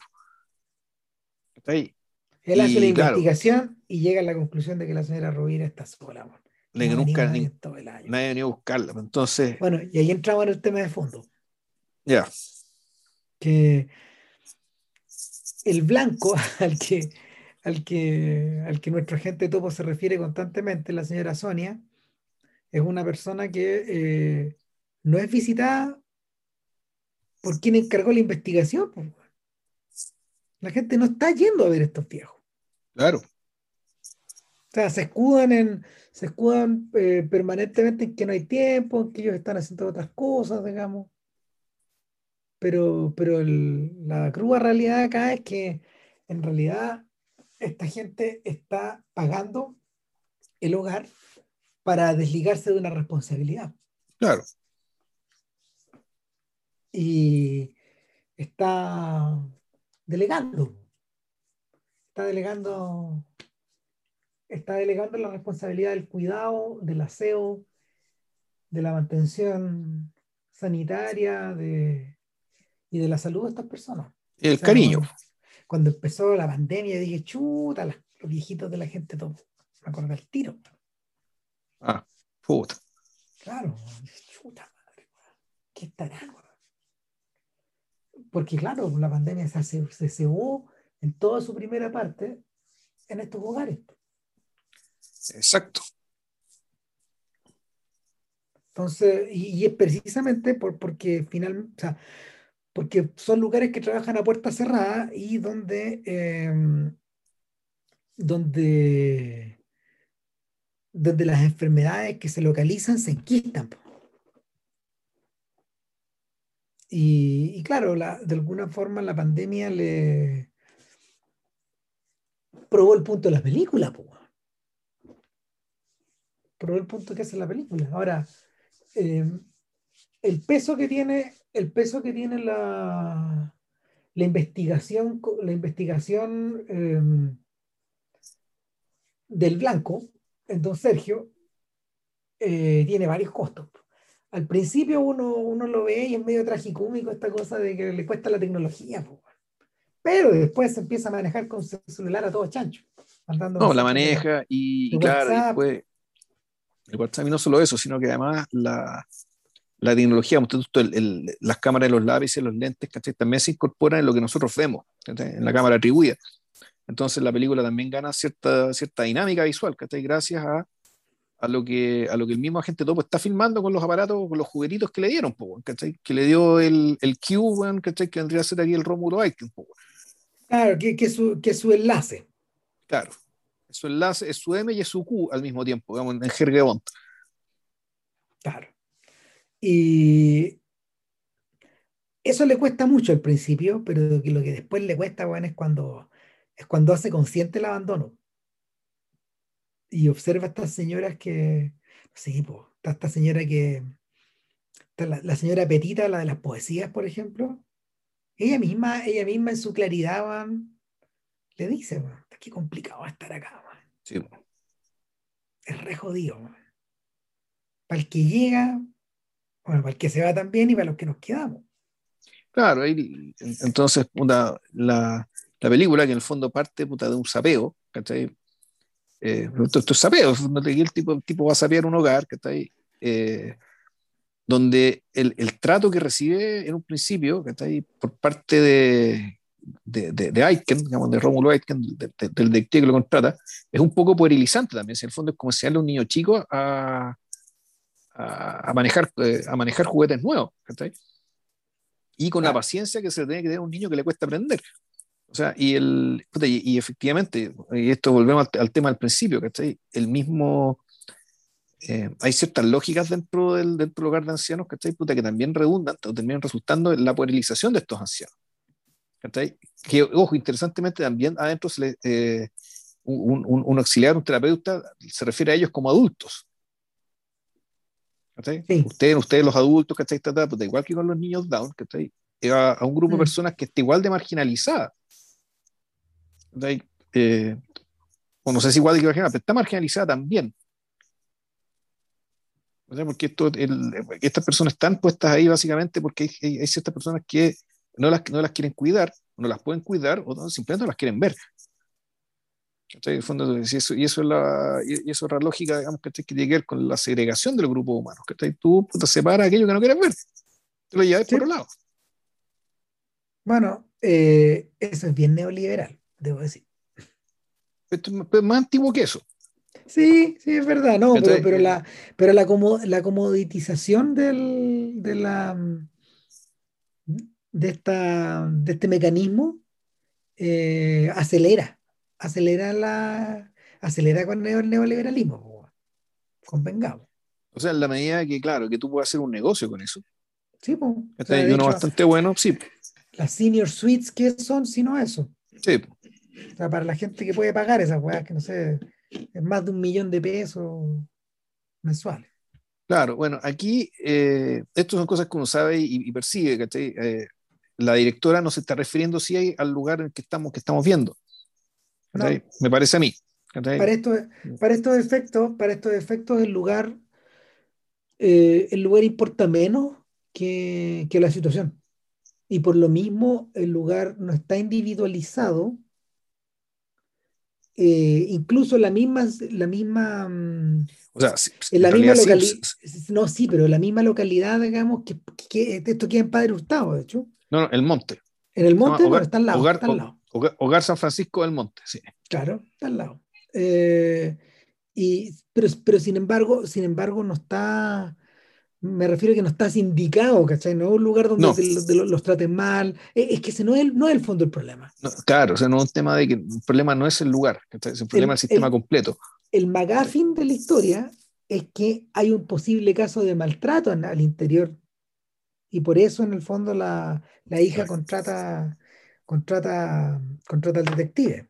Está ahí. Él hace la investigación y llega a la conclusión de que la señora Rovira está sola. Bueno. Le no nunca ni, nadie venía a buscarla. Entonces. Bueno, y ahí entramos en el tema de fondo. Ya. Que el blanco al que al que, al que nuestro agente topo se refiere constantemente, la señora Sonia, es una persona que eh, no es visitada por quien encargó la investigación. La gente no está yendo a ver estos viejos. Claro. O sea, se escudan, en, se escudan eh, permanentemente en que no hay tiempo, en que ellos están haciendo otras cosas, digamos. Pero, pero la cruda realidad acá es que en realidad esta gente está pagando el hogar para desligarse de una responsabilidad. Claro. Y está delegando. Está delegando. Está delegando la responsabilidad del cuidado, del aseo, de la mantención sanitaria de, y de la salud de estas personas. El cariño cuando empezó la pandemia, dije, chuta, los viejitos de la gente, todo. Me acordé el tiro. Ah, puta. Claro, chuta madre, ¿qué estará? Porque claro, la pandemia se, se cebó en toda su primera parte en estos hogares. Exacto. Entonces, y, es precisamente por, porque finalmente, o sea, porque son lugares que trabajan a puerta cerrada y donde, em, donde, donde las enfermedades que se localizan se enquistan. Y, claro, la, de alguna forma la pandemia le probó el punto de la película. Probó el punto que hace la película. Ahora, eh, el peso que tiene, el peso que tiene la, la investigación, la investigación em, del blanco, en Don Sergio, eh, tiene varios costos. Al principio uno, uno lo ve y es medio tragicómico esta cosa de que le cuesta la tecnología, pero después se empieza a manejar con su celular a todo chancho. No, la maneja y, claro, después el WhatsApp y no solo eso, sino que además la, la tecnología, las cámaras de los lápices, los lentes, también se incorporan en lo que nosotros vemos, en la cámara atribuida. Entonces la película también gana cierta, cierta dinámica visual, gracias a, a, lo que, a lo que el mismo agente Topo está filmando con los aparatos, con los juguetitos que le dieron, que le dio el, el Q, que vendría a ser aquí el Romulo Aiken. Claro, que, que, su, que su enlace. Claro, su enlace es su M y es su Q al mismo tiempo, digamos, en Jergebont. Claro. Y eso le cuesta mucho al principio, pero lo que después le cuesta, bueno, es cuando, es cuando hace consciente el abandono. Y observa a estas señoras que, sí, pues, está esta señora que, la, la, señora Petita, la de las poesías, por ejemplo, ella misma, ella misma en su claridad, le dice, qué complicado estar acá. Es re jodido. Para el que llega, bueno, para el que se va también y para los que nos quedamos. Claro, entonces la, la, película que en el fondo parte puta, de un sapeo, ¿cachai? Eh, esto, es sapeo, el tipo, el tipo va a sapear un hogar, ¿cachai? Eh, donde el, el, trato que recibe en un principio, ¿cachai? Por parte de, de, de, de Aitken, digamos, de Rómulo Aitken, del detective que lo contrata, es un poco puerilizante también. Si en el fondo es como enseñarle a un niño chico a, a, manejar, eh, a manejar juguetes nuevos. Y con la paciencia que se le tiene que tener a un niño que le cuesta aprender. O sea, y, el, y, efectivamente, y esto volvemos al, tema del principio, ¿cachai? El mismo. Eh, hay ciertas lógicas dentro del, dentro del hogar de ancianos ¿cachai? Puta, que también redundan o terminan resultando en la puerilización de estos ancianos. Que, ojo, interesantemente también adentro se eh, un, un, auxiliar, un terapeuta, se refiere a ellos como adultos. Ustedes, ustedes los adultos, ¿cachai? Igual que con los niños down, ¿cachai? A, a un grupo de mm. personas que está igual de marginalizada. Eh, o no sé si igual de marginalizada, pero está marginalizada también. Porque esto, estas personas están puestas ahí básicamente porque hay, hay ciertas personas que no las, no las quieren cuidar, no las pueden cuidar o simplemente no las quieren ver. y eso, y eso es la, y eso es la lógica, digamos, que tiene que ver con la segregación del grupo humano. Que tú te separas aquello que no quieres ver, te lo llevas por otro lado. Bueno, eh, eso es bien neoliberal, debo decir. Esto es más antiguo que eso. Sí, sí, es verdad, no, pero, pero, la, pero la, la comoditización del, de la de, esta, de este mecanismo eh, acelera, acelera la acelera con el neoliberalismo, convengamos. O sea, en la medida que, claro, que tú puedes hacer un negocio con eso. Sí, pues. y uno bastante bueno, sí. Las senior suites, ¿qué son sino eso? Sí. O sea, para la gente que puede pagar esas weas, que no sé, es más de un millón de pesos mensuales. Claro, bueno, aquí eh, estas son cosas que uno sabe y, percibe, ¿cachai? Eh, la directora no se está refiriendo sí al lugar en que estamos, que estamos viendo. Me parece a mí. Para, esto, para estos efectos, para estos efectos, el lugar, eh, el lugar importa menos que, la situación. Y por lo mismo, el lugar no está individualizado. Eh, incluso la misma, la misma, mm, o sea, en la misma localidad, no, sí, pero la misma localidad, digamos, que, que esto queda en Padre Hurtado, de hecho. No, no, el monte. En el monte, no, está al lado. Hogar, está al lado. Hogar, San Francisco del Monte, sí. Claro, está al lado. Eh, y, pero, pero sin embargo, sin embargo, no está, me refiero a que no está sindicado, ¿cachai? No es un lugar donde los, traten mal. Es, que ese no es, el, no es el fondo del problema. claro, o sea, no es un tema de que el problema no es el lugar, es el problema del sistema completo. El magafín de la historia es que hay un posible caso de maltrato al interior y por eso en el fondo la, hija contrata, contrata, contrata al detective.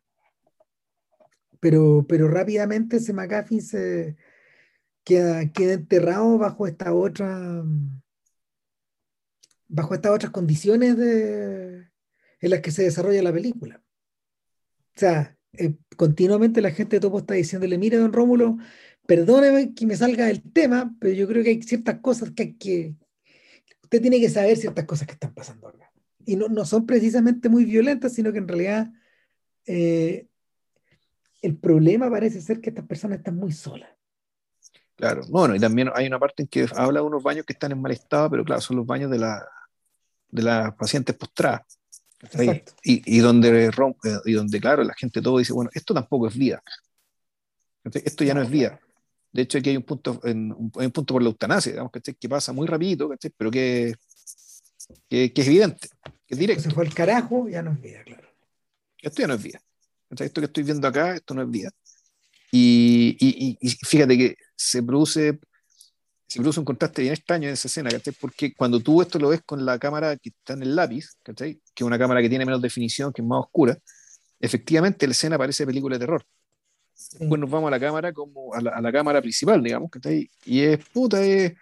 Pero, pero rápidamente ese McGuffin se, queda, enterrado bajo esta otra bajo estas otras condiciones en las que se desarrolla la película. O sea, eh, continuamente la gente de Topo está diciéndole, mire, don Rómulo, perdóneme que me salga del tema, pero yo creo que hay ciertas cosas que hay que... Usted tiene que saber ciertas cosas que están pasando acá. Y no, no son precisamente muy violentas, sino que en realidad eh, el problema parece ser que estas personas están muy solas. Claro, bueno, y también hay una parte en que habla de unos baños que están en mal estado, pero claro, son los baños de, la, de las pacientes postradas. Y, y, donde rompe, y donde, claro, la gente todo dice, bueno, esto tampoco es vida. Esto ya no es vida. De hecho, aquí hay un punto, en, un, hay un punto por la eutanasia, digamos, que pasa muy rápido, pero que, que, que, es evidente, que es directo. Se fue el carajo, ya no es vida, claro. Esto ya no es vida. Esto que estoy viendo acá, esto no es vida. Y, y, y, fíjate que se produce se produce un contraste bien extraño en esa escena, ¿cachai? Porque cuando tú esto lo ves con la cámara que está en el lápiz, ¿cachai? Que es una cámara que tiene menos definición, que es más oscura, efectivamente la escena parece película de terror. Después nos vamos a la cámara como a la, a la cámara principal, digamos, ¿cachai? Y es puta, es,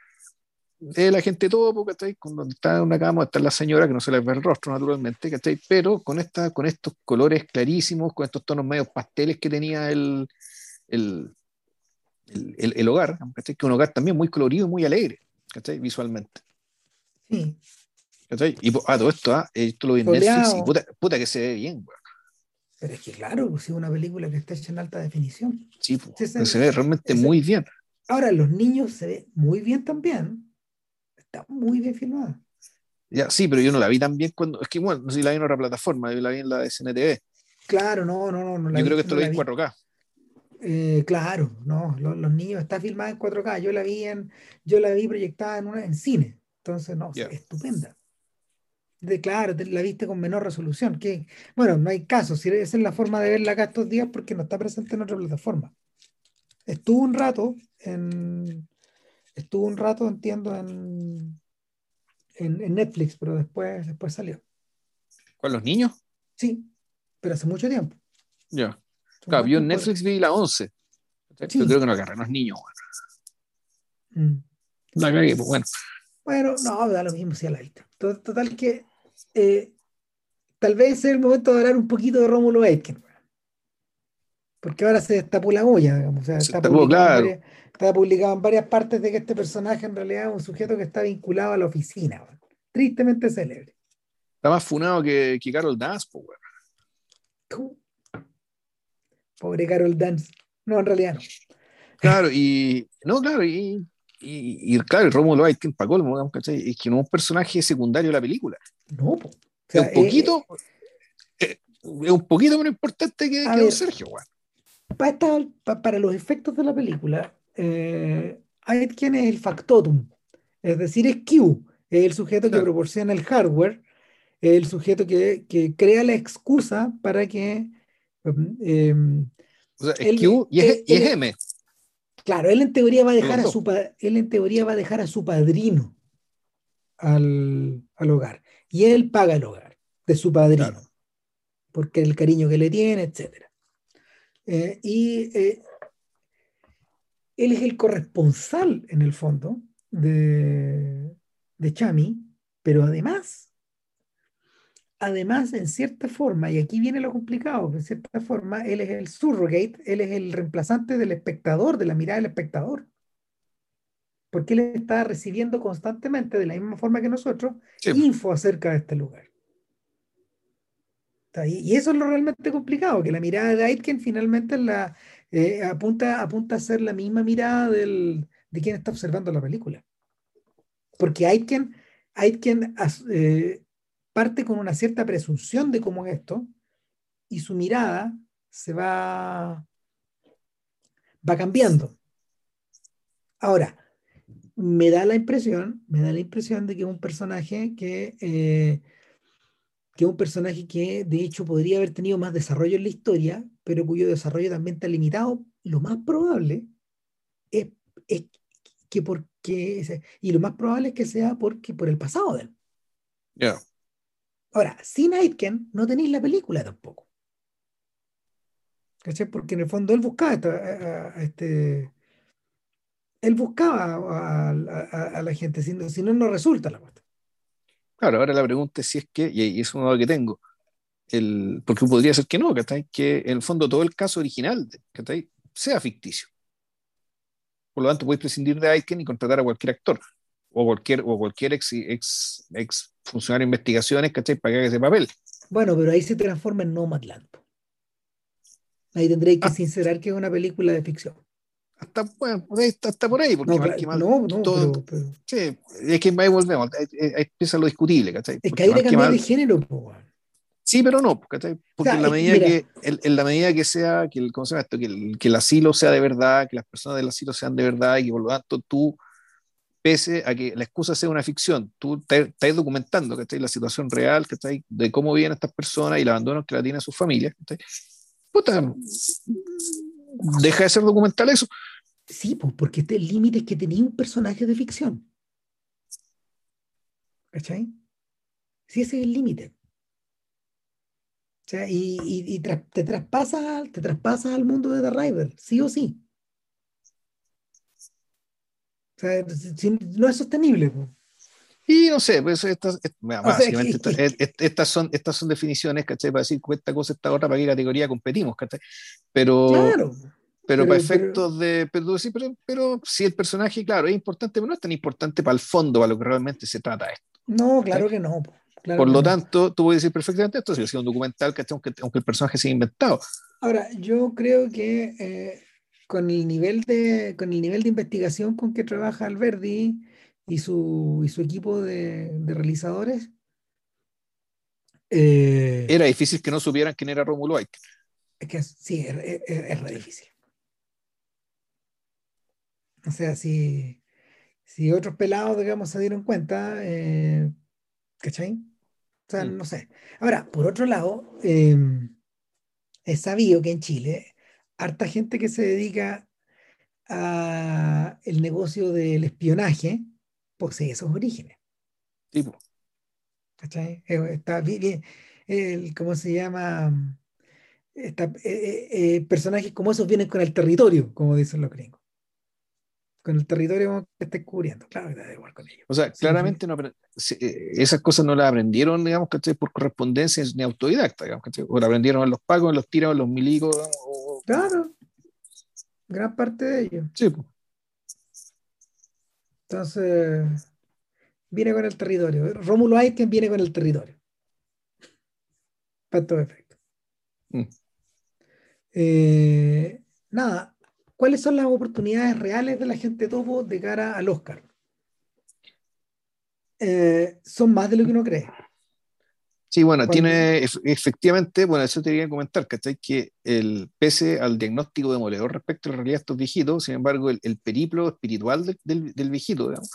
la gente todo, ¿cachai? Cuando está en una cama, está la señora, que no se le ve el rostro naturalmente, ¿cachai? Pero con, esta, con estos colores clarísimos, con estos tonos medios pasteles que tenía el, el, el, el, hogar, ¿cachai? que un hogar también muy colorido y muy alegre, ¿cachai? visualmente. Sí. ¿cachai? Y ah, todo esto, ah, esto lo vi en Netflix y puta, puta, que se ve bien, güey. Pero es que claro, pues, es una película que está hecha en alta definición. Sí, pues, se, se, ve realmente muy bien. Ahora, los niños se ve muy bien también. Está muy bien filmada. Ya, sí, pero yo no la vi tan bien cuando. Es que, bueno, no sé si la vi en otra plataforma, yo la vi en la de SNTV. Claro, no, no, no. no yo creo que esto no lo vi en 4K. Eh, claro, no, los, los, niños está filmada en 4K. Yo la vi en, yo la vi proyectada en, una, en cine. Entonces, no, yeah. estupenda. De, claro, la viste con menor resolución. Que, bueno, no hay caso. Si esa es la forma de verla acá estos días porque no está presente en otra plataforma. Estuvo un rato en. Estuvo un rato, entiendo, en, en, en Netflix, pero después, después salió. ¿Con los niños? Sí, pero hace mucho tiempo. Ya. Yeah. Claro, yo en Netflix vi la 11. Sí. Yo creo que no agarran los niños. Bueno. Mm. La cagué, pues bueno. Bueno, no, da lo mismo si a la vista. Total que eh, tal vez es el momento de hablar un poquito de Rómulo Aitken. Porque ahora se destapó la olla, digamos. O sea, está, publicado claro. varias, está, publicado en varias partes de que este personaje en realidad es un sujeto que está vinculado a la oficina. Bueno. Tristemente célebre. Está más funado que, que Carol Dance, pues, bueno. Pobre Carol Dance. No, en realidad no. Claro, y. No, claro, y. Y, y claro, Rómulo Aitken, para colmo, ¿cachai? Es que no es un personaje secundario de la película. No, po. O sea, es un poquito. Eh, es un poquito menos importante que, que ver, don Sergio, güey. Para, esta, para, para, los efectos de la película, eh, Aitken es el factotum. Es decir, es Q. Es el sujeto claro. que proporciona el hardware. Es el sujeto que, que crea la excusa para que eh, o sea, es él, Q y es, él, y es M. Claro, él en teoría va a dejar a su él en teoría va a dejar a su padrino al, al hogar y él paga el hogar de su padrino claro. porque el cariño que le tiene, etcétera. Eh, y eh, él es el corresponsal en el fondo de, de Chami, pero además además, en cierta forma, y aquí viene lo complicado, en cierta forma, él es el surrogate, él es el reemplazante del espectador, de la mirada del espectador. Porque él está recibiendo constantemente, de la misma forma que nosotros, sí. info acerca de este lugar. Y eso es lo realmente complicado, que la mirada de Aitken finalmente la, eh, apunta, apunta a ser la misma mirada del, de quien está observando la película. Porque Aitken, Aitken eh, parte con una cierta presunción de cómo es esto y su mirada se va, va cambiando. Ahora, me da la impresión, me da la impresión de que un personaje que, eh, que un personaje que de hecho podría haber tenido más desarrollo en la historia, pero cuyo desarrollo también está limitado. Lo más probable es, es que porque, y lo más probable es que sea porque por el pasado de él. Ahora, sin Aitken no tenéis la película tampoco. ¿Cachai? Porque en el fondo él buscaba a, este, él buscaba a, la gente, si no, si no, no resulta la cuestión. Claro, ahora la pregunta es si es que, y es una duda que tengo, el, porque podría ser que no, ¿cachai? Que en el fondo todo el caso original, ¿cachai? Sea ficticio. Por lo tanto, podéis prescindir de Aiken y contratar a cualquier actor o cualquier, o cualquier ex, ex, ex funcionario de investigaciones, ¿cachai? Para que haga ese papel. Bueno, pero ahí se transforma en Nomadland. Ahí tendréis que Ah. sincerar que es una película de ficción. Hasta, bueno, hasta, hasta por ahí, porque No, mal no, no, todo- pero, pero- sí, es que ahí volvemos, ahí, ahí- empieza lo discutible, ¿cachai? es que ahí le mal- de género, po. Sí, pero no, ¿cachai? Porque O sea, en la medida mira. que, en, en la medida que sea, que el, ¿cómo se llama esto? Que el, que el asilo sea de verdad, que las personas del asilo sean de verdad y que por lo tanto tú, pese a que la excusa sea una ficción, tú estás documentando, ¿cachai? La situación real, ¿cachai? De cómo viven estas personas y el abandono que la tienen sus familias. Puta, deja de ser documental eso. Sí, pues, porque este límite es que tenía un personaje de ficción. ¿Cachai? Sí, ese es el límite. O sea, y, y- te, traspasas, te traspasas al mundo de The River, sí o sí. O sea, no es sostenible. Y no sé, pues estas, O sea, básicamente que- esta- est- estas, son, estas son definiciones, ¿cachai? Para decir esta cosa, esta otra, para qué categoría competimos, ¿cachai? Pero, Claro. pero, Pero- para pero- efectos de. Pero, sí, pero, pero si el personaje, claro, es importante, pero no es tan importante para el fondo, para lo que realmente se trata esto. No, claro que no. claro Por que lo no. tanto, tú puedes decir perfectamente esto, si sido un documental, ¿cachai? Aunque, aunque el personaje sea inventado. Ahora, yo creo que eh, con el nivel de, con el nivel de investigación con que trabaja Alberdi y su, y su equipo de, de realizadores, eh, Era difícil que no supieran quién era Romulo Ike. es que sí, es, es- es re difícil. O sea, si, si otros pelados, digamos, se dieron cuenta, eh, ¿cachai? O sea, Mm. no sé. Ahora, por otro lado, eh, es sabido que en Chile, harta gente que se dedica a el negocio del espionaje posee esos orígenes. Tipo, ¿Cachai? Eh, Está bien, el, ¿cómo se llama? Está, eh, eh, eh, personajes como esos vienen con el territorio, como dicen los gringos. Con el territorio que estés cubriendo. Claro que te da igual con ellos. o sea, claramente no eh, esas cosas no las aprendieron, digamos, ¿cachai? Por correspondencia ni autodidacta, digamos, ¿cachai? O las aprendieron en los pagos, en los tiros, en los milicos, digamos, o- Claro, gran parte de ellos. sí, pues. Entonces, viene con el territorio. Rómulo Aitken viene con el territorio. Para todo efecto. Mm. Eh, nada, ¿cuáles son las oportunidades reales de la gente topo de cara al Oscar? Eh, son más de lo que uno cree. Sí, bueno, tiene ef- efectivamente, bueno, eso te quería comentar, ¿cachai? Que el, pese al diagnóstico demoledor respecto a la realidad de estos viejitos, sin embargo, el, el periplo espiritual del, del, del viejito, digamos,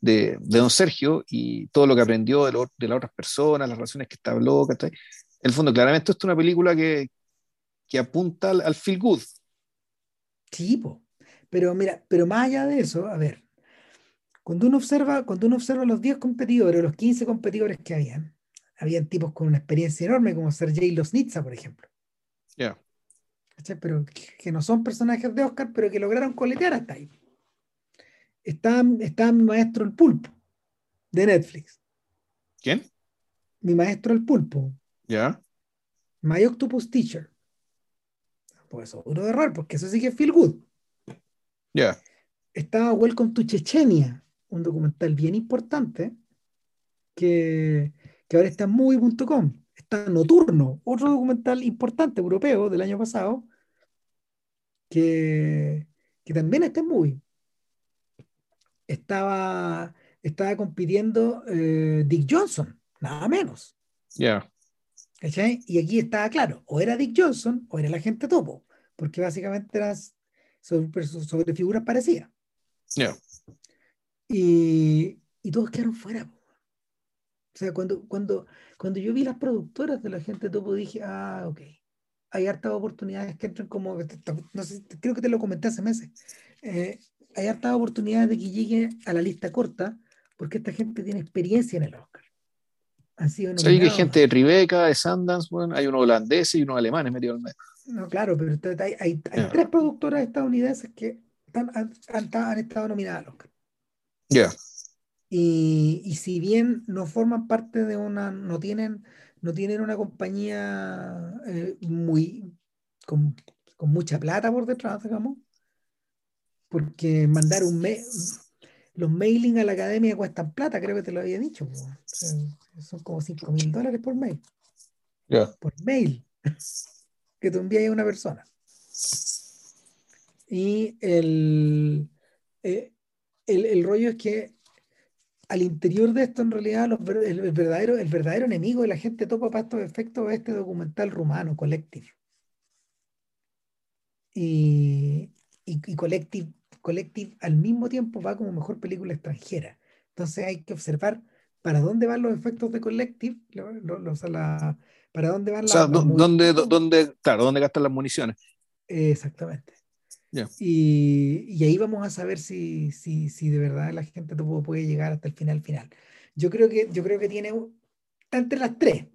de, de don Sergio y todo lo que aprendió de, lo- de las otras personas, las relaciones que establó, ¿cachai? En el fondo, claramente, esto es una película que, que apunta al, al feel good. Sí, po. Pero mira, pero más allá de eso, a ver, cuando uno observa, cuando uno observa los 10 competidores, los 15 competidores que habían, habían tipos con una experiencia enorme, como Sergei Losnitsa, por ejemplo. Ya. ¿cachai? Pero que, no son personajes de Oscar, pero que lograron coletear hasta ahí. Está, está mi maestro el pulpo, de Netflix. ¿Quién? Mi maestro el pulpo, Ya. My Octopus Teacher. Pues eso, duro de error, porque eso sí que es feel good. Ya. Está Welcome to Chechenia, un documental bien importante que, que ahora está en movie.com. Está Nocturno, otro documental importante europeo del año pasado que, que también está en movie. Estaba, estaba compitiendo eh, Dick Johnson, nada menos. ¿cachai? Y aquí estaba claro, o era Dick Johnson o era la gente topo, porque básicamente eran sobre, sobre figuras parecidas. Ya. Y, y todos quedaron fuera. O sea, cuando, cuando, cuando yo vi las productoras de la gente topo, dije, ah, ok, hay hartas oportunidades que entran como, no sé, creo que te lo comenté hace meses, eh, hay hartas oportunidades de que llegue a la lista corta, porque esta gente tiene experiencia en el Oscar. Han sido hay gente de Tribeca, de Sundance, bueno, hay unos holandeses y unos alemanes en el medio. No, claro, pero hay, hay- tres productoras estadounidenses que han- han estado nominadas al Oscar. Ya. Y, y si bien no forman parte de una, no tienen, no tienen una compañía eh, muy con, con mucha plata por detrás, digamos, porque mandar un mail, los mailing a la academia cuestan plata, creo que te lo había dicho. O sea, son como 5 mil dólares por mail, Ya. por mail, que te envía a una persona. Y el, eh, el, el rollo es que al interior de esto, en realidad, los el, el verdadero, el verdadero enemigo de la gente topa para estos efectos es este documental rumano, Collective. Y, y, y Collective, Collective al mismo tiempo va como mejor película extranjera. Entonces hay que observar para dónde van los efectos de Collective, lo- lo- lo- o sea, la- para dónde van O sea, ¿dónde, dónde, claro, dónde gastan las municiones? Exactamente. Y, y ahí vamos a saber si, si, si de verdad la gente puede llegar hasta el final final. Yo creo que, yo creo que tiene está entre las tres.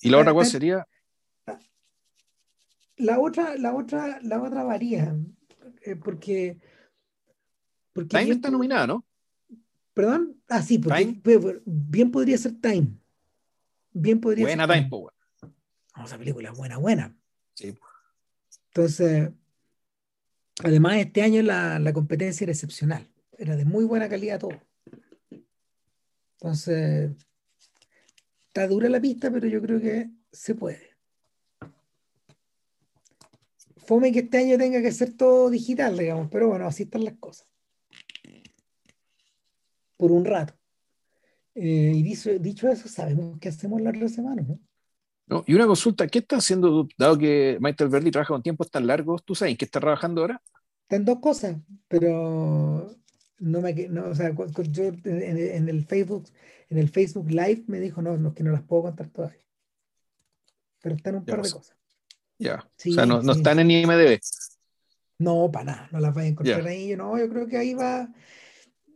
Y la otra cosa está- sería, La otra, la otra, la otra varía, eh, porque, porque Time bien, está nominada, ¿no? perdón, ah sí, porque Time. bien, bien podría ser Time, bien podría Buena ser Time, po, weón. No, esa película buena, buena. Sí. Entonces, además este año la, la competencia era excepcional, era de muy buena calidad todo. Entonces, está dura la pista, pero yo creo que se puede. Fome que este año tenga que ser todo digital, digamos, pero bueno, así están las cosas. Por un rato. Eh, y dicho, dicho eso, sabemos qué hacemos la otra semana, ¿no? ¿No? Y una consulta, ¿qué está haciendo, dado que Michael Verdi trabaja con tiempos tan largos, ¿tú sabes en qué está trabajando ahora? Están dos cosas, pero no me no, o sea, yo en, en el Facebook, en el Facebook Live me dijo no, no, que no las puedo contar todavía. Pero están un Ya, par de sea, cosas. Ya. Sí, o sea, no, no sí, están sí. en IMDB. No, para nada, no las vas a encontrar Ya. ahí. Yo no, yo creo que ahí va.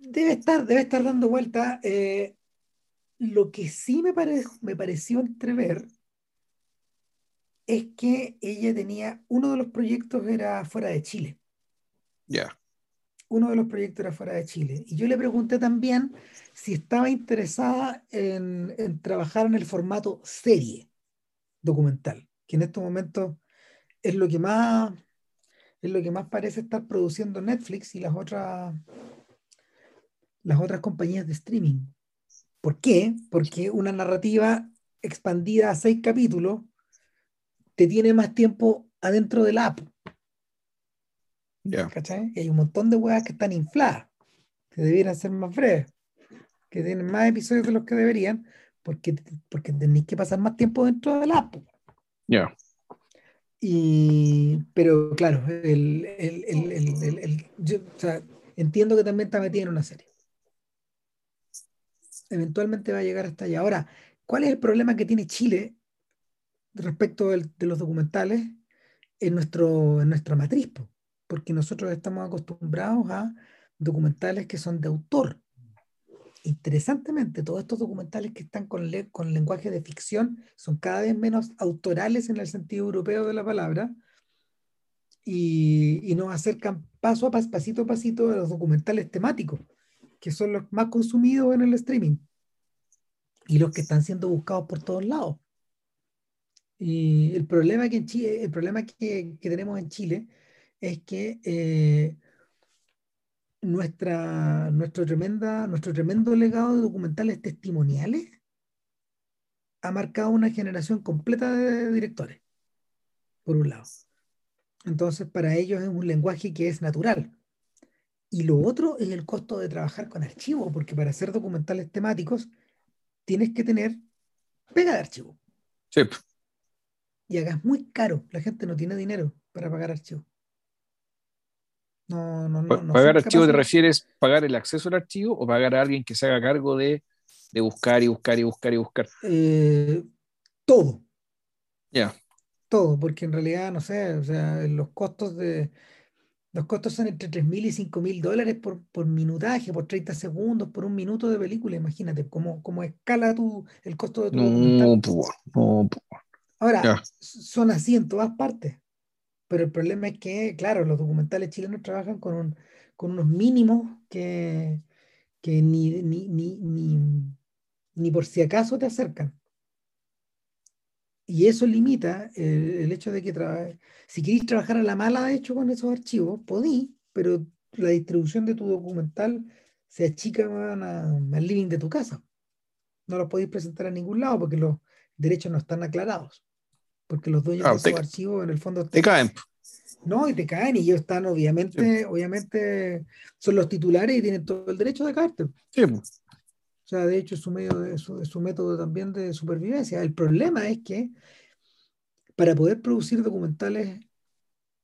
Debe estar, debe estar dando vuelta. Eh, lo que sí me pare- me pareció entrever es que ella tenía, uno de los proyectos era fuera de Chile. Ya. uno de los proyectos era fuera de Chile. Y yo le pregunté también si estaba interesada en, en trabajar en el formato serie documental, que en estos momentos es lo que más es lo que más parece estar produciendo Netflix y las otras las otras compañías de streaming. ¿Por qué? Porque una narrativa expandida a seis capítulos te tiene más tiempo adentro de la app. Ya. ¿cachai? Y hay un montón de weas que están infladas, que debieran ser más breves, que tienen más episodios de los que deberían, porque, porque tenéis que pasar más tiempo dentro del app. Ya. Y, pero claro, el, el- el- el- el- el- yo, o sea, entiendo que también está metida en una serie. Eventualmente va a llegar hasta allá. Ahora, ¿cuál es el problema que tiene Chile respecto de los documentales en, nuestro, en nuestra matriz? po? Porque nosotros estamos acostumbrados a documentales que son de autor. Interesantemente, todos estos documentales que están con, con lenguaje de ficción son cada vez menos autorales en el sentido europeo de la palabra y, y nos acercan paso a paso, pasito a pasito a los documentales temáticos, que son los más consumidos en el streaming y los que están siendo buscados por todos lados. Y el problema que, tenemos en Chile es que eh, nuestra, nuestro, tremenda, nuestro tremendo legado de documentales testimoniales ha marcado una generación completa de directores, por un lado. Entonces, para ellos es un lenguaje que es natural. Y lo otro es el costo de trabajar con archivos, porque para hacer documentales temáticos tienes que tener pega de archivo. Sí. Y acá es muy caro. La gente no tiene dinero para pagar archivos. No, no, no. Pa- no ¿Pagar archivo te refieres pagar el acceso al archivo o pagar a alguien que se haga cargo de, de buscar y buscar y buscar y buscar? Eh, todo, Ya. todo, porque en realidad, no sé, o sea, los costos de los costos son entre 3.000 y 5.000 dólares por, por minutaje, por 30 segundos, por un minuto de película. Imagínate cómo, cómo escala tu, el costo de tu documental. No, pues, no, pues. Ahora, son así en todas partes, pero el problema es que, claro, los documentales chilenos trabajan con, un, con unos mínimos que, que ni, ni, ni, ni, ni por si acaso te acercan. Y eso limita el, el hecho de que si queréis trabajar a la mala, de hecho, con esos archivos, podí, pero la distribución de tu documental se achica al living de tu casa. No lo podéis presentar a ningún lado porque los derechos no están aclarados. Porque los dueños ah, de esos archivos en el fondo te caen. No, y te caen y ellos están obviamente, obviamente son los titulares y tienen todo el derecho de caerte. Sí. O sea, de hecho es su, medio de, su, su método también de supervivencia. El problema es que para poder producir documentales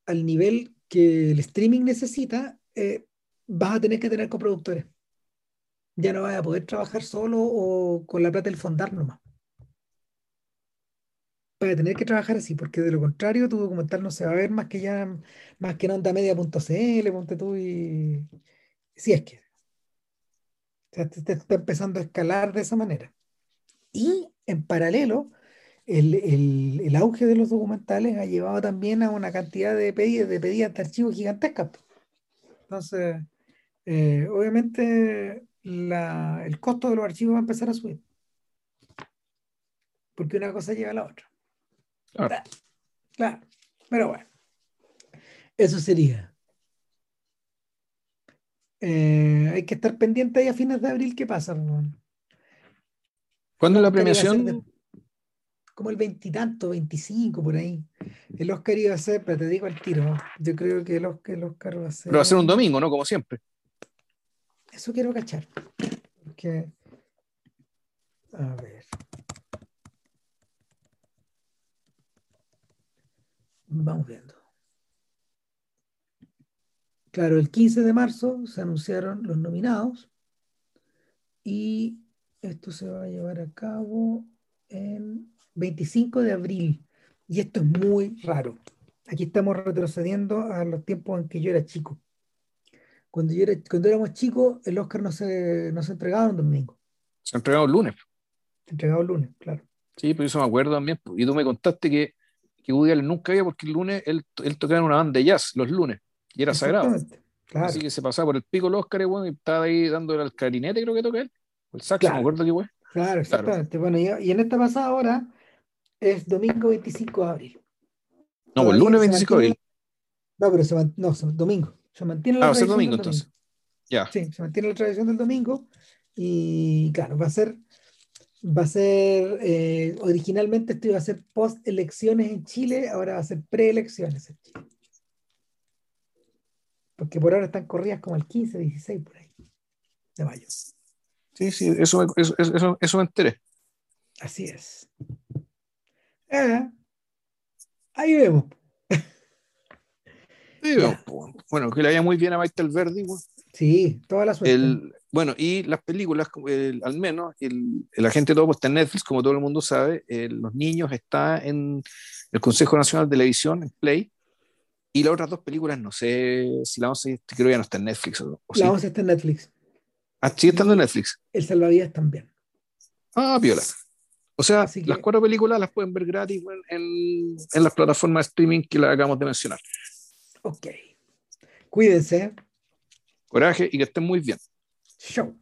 al nivel que el streaming necesita, eh, vas a tener que tener coproductores. Ya no vas a poder trabajar solo o con la plata del fondar nomás. Vas a tener que trabajar así, porque de lo contrario tu documental no se va a ver más que ya, más que en onda media.cl, ponte tú y. Si es que. O sea, te, está empezando a escalar de esa manera. Y en paralelo, el, el, el, auge de los documentales ha llevado también a una cantidad de pedidas de, pedidas de archivos gigantescas. Entonces, eh, obviamente la, el costo de los archivos va a empezar a subir. Porque una cosa lleva a la otra. Claro. claro. Pero bueno, eso sería. Eh, hay que estar pendiente ahí a fines de abril qué pasa. ¿Cuándo es la premiación? como el veintitanto, veinticinco por ahí. El Oscar iba a ser, pero te digo al tiro, yo creo que el Oscar, el Oscar va a ser. Pero va a ser un domingo, ¿no? Como siempre. Eso quiero cachar. Porque... A ver. Vamos viendo. Claro, el 15 de marzo se anunciaron los nominados y esto se va a llevar a cabo en 25 de abril. Y esto es muy raro. Aquí estamos retrocediendo a los tiempos en que yo era chico. Cuando, yo era, cuando éramos chicos, el Oscar no se, no se entregaba un domingo. Se entregaba el lunes. Se entregaba el lunes, claro. Sí, pero eso me acuerdo también. Y tú me contaste que, que Woody Allen nunca había, porque el lunes él, él tocaba en una banda de jazz los lunes y era sagrado. Así que se pasaba por el pico el Oscar y, estaba ahí dándole al clarinete, creo que toca él. O el saxo, me acuerdo que fue. Claro, exactamente. Bueno, y, y, en esta pasada hora es domingo 25 de abril. No, pues lunes 25 de abril. No, pero se man, no, se, domingo. Se mantiene la ah, tradición. domingo, del domingo. entonces. Ya. Sí, se mantiene la tradición del domingo. Y claro, va a ser. Va a ser. Eh, originalmente esto iba a ser post elecciones en Chile, ahora va a ser preelecciones en Chile porque por ahora están corridas como el 15, 16 por ahí, de mayo. Sí, sí, eso, eso, eso, eso me enteré. Así es. Eh, ahí vemos. Sí, bueno, que le vaya muy bien a Michael Verdi. Sí, toda la suerte. El, bueno, y las películas, al menos, el, el agente todo está en Netflix, como todo el mundo sabe. los niños está en el Consejo Nacional de Televisión, en Play. Y las otras dos películas, no sé si la 11 creo que ya no está en Netflix. O, la 11 está en Netflix. Ah, sigue estando en Netflix. El Salvavidas también. Ah, piola. O sea, las cuatro películas las pueden ver gratis en, en las plataformas de streaming que las acabamos de mencionar. Ok. Cuídense. Coraje y que estén muy bien. Show.